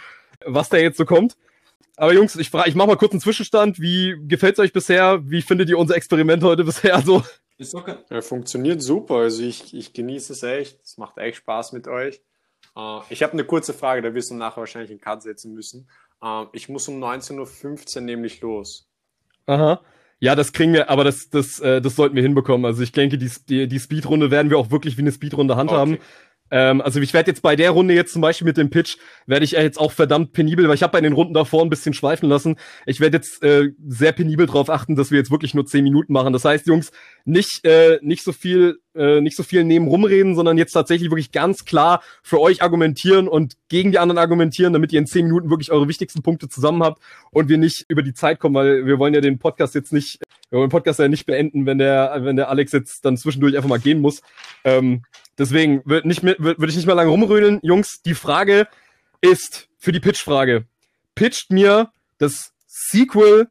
was da jetzt so kommt. Aber Jungs, ich frage, ich mach mal kurz einen Zwischenstand. Wie gefällt's euch bisher? Wie findet ihr unser Experiment heute bisher so? Ist okay. Ja, funktioniert super. Also ich, ich genieße es echt. Es macht echt Spaß mit euch. Uh, ich habe eine kurze Frage, da wirst du nachher wahrscheinlich einen Cut setzen müssen. Uh, ich muss um 19.15 Uhr nämlich los. Aha. Ja, das kriegen wir, aber das, das, äh, das sollten wir hinbekommen. Also ich denke, die, die, die Speedrunde werden wir auch wirklich wie eine Speedrunde handhaben. Okay. Ähm, also ich werde jetzt bei der Runde jetzt zum Beispiel mit dem Pitch, werde ich jetzt auch verdammt penibel, weil ich habe bei den Runden davor ein bisschen schweifen lassen. Ich werde jetzt äh, sehr penibel darauf achten, dass wir jetzt wirklich nur zehn Minuten machen. Das heißt, Jungs, nicht, äh, nicht so viel, äh, nicht so viel neben rumreden, sondern jetzt tatsächlich wirklich ganz klar für euch argumentieren und gegen die anderen argumentieren, damit ihr in zehn Minuten wirklich eure wichtigsten Punkte zusammen habt und wir nicht über die Zeit kommen, weil wir wollen ja den Podcast jetzt nicht, wir wollen den Podcast ja nicht beenden, wenn der, wenn der Alex jetzt dann zwischendurch einfach mal gehen muss. Ähm, Deswegen würde würde ich nicht mehr lange rumrödeln. Jungs, die Frage ist für die Pitch-Frage. Pitcht mir das Sequel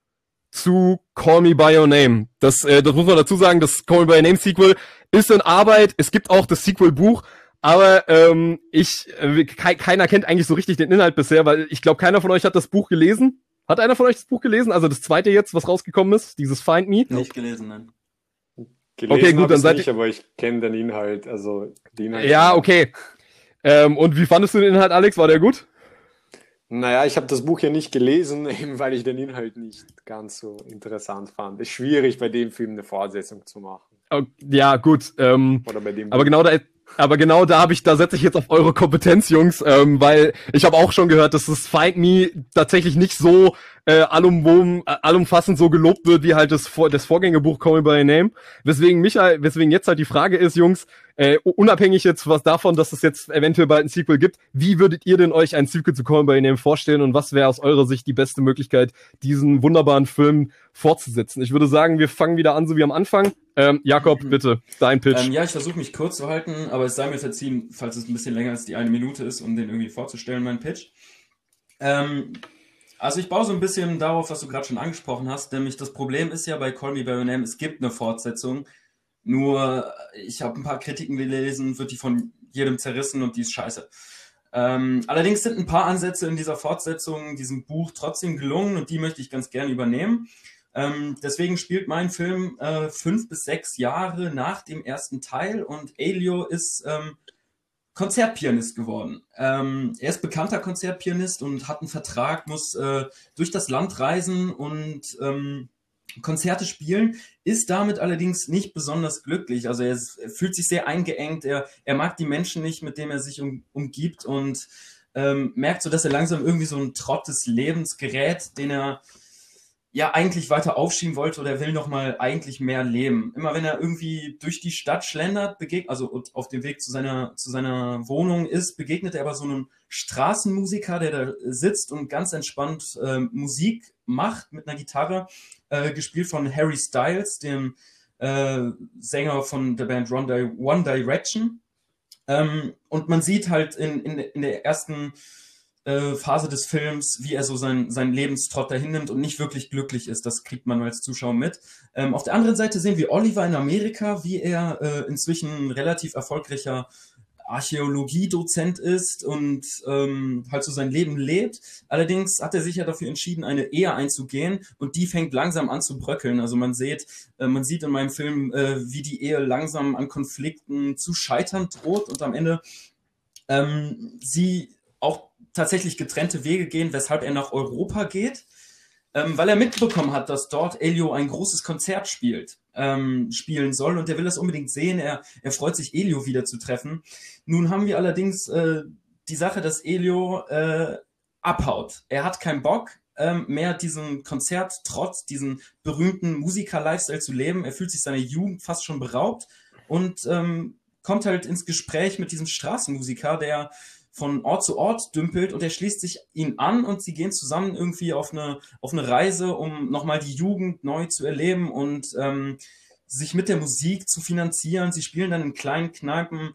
zu Call Me By Your Name. Das, äh, das muss man dazu sagen, das Call Me By Your Name Sequel ist in Arbeit. Es gibt auch das Sequel-Buch. Aber ähm, ich, äh, ke keiner kennt eigentlich so richtig den Inhalt bisher, weil ich glaube, keiner von euch hat das Buch gelesen. Hat einer von euch das Buch gelesen? Also das zweite jetzt, was rausgekommen ist, dieses Find Me? Nicht gelesen, nein. Gelesen okay, gut, dann seid nicht, aber ich kenne den Inhalt. Also den Inhalt ja, okay. Ähm, und wie fandest du den Inhalt, Alex? War der gut? Naja, ich habe das Buch ja nicht gelesen, eben weil ich den Inhalt nicht ganz so interessant fand. Ist schwierig, bei dem Film eine Fortsetzung zu machen. Ja, gut. Ähm, Oder bei dem aber genau da, aber genau da habe ich, da setze ich jetzt auf eure Kompetenz, Jungs, ähm, weil ich habe auch schon gehört, dass das Find Me tatsächlich nicht so äh, allum, äh, allumfassend so gelobt wird wie halt das, das Vorgängerbuch Call Me by Name. Weswegen Michael, weswegen jetzt halt die Frage ist, Jungs, äh, unabhängig jetzt was davon, dass es jetzt eventuell bald ein Sequel gibt, wie würdet ihr denn euch ein Sequel zu Call by Name vorstellen und was wäre aus eurer Sicht die beste Möglichkeit, diesen wunderbaren Film fortzusetzen? Ich würde sagen, wir fangen wieder an, so wie am Anfang. Ähm, Jakob, mhm. bitte, dein Pitch. Ähm, ja, ich versuche mich kurz zu halten, aber es sei mir verziehen, falls es ein bisschen länger als die eine Minute ist, um den irgendwie vorzustellen, mein Pitch. Ähm, also ich baue so ein bisschen darauf, was du gerade schon angesprochen hast, nämlich das Problem ist ja bei Call Me By Your Name, es gibt eine Fortsetzung, nur ich habe ein paar Kritiken gelesen, wird die von jedem zerrissen und die ist scheiße. Ähm, allerdings sind ein paar Ansätze in dieser Fortsetzung, diesem Buch trotzdem gelungen und die möchte ich ganz gerne übernehmen. Ähm, deswegen spielt mein Film äh, fünf bis sechs Jahre nach dem ersten Teil und Elio ist ähm, Konzertpianist geworden. Ähm, er ist bekannter Konzertpianist und hat einen Vertrag, muss äh, durch das Land reisen und ähm, Konzerte spielen, ist damit allerdings nicht besonders glücklich. Also er, er, fühlt sich sehr eingeengt, er, er mag die Menschen nicht, mit denen er sich um, umgibt und ähm, merkt so, dass er langsam irgendwie so ein Trott des Lebens gerät, den er ja eigentlich weiter aufschieben wollte oder er will noch mal eigentlich mehr leben. Immer wenn er irgendwie durch die Stadt schlendert, begegnet, also auf dem Weg zu seiner zu seiner Wohnung ist, begegnet er aber so einem Straßenmusiker, der da sitzt und ganz entspannt äh, Musik macht mit einer Gitarre, äh, gespielt von Harry Styles, dem äh, Sänger von der Band One Direction. Ähm, und man sieht halt in, in, in der ersten äh, Phase des Films, wie er so sein, sein Lebenstrott dahin nimmt und nicht wirklich glücklich ist. Das kriegt man als Zuschauer mit. Ähm, auf der anderen Seite sehen wir Oliver in Amerika, wie er äh, inzwischen relativ erfolgreicher Archäologiedozent ist und ähm, halt so sein Leben lebt. Allerdings hat er sich ja dafür entschieden, eine Ehe einzugehen und die fängt langsam an zu bröckeln. Also man sieht, äh, man sieht in meinem Film, äh, wie die Ehe langsam an Konflikten zu scheitern droht und am Ende ähm, sie auch tatsächlich getrennte Wege gehen, weshalb er nach Europa geht, ähm, weil er mitbekommen hat, dass dort Elio ein großes Konzert spielt, ähm, spielen soll und er will das unbedingt sehen. Er, er freut sich, Elio wieder zu treffen. Nun haben wir allerdings äh, die Sache, dass Elio äh, abhaut. Er hat keinen Bock, ähm, mehr diesen Konzert trotz diesen berühmten Musiker-Lifestyle zu leben. Er fühlt sich seiner Jugend fast schon beraubt und ähm, kommt halt ins Gespräch mit diesem Straßenmusiker, der von Ort zu Ort dümpelt und er schließt sich ihn an und sie gehen zusammen irgendwie auf eine, auf eine Reise, um nochmal die Jugend neu zu erleben und ähm, sich mit der Musik zu finanzieren. Sie spielen dann in kleinen Kneipen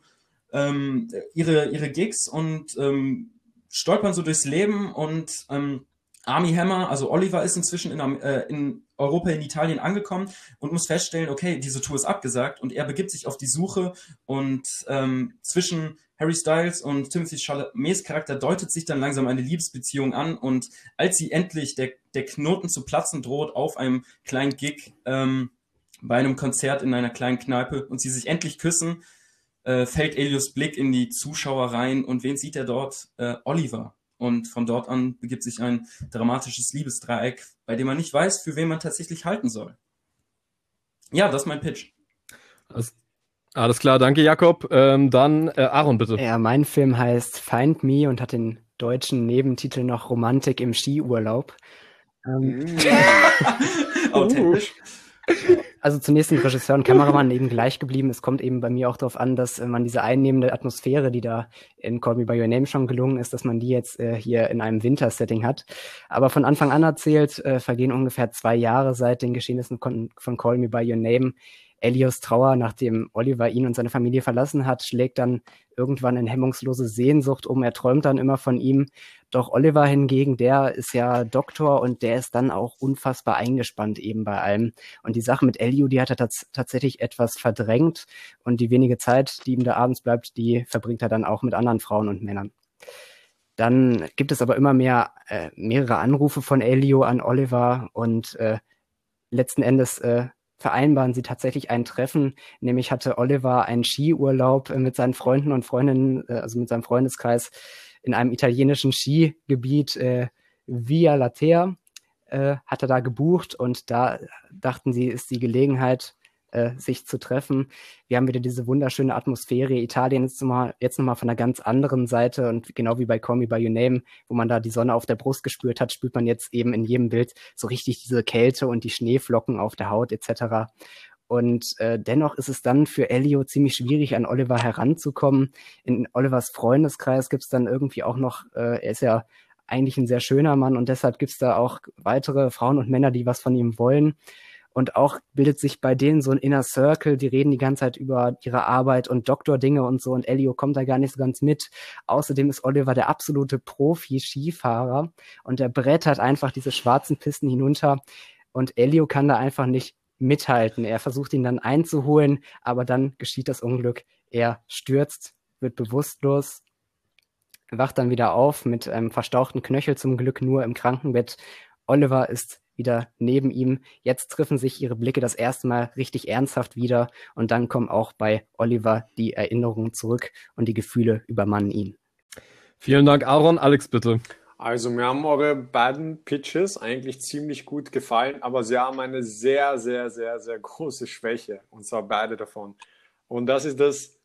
ähm, ihre, ihre Gigs und ähm, stolpern so durchs Leben und ähm, Army Hammer, also Oliver ist inzwischen in, äh, in Europa, in Italien angekommen und muss feststellen, okay, diese Tour ist abgesagt und er begibt sich auf die Suche und ähm, zwischen Harry Styles und Timothy Chalamets Charakter deutet sich dann langsam eine Liebesbeziehung an und als sie endlich der, der Knoten zu platzen droht auf einem kleinen Gig ähm, bei einem Konzert in einer kleinen Kneipe und sie sich endlich küssen, äh, fällt Elios Blick in die Zuschauer rein und wen sieht er dort? Äh, Oliver. Und von dort an begibt sich ein dramatisches Liebesdreieck, bei dem man nicht weiß, für wen man tatsächlich halten soll. Ja, das ist mein Pitch. Das alles klar, danke Jakob. Ähm, dann äh, Aaron, bitte. Ja, mein Film heißt Find Me und hat den deutschen Nebentitel noch Romantik im Skiurlaub. Ähm. Authentisch. Also zunächst sind Regisseur und Kameramann eben gleich geblieben. Es kommt eben bei mir auch darauf an, dass äh, man diese einnehmende Atmosphäre, die da in Call Me By Your Name schon gelungen ist, dass man die jetzt äh, hier in einem Wintersetting hat. Aber von Anfang an erzählt, äh, vergehen ungefähr zwei Jahre seit den Geschehnissen von Call Me By Your Name Elios Trauer, nachdem Oliver ihn und seine Familie verlassen hat, schlägt dann irgendwann in hemmungslose Sehnsucht um. Er träumt dann immer von ihm. Doch Oliver hingegen, der ist ja Doktor und der ist dann auch unfassbar eingespannt eben bei allem. Und die Sache mit Elio, die hat er tats tatsächlich etwas verdrängt und die wenige Zeit, die ihm da abends bleibt, die verbringt er dann auch mit anderen Frauen und Männern. Dann gibt es aber immer mehr äh, mehrere Anrufe von Elio an Oliver und äh, letzten Endes äh, vereinbaren sie tatsächlich ein Treffen. Nämlich hatte Oliver einen Skiurlaub äh, mit seinen Freunden und Freundinnen, äh, also mit seinem Freundeskreis in einem italienischen Skigebiet äh, Via Latea äh, hat er da gebucht und da dachten sie, ist die Gelegenheit, äh, sich zu treffen. Wir haben wieder diese wunderschöne Atmosphäre. Italien ist nochmal, jetzt nochmal von einer ganz anderen Seite und genau wie bei Call Me By Your Name, wo man da die Sonne auf der Brust gespürt hat, spürt man jetzt eben in jedem Bild so richtig diese Kälte und die Schneeflocken auf der Haut etc. Und äh, dennoch ist es dann für Elio ziemlich schwierig, an Oliver heranzukommen. In Olivers Freundeskreis gibt es dann irgendwie auch noch, äh, er ist ja eigentlich ein sehr schöner Mann und deshalb gibt es da auch weitere Frauen und Männer, die was von ihm wollen. Und auch bildet sich bei denen so ein Inner Circle, die reden die ganze Zeit über ihre Arbeit und Doktor-Dinge und so und Elio kommt da gar nicht so ganz mit. Außerdem ist Oliver der absolute Profi-Skifahrer und er brettert einfach diese schwarzen Pisten hinunter und Elio kann da einfach nicht mithalten. Er versucht ihn dann einzuholen, aber dann geschieht das Unglück. Er stürzt, wird bewusstlos, wacht dann wieder auf mit einem verstauchten Knöchel zum Glück nur im Krankenbett. Oliver ist wieder neben ihm. Jetzt treffen sich ihre Blicke das erste Mal richtig ernsthaft wieder und dann kommen auch bei Oliver die Erinnerungen zurück und die Gefühle übermannen ihn. Vielen Dank, Aaron. Alex, bitte. Also mir haben eure beiden Pitches eigentlich ziemlich gut gefallen, aber sie haben eine sehr, sehr, sehr, sehr große Schwäche und zwar beide davon. Und das ist das,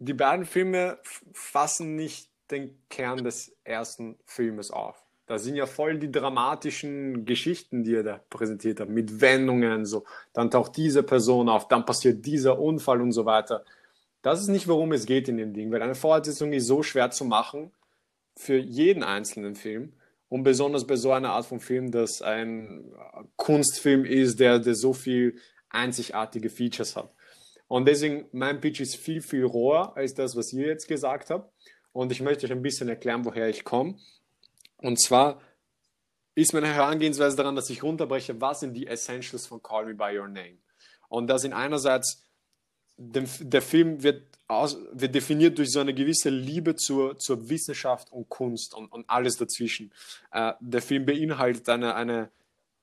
die beiden Filme fassen nicht den Kern des ersten Filmes auf. Da sind ja voll die dramatischen Geschichten, die er da präsentiert hat, mit Wendungen, so. Dann taucht diese Person auf, dann passiert dieser Unfall und so weiter. Das ist nicht, worum es geht in dem Ding, weil eine Fortsetzung ist so schwer zu machen für jeden einzelnen Film. Und besonders bei so einer Art von Film, das ein Kunstfilm ist, der, der so viel einzigartige Features hat. Und deswegen, mein Pitch ist viel, viel roher als das, was ihr jetzt gesagt habt. Und ich möchte euch ein bisschen erklären, woher ich komme. Und zwar ist meine Herangehensweise daran, dass ich runterbreche, was sind die Essentials von Call Me By Your Name. Und da sind einerseits, der Film wird, aus, wird definiert durch so eine gewisse Liebe zur, zur Wissenschaft und Kunst und, und alles dazwischen. Äh, der Film beinhaltet eine, eine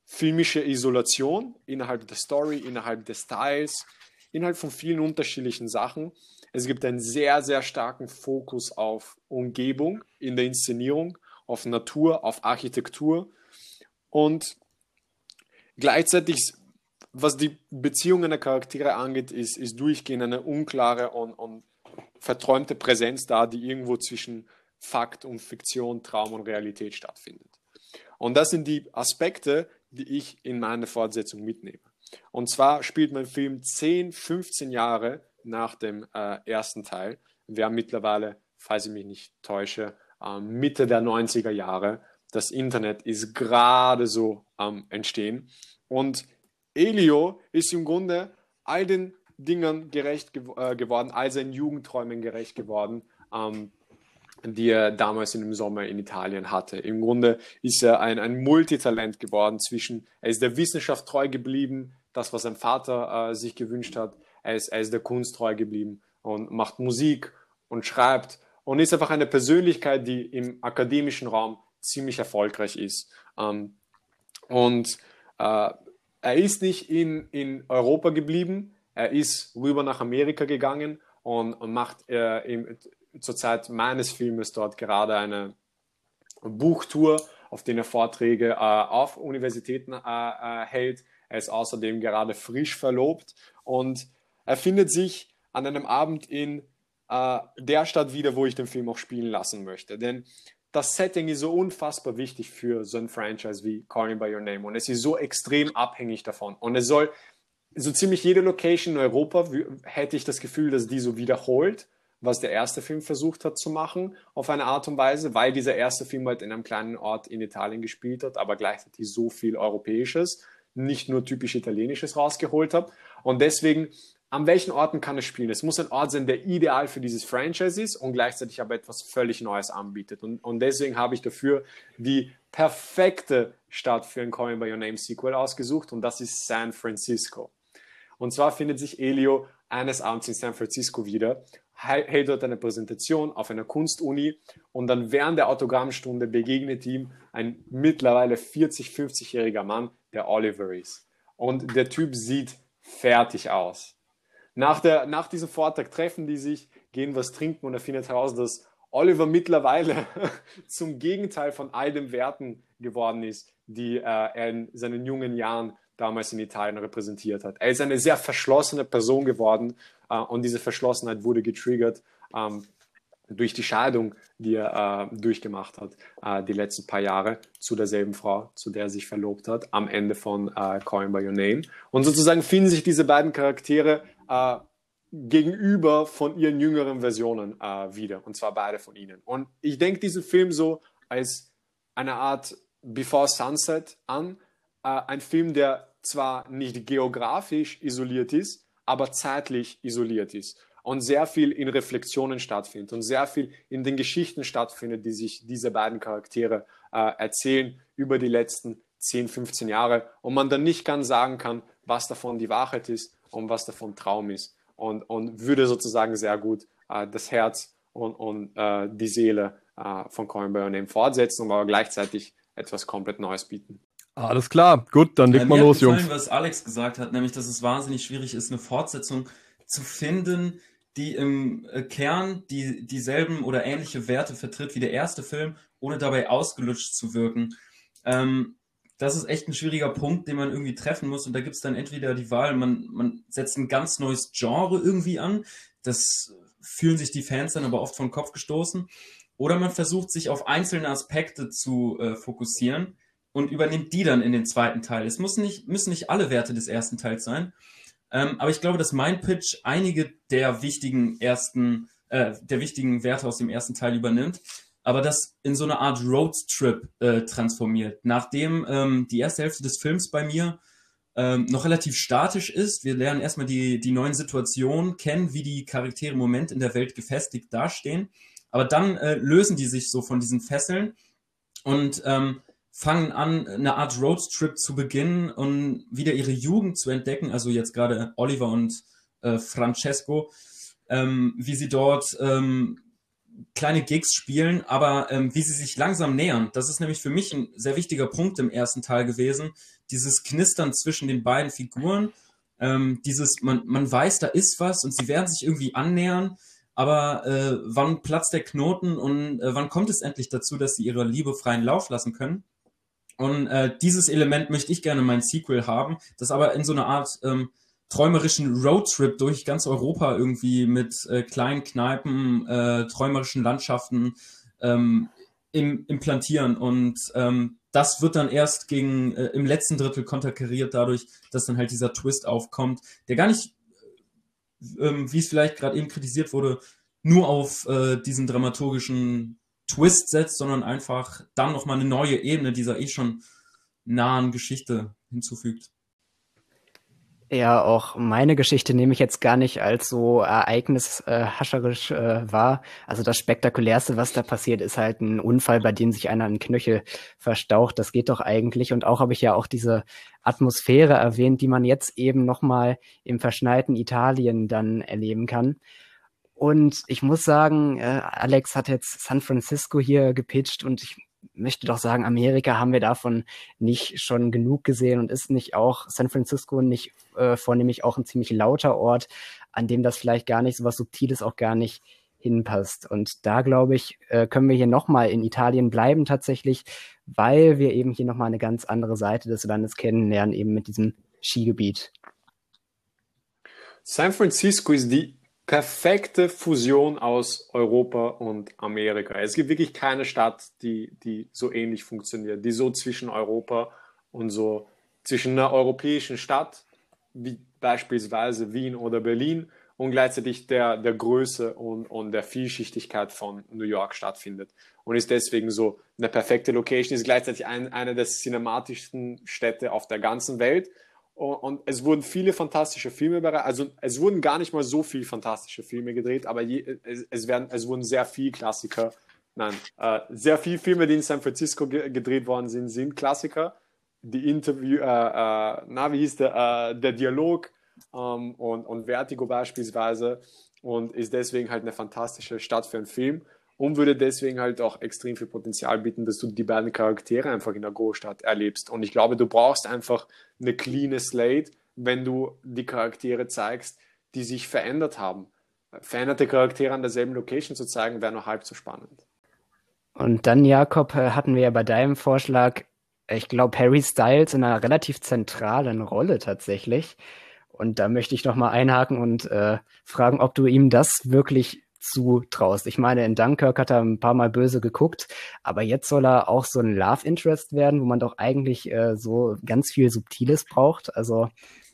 filmische Isolation innerhalb der Story, innerhalb des Styles, innerhalb von vielen unterschiedlichen Sachen. Es gibt einen sehr, sehr starken Fokus auf Umgebung in der Inszenierung auf Natur, auf Architektur und gleichzeitig, was die Beziehungen der Charaktere angeht, ist, ist durchgehend eine unklare und, und verträumte Präsenz da, die irgendwo zwischen Fakt und Fiktion, Traum und Realität stattfindet. Und das sind die Aspekte, die ich in meine Fortsetzung mitnehme. Und zwar spielt mein Film 10, 15 Jahre nach dem äh, ersten Teil. Wir haben mittlerweile, falls ich mich nicht täusche, ähm, Mitte der 90er Jahre. Das Internet ist gerade so am Entstehen. Und Elio ist im Grunde all den Dingen gerecht gew äh, geworden, all seinen Jugendträumen gerecht geworden, ähm, die er damals in dem Sommer in Italien hatte. Im Grunde ist er ein, ein Multitalent geworden zwischen, er ist der Wissenschaft treu geblieben, das, was sein Vater äh, sich gewünscht hat, er ist, er ist der Kunst treu geblieben und macht Musik und schreibt und ist einfach eine Persönlichkeit, die im akademischen Raum ziemlich erfolgreich ist. Ähm, und äh, er ist nicht in, in Europa geblieben, er ist rüber nach Amerika gegangen und, und macht äh, im, zur Zeit meines Filmes dort gerade eine Buchtour, auf der er Vorträge äh, auf Universitäten äh, äh, hält. Er ist außerdem gerade frisch verlobt und er findet sich an einem Abend in äh, der Stadt wieder, wo ich den Film auch spielen lassen möchte. Denn das Setting ist so unfassbar wichtig für so ein Franchise wie Call Me By Your Name und es ist so extrem abhängig davon. Und es soll, so ziemlich jede Location in Europa hätte ich das Gefühl, dass die so wiederholt, was der erste Film versucht hat zu machen, auf eine Art und Weise, weil dieser erste Film halt in einem kleinen Ort in Italien gespielt hat, aber gleichzeitig so viel Europäisches, nicht nur typisch Italienisches rausgeholt hat. Und deswegen an welchen Orten kann es spielen? Es muss ein Ort sein, der ideal für dieses Franchise ist und gleichzeitig aber etwas völlig Neues anbietet. Und, und deswegen habe ich dafür die perfekte Stadt für ein Call Me By Your Name Sequel ausgesucht und das ist San Francisco. Und zwar findet sich Elio eines Abends in San Francisco wieder, hält dort eine Präsentation auf einer Kunstuni und dann während der Autogrammstunde begegnet ihm ein mittlerweile 40, 50-jähriger Mann, der Oliver ist. Und der Typ sieht fertig aus. Nach, der, nach diesem Vortrag treffen die sich, gehen was trinken und er findet heraus, dass Oliver mittlerweile zum Gegenteil von all den Werten geworden ist, die äh, er in seinen jungen Jahren damals in Italien repräsentiert hat. Er ist eine sehr verschlossene Person geworden äh, und diese Verschlossenheit wurde getriggert ähm, durch die Scheidung, die er äh, durchgemacht hat, äh, die letzten paar Jahre, zu derselben Frau, zu der er sich verlobt hat, am Ende von äh, Calling by Your Name. Und sozusagen finden sich diese beiden Charaktere äh, gegenüber von ihren jüngeren Versionen äh, wieder, und zwar beide von ihnen. Und ich denke diesen Film so als eine Art Before Sunset an, äh, ein Film, der zwar nicht geografisch isoliert ist, aber zeitlich isoliert ist. Und sehr viel in Reflexionen stattfindet und sehr viel in den Geschichten stattfindet, die sich diese beiden Charaktere äh, erzählen über die letzten 10, 15 Jahre. Und man dann nicht ganz sagen kann, was davon die Wahrheit ist und was davon Traum ist und, und würde sozusagen sehr gut äh, das Herz und, und äh, die Seele äh, von Coin Your fortsetzen, aber gleichzeitig etwas komplett Neues bieten. Alles klar, gut, dann legt mal los, gefallen, Jungs. was Alex gesagt hat, nämlich, dass es wahnsinnig schwierig ist, eine Fortsetzung zu finden, die im äh, Kern die, dieselben oder ähnliche Werte vertritt wie der erste Film, ohne dabei ausgelutscht zu wirken. Ähm, das ist echt ein schwieriger Punkt, den man irgendwie treffen muss. Und da gibt es dann entweder die Wahl, man, man setzt ein ganz neues Genre irgendwie an. Das fühlen sich die Fans dann aber oft vom Kopf gestoßen. Oder man versucht sich auf einzelne Aspekte zu äh, fokussieren und übernimmt die dann in den zweiten Teil. Es muss nicht, müssen nicht alle Werte des ersten Teils sein, ähm, aber ich glaube, dass mein Pitch einige der wichtigen ersten, äh, der wichtigen Werte aus dem ersten Teil übernimmt, aber das in so eine Art Roadtrip äh, transformiert. Nachdem ähm, die erste Hälfte des Films bei mir ähm, noch relativ statisch ist, wir lernen erstmal die, die neuen Situationen kennen, wie die Charaktere im Moment in der Welt gefestigt dastehen, aber dann äh, lösen die sich so von diesen Fesseln und ähm, fangen an, eine Art Roadtrip zu beginnen und wieder ihre Jugend zu entdecken. Also jetzt gerade Oliver und äh, Francesco, ähm, wie sie dort ähm, kleine Gigs spielen, aber ähm, wie sie sich langsam nähern. Das ist nämlich für mich ein sehr wichtiger Punkt im ersten Teil gewesen. Dieses Knistern zwischen den beiden Figuren, ähm, dieses, man, man weiß, da ist was und sie werden sich irgendwie annähern, aber äh, wann platzt der Knoten und äh, wann kommt es endlich dazu, dass sie ihre Liebe freien Lauf lassen können? Und äh, dieses Element möchte ich gerne in mein Sequel haben, das aber in so einer Art ähm, träumerischen Roadtrip durch ganz Europa irgendwie mit äh, kleinen Kneipen, äh, träumerischen Landschaften ähm, im, implantieren. Und ähm, das wird dann erst gegen äh, im letzten Drittel konterkariert dadurch, dass dann halt dieser Twist aufkommt, der gar nicht, ähm, wie es vielleicht gerade eben kritisiert wurde, nur auf äh, diesen dramaturgischen Twist setzt, sondern einfach dann nochmal eine neue Ebene dieser eh schon nahen Geschichte hinzufügt. Ja, auch meine Geschichte nehme ich jetzt gar nicht als so ereignishascherisch äh, äh, wahr. Also das Spektakulärste, was da passiert, ist halt ein Unfall, bei dem sich einer einen Knöchel verstaucht. Das geht doch eigentlich. Und auch habe ich ja auch diese Atmosphäre erwähnt, die man jetzt eben nochmal im verschneiten Italien dann erleben kann. Und ich muss sagen, äh, Alex hat jetzt San Francisco hier gepitcht und ich möchte doch sagen, Amerika haben wir davon nicht schon genug gesehen und ist nicht auch San Francisco nicht äh, vornehmlich auch ein ziemlich lauter Ort, an dem das vielleicht gar nicht so was Subtiles auch gar nicht hinpasst. Und da glaube ich, äh, können wir hier nochmal in Italien bleiben tatsächlich, weil wir eben hier nochmal eine ganz andere Seite des Landes kennenlernen, eben mit diesem Skigebiet. San Francisco ist die perfekte Fusion aus Europa und Amerika. Es gibt wirklich keine Stadt, die, die so ähnlich funktioniert, die so zwischen Europa und so zwischen einer europäischen Stadt, wie beispielsweise Wien oder Berlin, und gleichzeitig der, der Größe und, und der Vielschichtigkeit von New York stattfindet. Und ist deswegen so eine perfekte Location, ist gleichzeitig ein, eine der cinematischsten Städte auf der ganzen Welt und es wurden viele fantastische Filme bereitet. Also es wurden gar nicht mal so viele fantastische Filme gedreht, aber je, es, es, werden, es wurden sehr viele Klassiker. Nein, äh, sehr viele Filme, die in San Francisco ge gedreht worden sind, sind Klassiker. Die Interview, äh, äh, na, wie hieß der, äh, der Dialog ähm, und, und Vertigo beispielsweise. Und ist deswegen halt eine fantastische Stadt für einen Film und würde deswegen halt auch extrem viel Potenzial bieten, dass du die beiden Charaktere einfach in der Großstadt erlebst. Und ich glaube, du brauchst einfach eine clean Slate, wenn du die Charaktere zeigst, die sich verändert haben. Veränderte Charaktere an derselben Location zu zeigen, wäre nur halb so spannend. Und dann, Jakob, äh, hatten wir ja bei deinem Vorschlag, ich glaube, Harry Styles in einer relativ zentralen Rolle tatsächlich. Und da möchte ich noch mal einhaken und äh, fragen, ob du ihm das wirklich zutraust. Ich meine, in Dunkirk hat er ein paar Mal böse geguckt, aber jetzt soll er auch so ein Love Interest werden, wo man doch eigentlich äh, so ganz viel Subtiles braucht. Also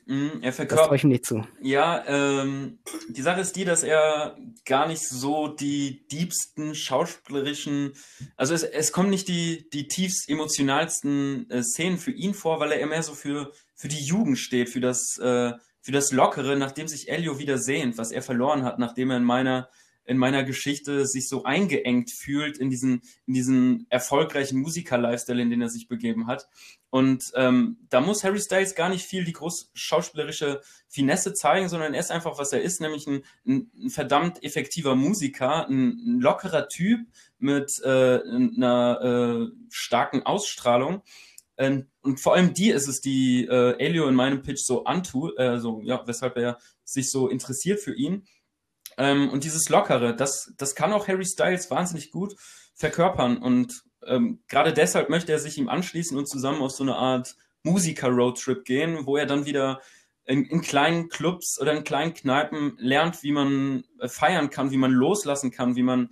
Mm, er verkörpert. Das traue ich nicht zu. Ja, ähm, die Sache ist die, dass er gar nicht so die diebsten schauspielerischen, also es, es kommen nicht die, die tiefst emotionalsten äh, Szenen für ihn vor, weil er immer so für, für die Jugend steht, für das, äh, für das Lockere, nachdem sich Elio wieder sehnt, was er verloren hat, nachdem er in meiner in meiner Geschichte sich so eingeengt fühlt in diesen, in diesen erfolgreichen Musiker-Lifestyle, in den er sich begeben hat. Und ähm, da muss Harry Styles gar nicht viel die groß schauspielerische Finesse zeigen, sondern er ist einfach, was er ist, nämlich ein, ein, ein verdammt effektiver Musiker, ein, ein lockerer Typ mit äh, einer äh, starken Ausstrahlung. Ähm, und vor allem die ist es, die äh, Elio in meinem Pitch so antut, äh, so, ja, weshalb er sich so interessiert für ihn. Ähm, und dieses Lockere, das, das kann auch Harry Styles wahnsinnig gut verkörpern. Und ähm, gerade deshalb möchte er sich ihm anschließen und zusammen auf so eine Art Musiker-Roadtrip gehen, wo er dann wieder in, in, kleinen Clubs oder in kleinen Kneipen lernt, wie man äh, feiern kann, wie man loslassen kann, wie man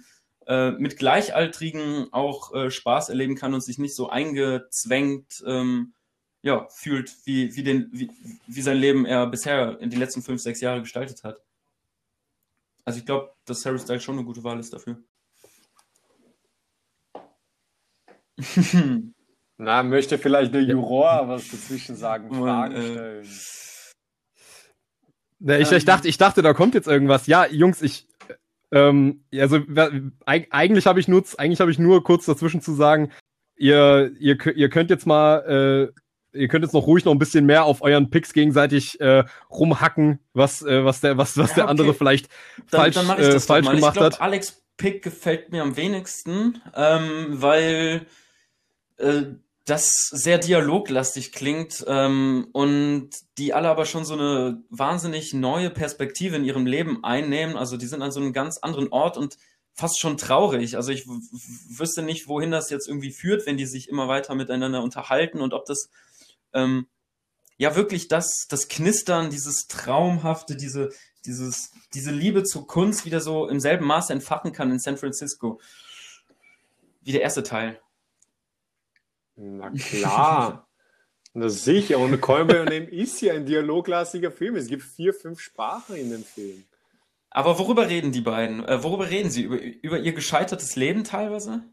äh, mit Gleichaltrigen auch äh, Spaß erleben kann und sich nicht so eingezwängt ähm, ja, fühlt, wie, wie, den, wie, wie sein Leben er bisher in die letzten fünf, sechs Jahre gestaltet hat. Also ich glaube, dass Harry Styles schon eine gute Wahl ist dafür. Na, möchte vielleicht der Juror was dazwischen sagen, Fragen äh, stellen. Na, ich, ich, dachte, ich dachte, da kommt jetzt irgendwas. Ja, Jungs, ich, ähm, also eigentlich habe ich nur, eigentlich habe ich nur kurz dazwischen zu sagen, ihr, ihr, ihr könnt jetzt mal äh, ihr könnt jetzt noch ruhig noch ein bisschen mehr auf euren Picks gegenseitig äh, rumhacken, was, äh, was der, was, was ja, der andere vielleicht dann, falsch, dann äh, falsch gemacht ich glaub, hat. Alex Pick gefällt mir am wenigsten, ähm, weil äh, das sehr dialoglastig klingt ähm, und die alle aber schon so eine wahnsinnig neue Perspektive in ihrem Leben einnehmen. Also die sind an so einem ganz anderen Ort und fast schon traurig. Also ich wüsste nicht, wohin das jetzt irgendwie führt, wenn die sich immer weiter miteinander unterhalten und ob das ähm, ja wirklich das, das Knistern, dieses Traumhafte, diese, dieses, diese Liebe zur Kunst wieder so im selben Maße entfachen kann in San Francisco. Wie der erste Teil. Na klar. Na sicher. Und Call Name ist ja ein dialoglastiger Film. Es gibt vier, fünf Sprachen in dem Film. Aber worüber reden die beiden? Äh, worüber reden sie? Über, über ihr gescheitertes Leben teilweise?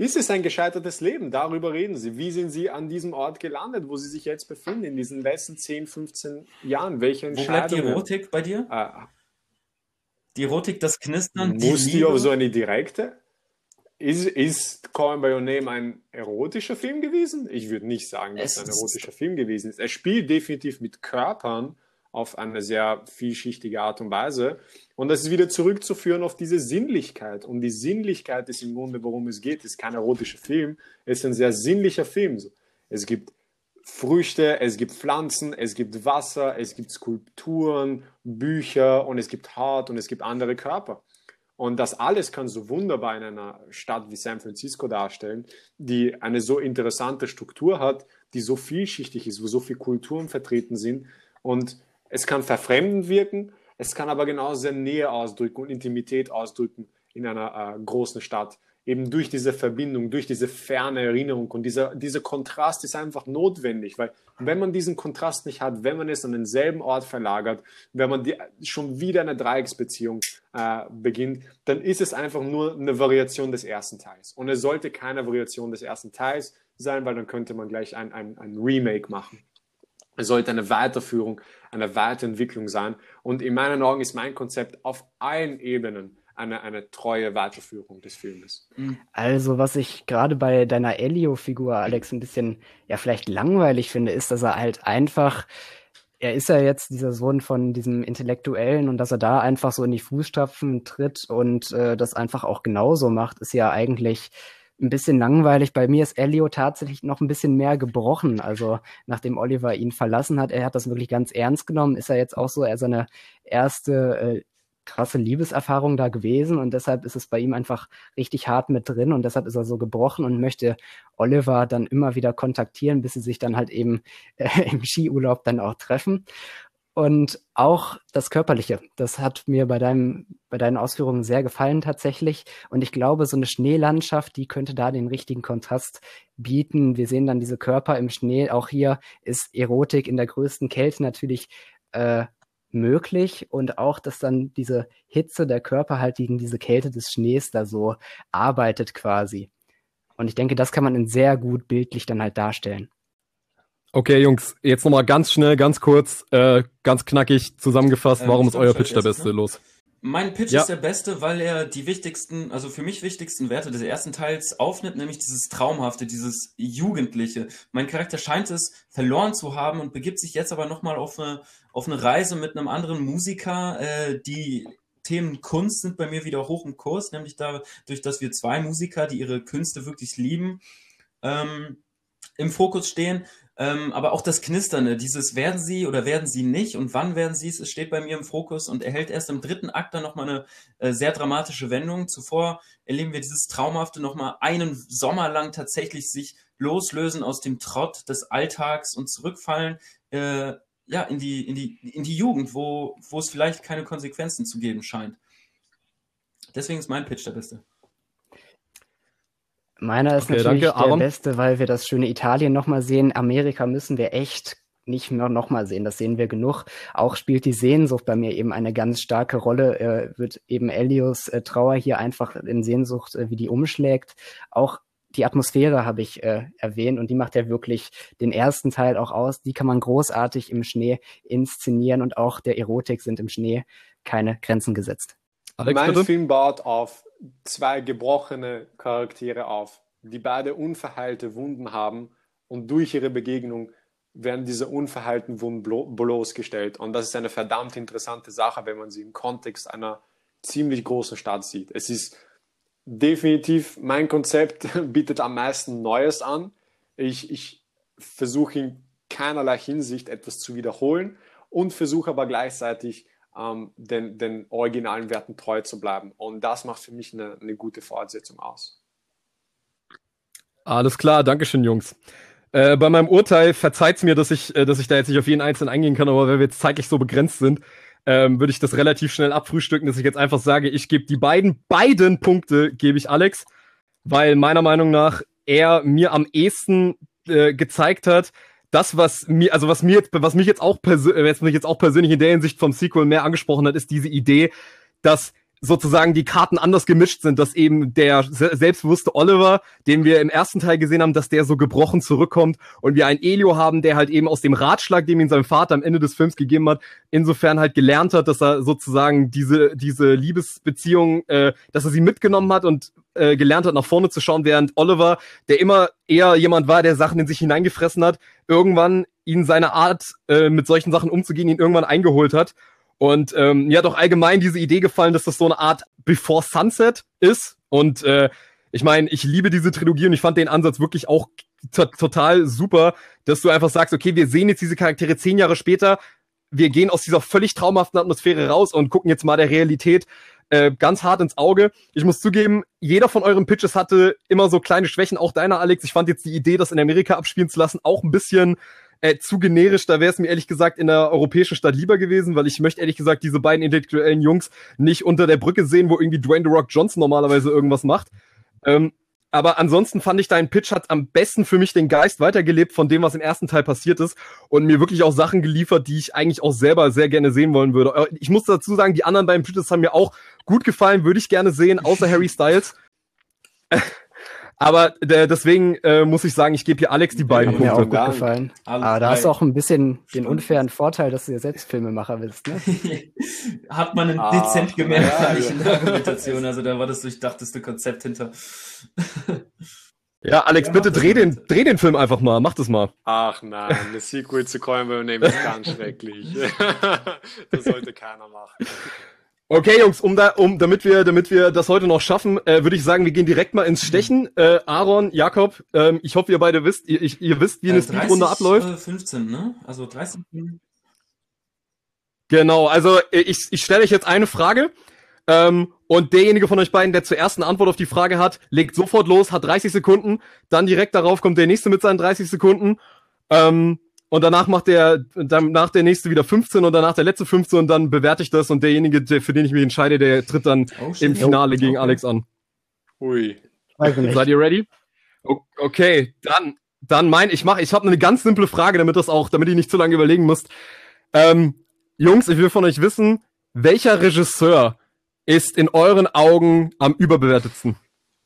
Ist es ein gescheitertes Leben? Darüber reden Sie. Wie sind Sie an diesem Ort gelandet, wo Sie sich jetzt befinden, in diesen letzten 10, 15 Jahren? Welche Entscheidungen? Wo bleibt die Erotik bei dir? Ah. Die Erotik, das Knistern, Muss die, die auf so eine direkte? Ist, ist Call by Your Name ein erotischer Film gewesen? Ich würde nicht sagen, dass es ein erotischer Film gewesen ist. Er spielt definitiv mit Körpern auf eine sehr vielschichtige Art und Weise. Und das ist wieder zurückzuführen auf diese Sinnlichkeit. Und die Sinnlichkeit ist im Grunde, worum es geht. Es ist kein erotischer Film, es ist ein sehr sinnlicher Film. Es gibt Früchte, es gibt Pflanzen, es gibt Wasser, es gibt Skulpturen, Bücher und es gibt Haut und es gibt andere Körper. Und das alles kann so wunderbar in einer Stadt wie San Francisco darstellen, die eine so interessante Struktur hat, die so vielschichtig ist, wo so viele Kulturen vertreten sind. Und es kann verfremdend wirken, es kann aber genauso sehr Nähe ausdrücken und Intimität ausdrücken in einer äh, großen Stadt. Eben durch diese Verbindung, durch diese ferne Erinnerung und dieser, dieser Kontrast ist einfach notwendig, weil wenn man diesen Kontrast nicht hat, wenn man es an denselben Ort verlagert, wenn man die, schon wieder eine Dreiecksbeziehung äh, beginnt, dann ist es einfach nur eine Variation des ersten Teils. Und es sollte keine Variation des ersten Teils sein, weil dann könnte man gleich ein, ein, ein Remake machen. Es sollte eine Weiterführung, eine Weiterentwicklung sein. Und in meinen Augen ist mein Konzept auf allen Ebenen eine, eine treue Weiterführung des Filmes. Mhm. Also, was ich gerade bei deiner Elio-Figur, Alex, ein bisschen, ja, vielleicht langweilig finde, ist, dass er halt einfach, er ist ja jetzt dieser Sohn von diesem Intellektuellen und dass er da einfach so in die Fußstapfen tritt und äh, das einfach auch genauso macht, ist ja eigentlich ein bisschen langweilig. Bei mir ist Elio tatsächlich noch ein bisschen mehr gebrochen. Also nachdem Oliver ihn verlassen hat, er hat das wirklich ganz ernst genommen, ist er jetzt auch so er seine erste äh, krasse Liebeserfahrung da gewesen und deshalb ist es bei ihm einfach richtig hart mit drin und deshalb ist er so gebrochen und möchte Oliver dann immer wieder kontaktieren, bis sie sich dann halt eben äh, im Skiurlaub dann auch treffen. Und auch das Körperliche, das hat mir bei deinem, bei deinen Ausführungen sehr gefallen tatsächlich. Und ich glaube, so eine Schneelandschaft, die könnte da den richtigen Kontrast bieten. Wir sehen dann diese Körper im Schnee. Auch hier ist Erotik in der größten Kälte natürlich äh, möglich und auch, dass dann diese Hitze der Körper halt gegen diese Kälte des Schnees da so arbeitet quasi. Und ich denke, das kann man in sehr gut bildlich dann halt darstellen. Okay, Jungs, jetzt nochmal ganz schnell, ganz kurz, äh, ganz knackig zusammengefasst, ähm, warum ist euer Pitch der beste? Ne? Los. Mein Pitch ja. ist der beste, weil er die wichtigsten, also für mich wichtigsten Werte des ersten Teils aufnimmt, nämlich dieses Traumhafte, dieses Jugendliche. Mein Charakter scheint es verloren zu haben und begibt sich jetzt aber nochmal auf eine, auf eine Reise mit einem anderen Musiker. Äh, die Themen Kunst sind bei mir wieder hoch im Kurs, nämlich dadurch, dass wir zwei Musiker, die ihre Künste wirklich lieben, ähm, im Fokus stehen. Ähm, aber auch das Knisternde, dieses werden sie oder werden sie nicht und wann werden sie es, es steht bei mir im Fokus und erhält erst im dritten Akt dann nochmal eine äh, sehr dramatische Wendung. Zuvor erleben wir dieses Traumhafte nochmal einen Sommer lang tatsächlich sich loslösen aus dem Trott des Alltags und zurückfallen äh, ja, in, die, in, die, in die Jugend, wo, wo es vielleicht keine Konsequenzen zu geben scheint. Deswegen ist mein Pitch der beste. Meiner ist okay, natürlich danke, der beste, weil wir das schöne Italien nochmal sehen. Amerika müssen wir echt nicht mehr nochmal sehen. Das sehen wir genug. Auch spielt die Sehnsucht bei mir eben eine ganz starke Rolle. Äh, wird eben Elios äh, Trauer hier einfach in Sehnsucht, äh, wie die umschlägt. Auch die Atmosphäre habe ich äh, erwähnt und die macht ja wirklich den ersten Teil auch aus. Die kann man großartig im Schnee inszenieren und auch der Erotik sind im Schnee keine Grenzen gesetzt. Alex, mein bitte? Film baut auf zwei gebrochene Charaktere auf, die beide unverheilte Wunden haben und durch ihre Begegnung werden diese unverheilten Wunden bloßgestellt. Und das ist eine verdammt interessante Sache, wenn man sie im Kontext einer ziemlich großen Stadt sieht. Es ist definitiv, mein Konzept bietet am meisten Neues an. Ich, ich versuche in keinerlei Hinsicht etwas zu wiederholen und versuche aber gleichzeitig ähm, den, den originalen Werten treu zu bleiben. Und das macht für mich eine, eine gute Fortsetzung aus. Alles klar, Dankeschön, Jungs. Äh, bei meinem Urteil verzeiht mir, dass ich, äh, dass ich da jetzt nicht auf jeden einzelnen eingehen kann, aber weil wir jetzt zeitlich so begrenzt sind, ähm, würde ich das relativ schnell abfrühstücken, dass ich jetzt einfach sage, ich gebe die beiden, beiden Punkte gebe ich Alex, weil meiner Meinung nach er mir am ehesten äh, gezeigt hat, das, was mir, also was mir jetzt, was mich jetzt auch, was mich jetzt auch persönlich in der Hinsicht vom Sequel mehr angesprochen hat, ist diese Idee, dass sozusagen die Karten anders gemischt sind, dass eben der selbstbewusste Oliver, den wir im ersten Teil gesehen haben, dass der so gebrochen zurückkommt und wir einen Elio haben, der halt eben aus dem Ratschlag, den ihm sein Vater am Ende des Films gegeben hat, insofern halt gelernt hat, dass er sozusagen diese diese Liebesbeziehung, äh, dass er sie mitgenommen hat und äh, gelernt hat, nach vorne zu schauen, während Oliver, der immer eher jemand war, der Sachen in sich hineingefressen hat, irgendwann ihn seine Art, äh, mit solchen Sachen umzugehen, ihn irgendwann eingeholt hat und ähm, mir hat auch allgemein diese Idee gefallen, dass das so eine Art Before Sunset ist. Und äh, ich meine, ich liebe diese Trilogie und ich fand den Ansatz wirklich auch total super, dass du einfach sagst, okay, wir sehen jetzt diese Charaktere zehn Jahre später, wir gehen aus dieser völlig traumhaften Atmosphäre raus und gucken jetzt mal der Realität äh, ganz hart ins Auge. Ich muss zugeben, jeder von euren Pitches hatte immer so kleine Schwächen, auch deiner, Alex. Ich fand jetzt die Idee, das in Amerika abspielen zu lassen, auch ein bisschen äh, zu generisch. Da wäre es mir ehrlich gesagt in der europäischen Stadt lieber gewesen, weil ich möchte ehrlich gesagt diese beiden intellektuellen Jungs nicht unter der Brücke sehen, wo irgendwie Dwayne The Rock Johnson normalerweise irgendwas macht. Ähm, aber ansonsten fand ich, dein Pitch hat am besten für mich den Geist weitergelebt von dem, was im ersten Teil passiert ist und mir wirklich auch Sachen geliefert, die ich eigentlich auch selber sehr gerne sehen wollen würde. Äh, ich muss dazu sagen, die anderen beiden Pitches haben mir auch gut gefallen, würde ich gerne sehen, außer Harry Styles. Aber äh, deswegen äh, muss ich sagen, ich gebe hier Alex die beiden Punkte. Mir auch gut gefallen. Aber da hast du auch ein bisschen den unfairen Vorteil, dass du ja selbst Filmemacher bist. Ne? Hat man ah, dezent gemerkt, ja, ja. in der Argumentation. Also da war das durchdachteste Konzept hinter. Ja, Alex, ja, bitte dreh den, dreh den Film einfach mal. Mach das mal. Ach nein, eine Sequel zu Coin Name ist ganz schrecklich. das sollte keiner machen. Okay, Jungs, um da, um, damit wir, damit wir das heute noch schaffen, äh, würde ich sagen, wir gehen direkt mal ins Stechen. Äh, Aaron, Jakob, ähm, ich hoffe, ihr beide wisst, ihr, ich, ihr wisst, wie eine äh, Speedrunde abläuft. Äh, 15, ne? Also 30. Genau, also äh, ich, ich stelle euch jetzt eine Frage. Ähm, und derjenige von euch beiden, der zuerst eine Antwort auf die Frage hat, legt sofort los, hat 30 Sekunden. Dann direkt darauf kommt der nächste mit seinen 30 Sekunden. Ähm, und danach macht der, danach der nächste wieder 15 und danach der letzte 15 und dann bewerte ich das und derjenige, der, für den ich mich entscheide, der tritt dann oh, im Finale gegen okay. Alex an. Ui. Seid ihr ready? Okay, dann, dann mein, ich mache, ich habe eine ganz simple Frage, damit das auch, damit ihr nicht zu lange überlegen müsst. Ähm, Jungs, ich will von euch wissen, welcher Regisseur ist in euren Augen am überbewertetsten?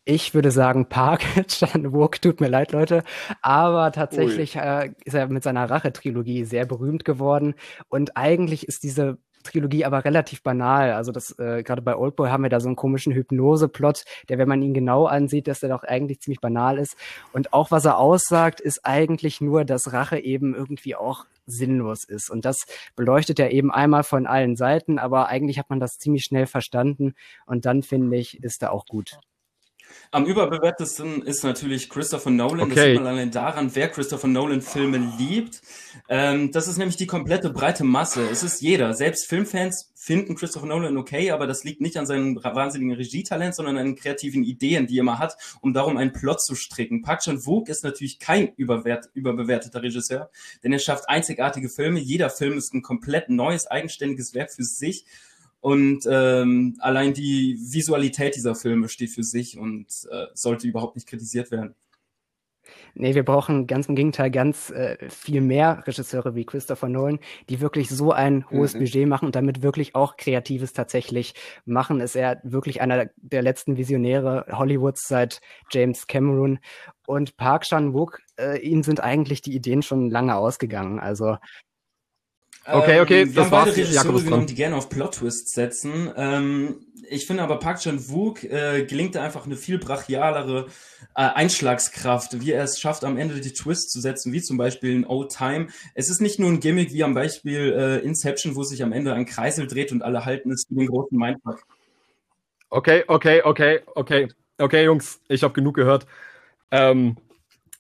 Ich würde sagen Park Chan-wook, tut mir leid, Leute. Aber tatsächlich äh, ist er mit seiner Rache-Trilogie sehr berühmt geworden. Und eigentlich ist diese Trilogie aber relativ banal. Also das äh, gerade bei Oldboy haben wir da so einen komischen Hypnose-Plot, der, wenn man ihn genau ansieht, dass der doch eigentlich ziemlich banal ist. Und auch was er aussagt, ist eigentlich nur, dass Rache eben irgendwie auch sinnlos ist. Und das beleuchtet er eben einmal von allen Seiten, aber eigentlich hat man das ziemlich schnell verstanden. Und dann finde ich, ist er auch gut. Am überbewertesten ist natürlich Christopher Nolan. Okay. Das sieht man allein daran, wer Christopher Nolan Filme liebt. Ähm, das ist nämlich die komplette breite Masse. Es ist jeder. Selbst Filmfans finden Christopher Nolan okay, aber das liegt nicht an seinem wahnsinnigen Regietalent, sondern an den kreativen Ideen, die er immer hat, um darum einen Plot zu stricken. Park Chan-wook ist natürlich kein überwert, überbewerteter Regisseur, denn er schafft einzigartige Filme. Jeder Film ist ein komplett neues, eigenständiges Werk für sich und ähm, allein die Visualität dieser Filme steht für sich und äh, sollte überhaupt nicht kritisiert werden. Nee, wir brauchen ganz im Gegenteil ganz äh, viel mehr Regisseure wie Christopher Nolan, die wirklich so ein hohes mhm. Budget machen und damit wirklich auch Kreatives tatsächlich machen. Ist er wirklich einer der letzten Visionäre Hollywoods seit James Cameron. Und Park Chan-wook, äh, ihm sind eigentlich die Ideen schon lange ausgegangen. Also Okay, okay, ähm, das war's. Regisseure genommen, die gerne auf Plot-Twists setzen. Ähm, ich finde aber Park Chan-wook äh, gelingt da einfach eine viel brachialere äh, Einschlagskraft, wie er es schafft, am Ende die Twists zu setzen, wie zum Beispiel in Old Time. Es ist nicht nur ein Gimmick wie am Beispiel äh, Inception, wo sich am Ende ein Kreisel dreht und alle halten es für den großen Mindfuck. Okay, okay, okay, okay, okay, Jungs, ich habe genug gehört. Ähm,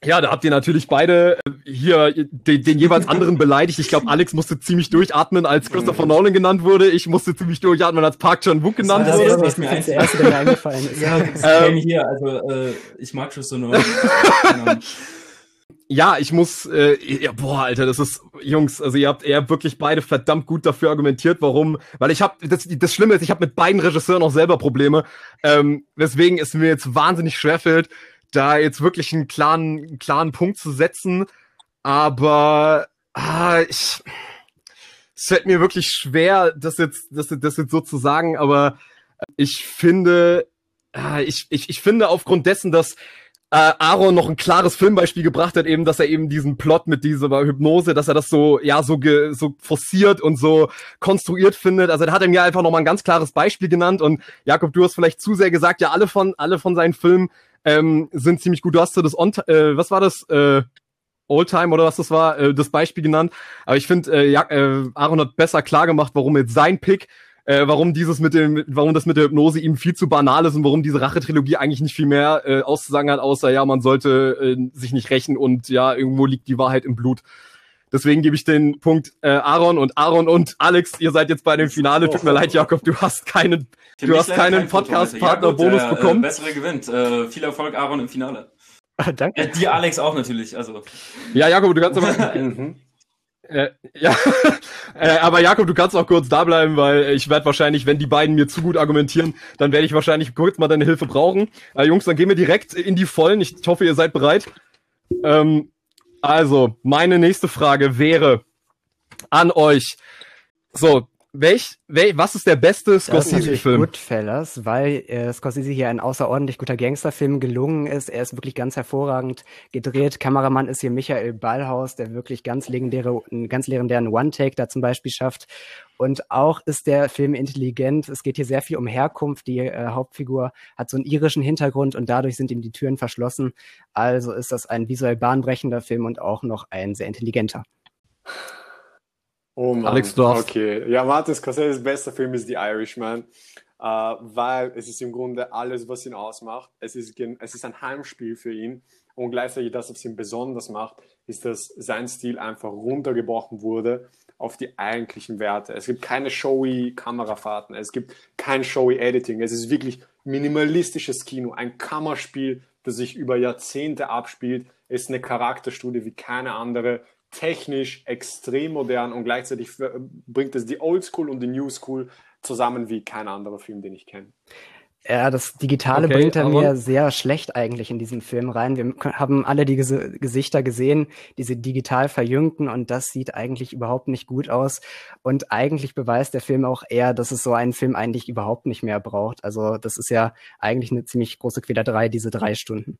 ja, da habt ihr natürlich beide äh, hier den, den jeweils anderen beleidigt. Ich glaube, Alex musste ziemlich durchatmen, als Christopher Nolan genannt wurde. Ich musste ziemlich durchatmen, als Park Chan-wook genannt das wurde. Das ist mir der erste, der mir eingefallen ist. Ja, ähm, hier, also äh, ich mag Christopher Nolan. ja, ich muss, äh, ja, boah, Alter, das ist, Jungs, also ihr habt, ihr habt wirklich beide verdammt gut dafür argumentiert, warum, weil ich habe, das, das Schlimme ist, ich habe mit beiden Regisseuren auch selber Probleme, ähm, weswegen es mir jetzt wahnsinnig schwerfällt, da jetzt wirklich einen klaren, einen klaren Punkt zu setzen. Aber ah, ich, es fällt mir wirklich schwer, das jetzt, das, das jetzt so zu sagen, aber ich finde, ah, ich, ich, ich finde aufgrund dessen, dass äh, Aaron noch ein klares Filmbeispiel gebracht hat, eben, dass er eben diesen Plot mit dieser Hypnose, dass er das so, ja, so, ge, so forciert und so konstruiert findet. Also, da hat er mir einfach noch mal ein ganz klares Beispiel genannt und Jakob, du hast vielleicht zu sehr gesagt, ja, alle von, alle von seinen Filmen ähm, sind ziemlich gut. Du hast so das On äh, was war das? Äh, Oldtime oder was das war, äh, das Beispiel genannt. Aber ich finde, äh, ja, äh, Aaron hat besser klar gemacht, warum jetzt sein Pick, äh, warum dieses mit dem, warum das mit der Hypnose ihm viel zu banal ist und warum diese Rache-Trilogie eigentlich nicht viel mehr äh, auszusagen hat, außer ja, man sollte äh, sich nicht rächen und ja, irgendwo liegt die Wahrheit im Blut. Deswegen gebe ich den Punkt äh, Aaron und Aaron und Alex, ihr seid jetzt bei dem Finale. Tut mir leid, Jakob, du hast keinen, du hast keinen Podcast-Partner-Bonus ja, bekommen. Äh, bessere gewinnt. Äh, viel Erfolg, Aaron, im Finale. Ah, danke. Äh, dir, Alex, auch natürlich. Also. Ja, Jakob, du kannst aber. mhm. Äh, ja, äh, aber Jakob, du kannst auch kurz da bleiben, weil ich werde wahrscheinlich, wenn die beiden mir zu gut argumentieren, dann werde ich wahrscheinlich kurz mal deine Hilfe brauchen. Äh, Jungs, dann gehen wir direkt in die Vollen. Ich hoffe, ihr seid bereit. Ähm, also, meine nächste Frage wäre an euch. So, welch, welch, was ist der beste Scorsese-Film? Goodfellas, weil äh, Scorsese hier ein außerordentlich guter Gangsterfilm gelungen ist. Er ist wirklich ganz hervorragend gedreht. Kameramann ist hier Michael Ballhaus, der wirklich ganz legendäre, einen ganz legendären One-Take da zum Beispiel schafft. Und auch ist der Film intelligent. Es geht hier sehr viel um Herkunft. Die äh, Hauptfigur hat so einen irischen Hintergrund und dadurch sind ihm die Türen verschlossen. Also ist das ein visuell bahnbrechender Film und auch noch ein sehr intelligenter. Oh Mann. Alex Dorf. Okay. Ja, Martin Scorsese's bester Film ist The Irishman, äh, weil es ist im Grunde alles, was ihn ausmacht. Es ist, es ist ein Heimspiel für ihn und gleichzeitig das, was ihn besonders macht, ist, dass sein Stil einfach runtergebrochen wurde auf die eigentlichen Werte. Es gibt keine showy Kamerafahrten, es gibt kein showy Editing. Es ist wirklich minimalistisches Kino, ein Kammerspiel, das sich über Jahrzehnte abspielt. Es ist eine Charakterstudie wie keine andere. technisch extrem modern und gleichzeitig bringt es die Oldschool und die New School zusammen wie kein anderer Film, den ich kenne. Ja, das Digitale okay, bringt er mir sehr schlecht eigentlich in diesen Film rein. Wir haben alle die Ges Gesichter gesehen, diese digital verjüngten und das sieht eigentlich überhaupt nicht gut aus. Und eigentlich beweist der Film auch eher, dass es so einen Film eigentlich überhaupt nicht mehr braucht. Also das ist ja eigentlich eine ziemlich große Quälerei, diese drei Stunden.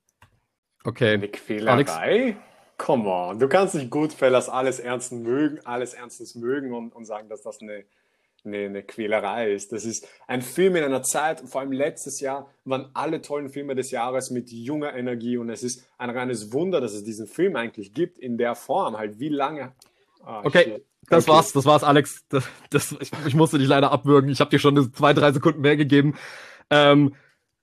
Okay. Eine Quälerei? Alex? Come on. Du kannst nicht Goodfellas alles ernstens mögen, alles ernstens mögen und, und sagen, dass das eine eine, eine Quälerei ist. Das ist ein Film in einer Zeit, vor allem letztes Jahr, waren alle tollen Filme des Jahres mit junger Energie und es ist ein reines Wunder, dass es diesen Film eigentlich gibt in der Form. Halt, wie lange. Ah, okay. Shit. Das okay. war's, das war's, Alex. Das, das, ich, ich musste dich leider abwürgen. Ich habe dir schon zwei, drei Sekunden mehr gegeben. Ähm,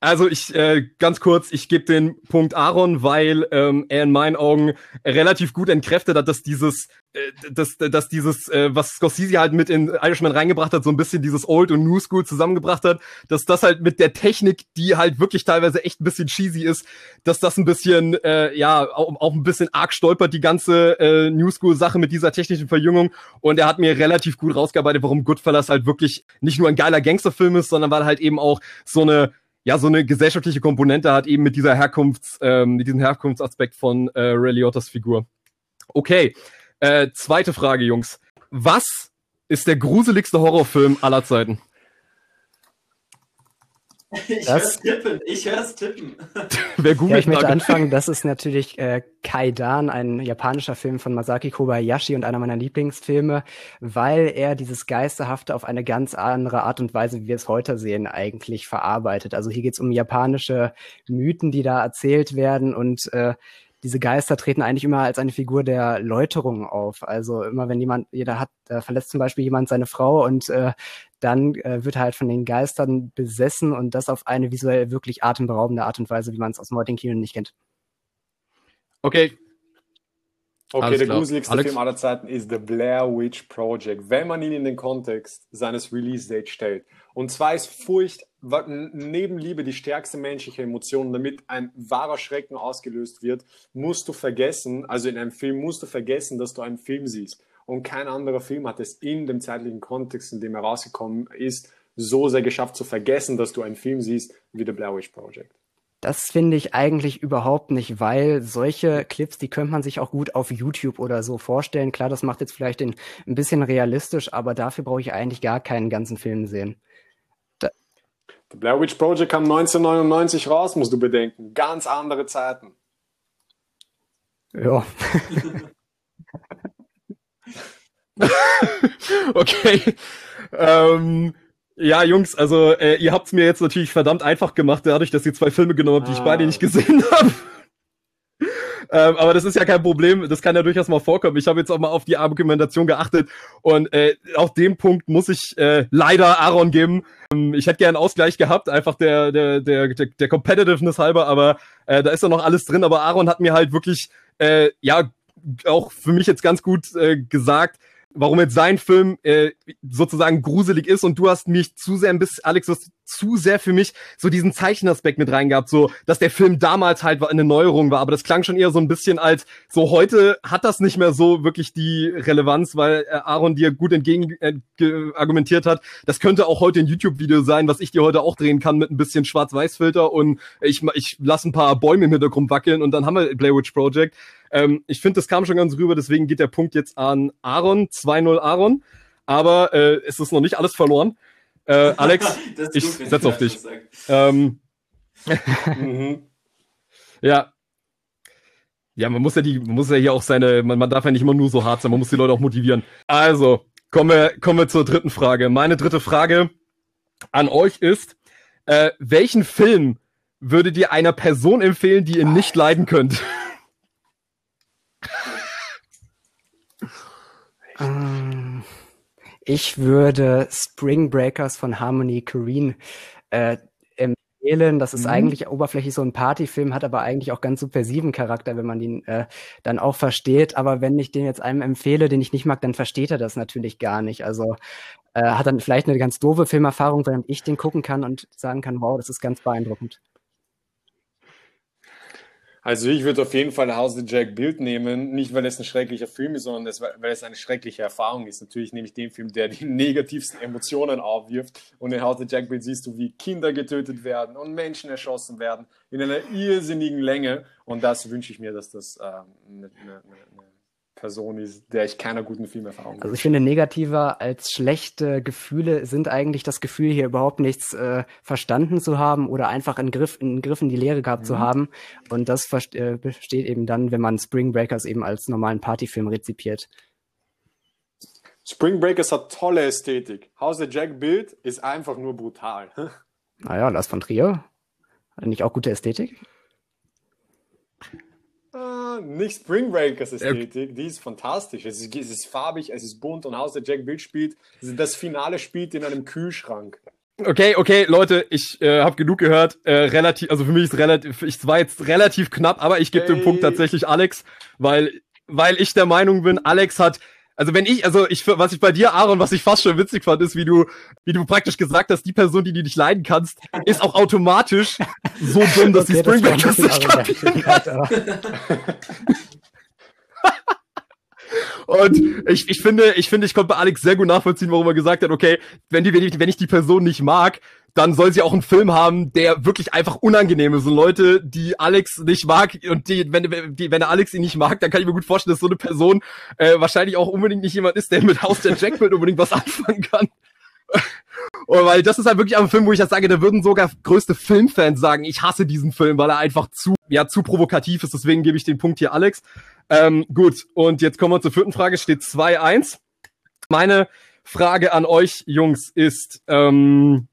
also ich äh, ganz kurz, ich gebe den Punkt Aaron, weil ähm, er in meinen Augen relativ gut entkräftet hat, dass dieses, äh, dass, dass dieses, äh, was Scorsese halt mit in Irishman reingebracht hat, so ein bisschen dieses Old und New School zusammengebracht hat, dass das halt mit der Technik, die halt wirklich teilweise echt ein bisschen cheesy ist, dass das ein bisschen, äh, ja, auch, auch ein bisschen arg stolpert, die ganze äh, New School Sache mit dieser technischen Verjüngung. Und er hat mir relativ gut rausgearbeitet, warum Goodfellas halt wirklich nicht nur ein geiler Gangsterfilm ist, sondern weil halt eben auch so eine ja so eine gesellschaftliche Komponente hat, eben mit dieser Herkunfts, ähm, mit diesem Herkunftsaspekt von äh, Ray Liotta's Figur. Okay, äh, zweite Frage, Jungs. Was ist der gruseligste Horrorfilm aller Zeiten? Ich höre tippen, ich höre tippen. Wer googelt ja, ich möchte anfangen, das ist natürlich äh, Kaidan, ein japanischer Film von Masaki Kobayashi und einer meiner Lieblingsfilme, weil er dieses Geisterhafte auf eine ganz andere Art und Weise, wie wir es heute sehen, eigentlich verarbeitet. Also hier geht es um japanische Mythen, die da erzählt werden und äh, diese Geister treten eigentlich immer als eine Figur der Läuterung auf. Also immer wenn jemand, jeder hat, äh, verlässt zum Beispiel jemand seine Frau und äh, dann äh, wird er halt von den Geistern besessen und das auf eine visuell wirklich atemberaubende Art und Weise, wie man es aus dem heutigen Kino nicht kennt. Okay. Okay, Alles der klar. gruseligste Alex? Film aller Zeiten ist The Blair Witch Project, wenn man ihn in den Kontext seines Release-Date stellt. Und zwar ist Furcht neben Liebe die stärkste menschliche Emotion. Damit ein wahrer Schrecken ausgelöst wird, musst du vergessen, also in einem Film musst du vergessen, dass du einen Film siehst. Und kein anderer Film hat es in dem zeitlichen Kontext, in dem er rausgekommen ist, so sehr geschafft zu vergessen, dass du einen Film siehst, wie The Blair Witch Project. Das finde ich eigentlich überhaupt nicht, weil solche Clips, die könnte man sich auch gut auf YouTube oder so vorstellen. Klar, das macht jetzt vielleicht den, ein bisschen realistisch, aber dafür brauche ich eigentlich gar keinen ganzen Film sehen. The Blair Witch Project kam 1999 raus, musst du bedenken. Ganz andere Zeiten. Ja. okay. Ähm, ja, Jungs, also äh, ihr habt's mir jetzt natürlich verdammt einfach gemacht, dadurch, dass ihr zwei Filme genommen habt, die ah. ich beide nicht gesehen habe. Ähm, aber das ist ja kein Problem, das kann ja durchaus mal vorkommen. Ich habe jetzt auch mal auf die Argumentation geachtet und äh, auf dem Punkt muss ich äh, leider Aaron geben. Ähm, ich hätte gerne einen Ausgleich gehabt, einfach der, der, der, der, der Competitiveness halber, aber äh, da ist ja noch alles drin. Aber Aaron hat mir halt wirklich, äh, ja, auch für mich jetzt ganz gut äh, gesagt, warum jetzt sein Film äh, sozusagen gruselig ist und du hast mich zu sehr ein bisschen, Alex, du hast zu sehr für mich so diesen Zeichenaspekt mit reingehabt, so, dass der Film damals halt eine Neuerung war, aber das klang schon eher so ein bisschen als, so heute hat das nicht mehr so wirklich die Relevanz, weil äh, Aaron dir gut entgegen äh, argumentiert hat, das könnte auch heute ein YouTube-Video sein, was ich dir heute auch drehen kann mit ein bisschen Schwarz-Weiß-Filter und ich, ich lasse ein paar Bäume im Hintergrund wackeln und dann haben wir Blair Witch Project. Ähm, ich finde, das kam schon ganz rüber, deswegen geht der Punkt jetzt an Aaron, 2-0 Aaron, aber äh, es ist noch nicht alles verloren. Äh, Alex, ich setze auf dich. Ähm, mhm. Ja. Ja, man muss ja die, man muss ja hier auch seine, man, man darf ja nicht immer nur so hart sein, man muss die Leute auch motivieren. Also, kommen wir, kommen wir zur dritten Frage. Meine dritte Frage an euch ist, äh, welchen Film würdet ihr einer Person empfehlen, die ihr nicht leiden könnt? Ich würde Spring Breakers von Harmony Korine äh, empfehlen. Das ist mhm. eigentlich oberflächlich so ein Partyfilm, hat aber eigentlich auch ganz subversiven Charakter, wenn man den äh, dann auch versteht. Aber wenn ich den jetzt einem empfehle, den ich nicht mag, dann versteht er das natürlich gar nicht. Also äh, hat dann vielleicht eine ganz doofe Filmerfahrung, während ich den gucken kann und sagen kann, wow, das ist ganz beeindruckend. Also ich würde auf jeden Fall House of Jack Bild nehmen, nicht weil es ein schrecklicher Film ist, sondern weil es eine schreckliche Erfahrung ist. Natürlich nehme ich den Film, der die negativsten Emotionen aufwirft. Und in House of Jack Bild siehst du, wie Kinder getötet werden und Menschen erschossen werden in einer irrsinnigen Länge. Und das wünsche ich mir, dass das äh, eine, eine, eine Person ist, der ich keiner guten Filmerfahrung habe. Also ich finde, negativer als schlechte Gefühle sind eigentlich das Gefühl, hier überhaupt nichts äh, verstanden zu haben oder einfach einen Griff, einen Griff in die Lehre gehabt mhm. zu haben. Und das äh, besteht eben dann, wenn man Spring Breakers eben als normalen Partyfilm rezipiert. Spring Breakers hat tolle Ästhetik. House of Jack Bild ist einfach nur brutal. Naja, Lars von Trier. Hat nicht auch gute Ästhetik? Ah, nicht Spring Breakers Ästhetik, die ist fantastisch. Es ist, es ist farbig, es ist bunt und Haus der Jack Bill spielt, das Finale spielt in einem Kühlschrank. Okay, okay, Leute, ich äh, habe genug gehört. Äh, relativ, also für mich ist relativ, ich war jetzt relativ knapp, aber ich gebe hey. den Punkt tatsächlich Alex, weil weil ich der Meinung bin, Alex hat also wenn ich, also ich, was ich bei dir, Aaron, was ich fast schon witzig fand, ist, wie du, wie du praktisch gesagt hast, die Person, die du nicht leiden kannst, ist auch automatisch so dumm, dass okay, sie Spring Breakers nicht kapieren kann. Und ich, ich finde, ich finde, ich konnte bei Alex sehr gut nachvollziehen, warum er gesagt hat, okay, wenn die, wenn ich, wenn ich die Person nicht mag, dann soll sie auch einen Film haben, der wirklich einfach unangenehm ist. Und Leute, die Alex nicht mag und die, wenn, die, wenn Alex ihn nicht mag, dann kann ich mir gut vorstellen, dass so eine Person äh, wahrscheinlich auch unbedingt nicht jemand ist, der mit Haus der Jackpot unbedingt was anfangen kann. Und weil das ist halt wirklich ein Film, wo ich das sage, da würden sogar größte Filmfans sagen, ich hasse diesen Film, weil er einfach zu, ja, zu provokativ ist. Deswegen gebe ich den Punkt hier Alex. Ähm, gut, und jetzt kommen wir zur vierten Frage. Steht 2-1. Meine Frage an euch, Jungs, ist, ähm,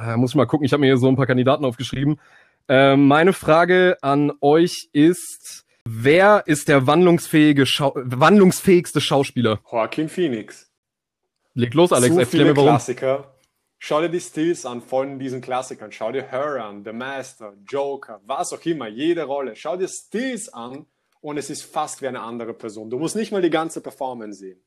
äh, muss ich mal gucken, ich habe mir hier so ein paar Kandidaten aufgeschrieben. Äh, meine Frage an euch ist, wer ist der wandlungsfähige Schau wandlungsfähigste Schauspieler? Joaquin Phoenix. Leg los, Alex, Zu erklär mir warum. Klassiker. Schau dir die Stills an von diesen Klassikern. Schau dir Her an, The Master, Joker, was auch immer, jede Rolle. Schau dir Stills an und es ist fast wie eine andere Person. Du musst nicht mal die ganze Performance sehen.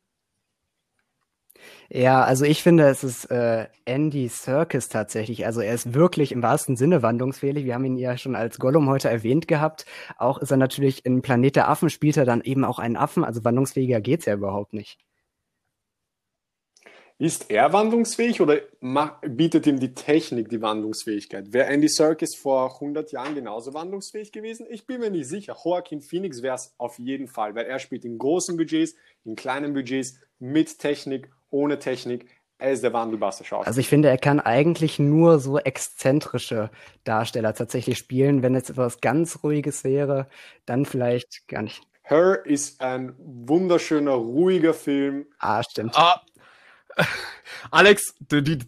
Ja, also ich finde, es ist äh, Andy Serkis tatsächlich. Also er ist wirklich im wahrsten Sinne wandlungsfähig. Wir haben ihn ja schon als Gollum heute erwähnt gehabt. Auch ist er natürlich in Planet der Affen, spielt er dann eben auch einen Affen. Also wandlungsfähiger geht's ja überhaupt nicht. Ist er wandlungsfähig oder bietet ihm die Technik die Wandlungsfähigkeit? Wäre Andy Serkis vor 100 Jahren genauso wandlungsfähig gewesen? Ich bin mir nicht sicher. Joaquin Phoenix wäre es auf jeden Fall, weil er spielt in großen Budgets, in kleinen Budgets, mit Technik ohne Technik. Er ist der wandelbarste Schauspieler. Also ich finde, er kann eigentlich nur so exzentrische Darsteller tatsächlich spielen. Wenn es etwas ganz Ruhiges wäre, dann vielleicht gar nicht. Her ist ein wunderschöner, ruhiger Film. Ah, stimmt. Ah, Alex, die, die,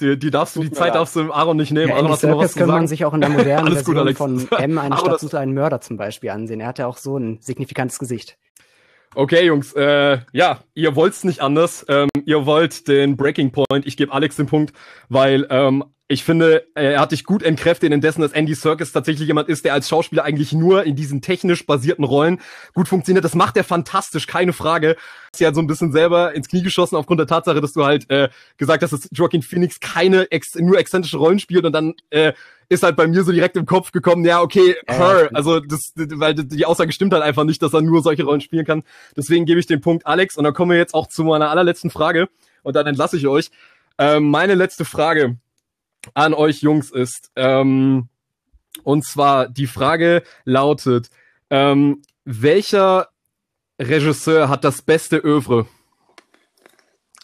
die, die darfst du, die Zeit darfst du Aaron nicht nehmen. Ja, Aaron, hast du noch was man sich auch in der modernen Version gut, von M, eine Stadt sucht einen Mörder zum Beispiel ansehen. Er hat ja auch so ein signifikantes Gesicht. Okay, Jungs, äh, ja, ihr wollt's nicht anders. Ähm, ihr wollt den Breaking Point. Ich gebe Alex den Punkt, weil ähm, ich finde, er hat dich gut entkräftet, indessen, dass Andy Serkis tatsächlich jemand ist, der als Schauspieler eigentlich nur in diesen technisch basierten Rollen gut funktioniert. Das macht er fantastisch, keine Frage. Ist ja so ein bisschen selber ins Knie geschossen aufgrund der Tatsache, dass du halt äh, gesagt hast, dass Joaquin Phoenix keine ex nur exzentrische Rollen spielt und dann äh, ist halt bei mir so direkt im Kopf gekommen, ja, okay, her, also das, weil die Aussage stimmt halt einfach nicht, dass er nur solche Rollen spielen kann. Deswegen gebe ich den Punkt Alex und dann kommen wir jetzt auch zu meiner allerletzten Frage und dann entlasse ich euch. Ähm, meine letzte Frage an euch Jungs ist. Ähm, und zwar die Frage lautet, ähm, welcher Regisseur hat das beste Övre?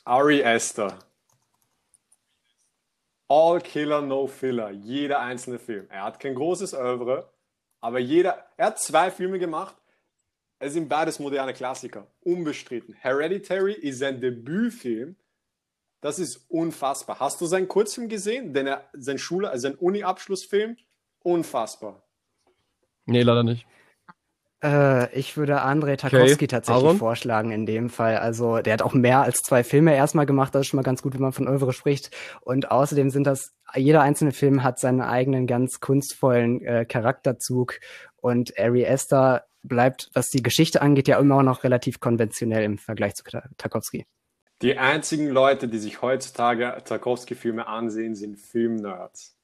Ari Aster. All Killer, No Filler. Jeder einzelne Film. Er hat kein großes Övre, aber jeder, er hat zwei Filme gemacht. Es sind beides moderne Klassiker. Unbestritten. Hereditary ist sein Debütfilm das ist unfassbar. Hast du seinen Kurzfilm gesehen? Denn er, sein Schule, also sein Uni-Abschlussfilm, unfassbar. Nee, leider nicht. Äh, ich würde Andrei Tarkovsky okay. tatsächlich Aaron? vorschlagen in dem Fall. Also der hat auch mehr als zwei Filme erstmal gemacht. Das ist schon mal ganz gut, wenn man von Övre spricht. Und außerdem sind das, jeder einzelne Film hat seinen eigenen ganz kunstvollen äh, Charakterzug. Und Ari Esther bleibt, was die Geschichte angeht, ja immer noch relativ konventionell im Vergleich zu Tarkovsky. Die einzigen Leute, die sich heutzutage Tarkovsky-Filme ansehen, sind Filmnerds.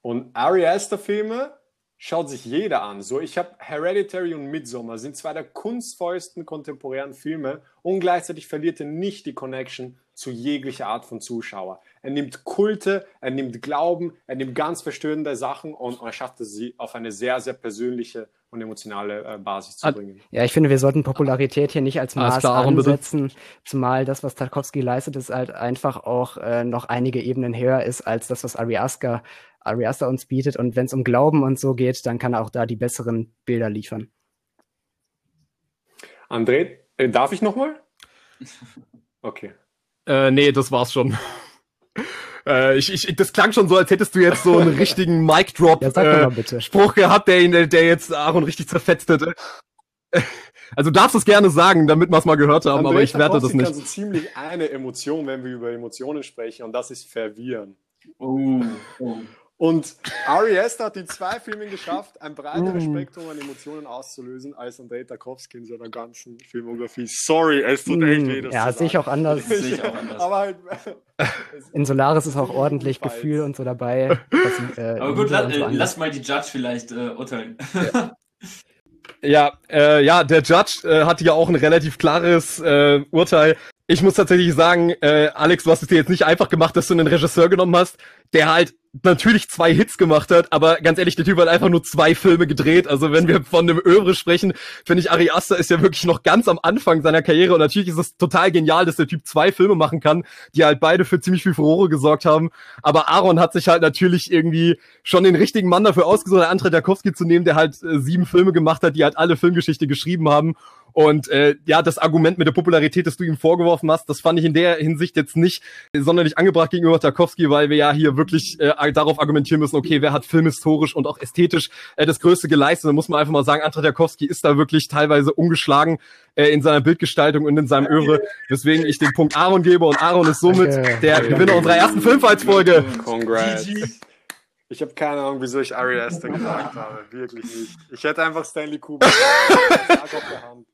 Und Ari Aster-Filme schaut sich jeder an. So, ich habe Hereditary und Midsommar sind zwei der kunstvollsten kontemporären Filme und gleichzeitig verliert er nicht die Connection zu jeglicher Art von Zuschauer. Er nimmt Kulte, er nimmt Glauben, er nimmt ganz verstörende Sachen und er schafft es, sie auf eine sehr, sehr persönliche und emotionale äh, Basis zu bringen. Ja, ich finde, wir sollten Popularität hier nicht als Maß klar, ansetzen, bitte. zumal das, was Tarkovsky leistet, ist halt einfach auch äh, noch einige Ebenen höher ist als das, was Ari Aster, Ari Aster uns bietet. Und wenn es um Glauben und so geht, dann kann er auch da die besseren Bilder liefern. André, äh, darf ich nochmal? Okay. Äh, nee, das war's schon. Äh, ich, ich, das klang schon so, als hättest du jetzt so einen richtigen Mic-Drop ja, äh, Spruch gehabt, der ihn, der jetzt Aaron richtig zerfetzt hätte. Also darfst du es gerne sagen, damit wir es mal gehört haben, André aber ich werte das nicht. Also ziemlich eine Emotion, wenn wir über Emotionen sprechen, und das ist Verwirren. Oh, oh. Und Ari Aster hat in zwei Filmen geschafft, ein breiteres mm. Spektrum an Emotionen auszulösen als Andrei Tarkovsky in seiner ganzen Filmografie. Sorry, es tut echt weh. Das ja, sehe ich auch anders. ich auch anders. Aber halt, in Solaris ist auch ordentlich Gefühl und so dabei. Was, äh, Aber gut, la so lass mal die Judge vielleicht äh, urteilen. Ja. Ja, äh, ja, der Judge äh, hatte ja auch ein relativ klares äh, Urteil. Ich muss tatsächlich sagen, äh, Alex, du hast es dir jetzt nicht einfach gemacht, dass du einen Regisseur genommen hast, der halt natürlich zwei Hits gemacht hat, aber ganz ehrlich, der Typ hat einfach nur zwei Filme gedreht. Also wenn wir von dem Övre sprechen, finde ich, Ari Aster ist ja wirklich noch ganz am Anfang seiner Karriere und natürlich ist es total genial, dass der Typ zwei Filme machen kann, die halt beide für ziemlich viel Furore gesorgt haben. Aber Aaron hat sich halt natürlich irgendwie schon den richtigen Mann dafür ausgesucht, Andrei Tarkovsky zu nehmen, der halt äh, sieben Filme gemacht hat, die halt alle Filmgeschichte geschrieben haben und äh, ja, das Argument mit der Popularität, das du ihm vorgeworfen hast, das fand ich in der Hinsicht jetzt nicht sonderlich angebracht gegenüber Tarkovsky, weil wir ja hier wirklich äh, darauf argumentieren müssen, okay, wer hat filmhistorisch und auch ästhetisch äh, das Größte geleistet. Da muss man einfach mal sagen, Andrei Tarkovsky ist da wirklich teilweise ungeschlagen äh, in seiner Bildgestaltung und in seinem Öre, weswegen ich den Punkt Aaron gebe und Aaron ist somit der Gewinner unserer ersten Filmfights-Folge. Congrats. Ich habe keine Ahnung, wieso ich Ari Aster gesagt habe. Wirklich nicht. Ich hätte einfach Stanley Kubrick auf der Hand.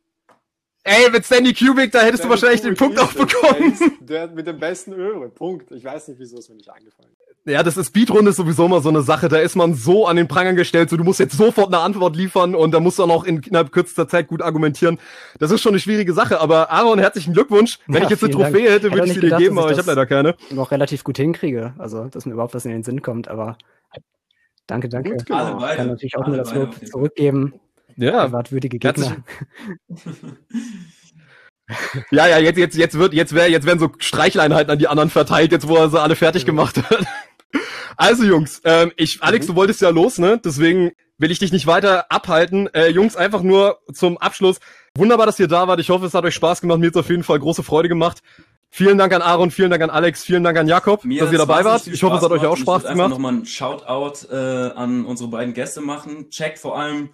Ey, mit Stanley Kubrick, da hättest Stanley du wahrscheinlich Kubrick den Punkt auch bekommen. Der, der mit dem besten Öre. Punkt. Ich weiß nicht, wieso es mir nicht eingefallen ist. Ja, das ist Speedrunde ist sowieso immer so eine Sache. Da ist man so an den Prangern gestellt, so du musst jetzt sofort eine Antwort liefern und da musst du auch noch in innerhalb kürzester Zeit gut argumentieren. Das ist schon eine schwierige Sache. Aber Aaron, herzlichen Glückwunsch. Wenn ja, ich jetzt eine Trophäe Dank. hätte, würde ich sie dir geben, aber ich habe leider keine. Noch relativ gut hinkriege. Also, dass mir überhaupt was in den Sinn kommt. Aber danke, danke. Gut, genau. Ich kann natürlich auch Alle nur das Lob zurückgeben. Ja. Privatwürdige Gegner. Ja, ja, jetzt, jetzt, jetzt wird, jetzt wär, jetzt werden so Streichleinheiten an die anderen verteilt, jetzt wo er sie alle fertig gemacht hat. Also Jungs, ähm, ich, Alex, mhm. du wolltest ja los, ne? Deswegen will ich dich nicht weiter abhalten. Äh, Jungs, einfach nur zum Abschluss. Wunderbar, dass ihr da wart. Ich hoffe, es hat euch Spaß gemacht. Mir hat es auf jeden Fall große Freude gemacht. Vielen Dank an Aaron, vielen Dank an Alex, vielen Dank an Jakob, Mir dass ihr dabei wart. Ich hoffe, es hat euch auch Spaß gemacht. Ich nochmal ein Shoutout äh, an unsere beiden Gäste machen. Checkt vor allem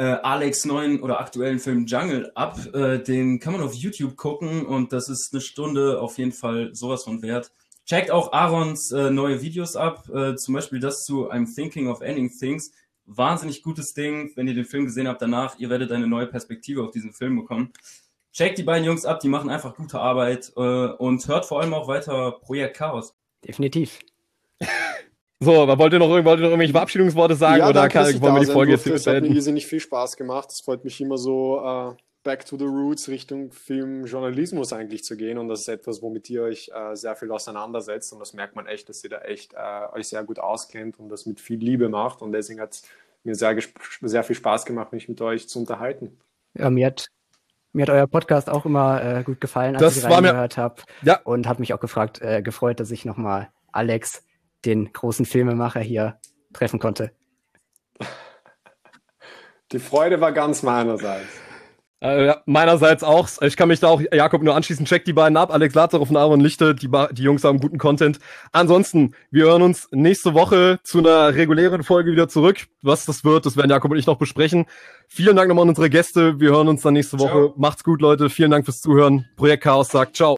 äh, Alex neuen oder aktuellen Film Jungle ab. Äh, den kann man auf YouTube gucken und das ist eine Stunde auf jeden Fall sowas von wert. Checkt auch Aarons äh, neue Videos ab, äh, zum Beispiel das zu I'm Thinking of Ending Things. Wahnsinnig gutes Ding. Wenn ihr den Film gesehen habt danach, ihr werdet eine neue Perspektive auf diesen Film bekommen. Checkt die beiden Jungs ab, die machen einfach gute Arbeit äh, und hört vor allem auch weiter Projekt Chaos. Definitiv. So, aber wollt ihr noch, wollt ihr noch irgendwelche Verabschiedungsworte sagen ja, oder kann, wollen wir die Folge jetzt Es hat mir irrsinnig viel Spaß gemacht. Es freut mich immer so, uh, back to the roots Richtung Filmjournalismus eigentlich zu gehen. Und das ist etwas, womit ihr euch uh, sehr viel auseinandersetzt. Und das merkt man echt, dass ihr da echt uh, euch sehr gut auskennt und das mit viel Liebe macht. Und deswegen hat es mir sehr, sehr viel Spaß gemacht, mich mit euch zu unterhalten. Ja, mir hat mir hat euer Podcast auch immer äh, gut gefallen, als das ich reingehört habe. Ja. Und habe mich auch gefragt, äh, gefreut, dass ich nochmal Alex den großen Filmemacher hier treffen konnte. Die Freude war ganz meinerseits. Äh, meinerseits auch. Ich kann mich da auch Jakob nur anschließen. Check die beiden ab. Alex Lazarov und Aaron Lichte. Die, die Jungs haben guten Content. Ansonsten, wir hören uns nächste Woche zu einer regulären Folge wieder zurück. Was das wird, das werden Jakob und ich noch besprechen. Vielen Dank nochmal an unsere Gäste. Wir hören uns dann nächste Woche. Ciao. Macht's gut, Leute. Vielen Dank fürs Zuhören. Projekt Chaos sagt ciao.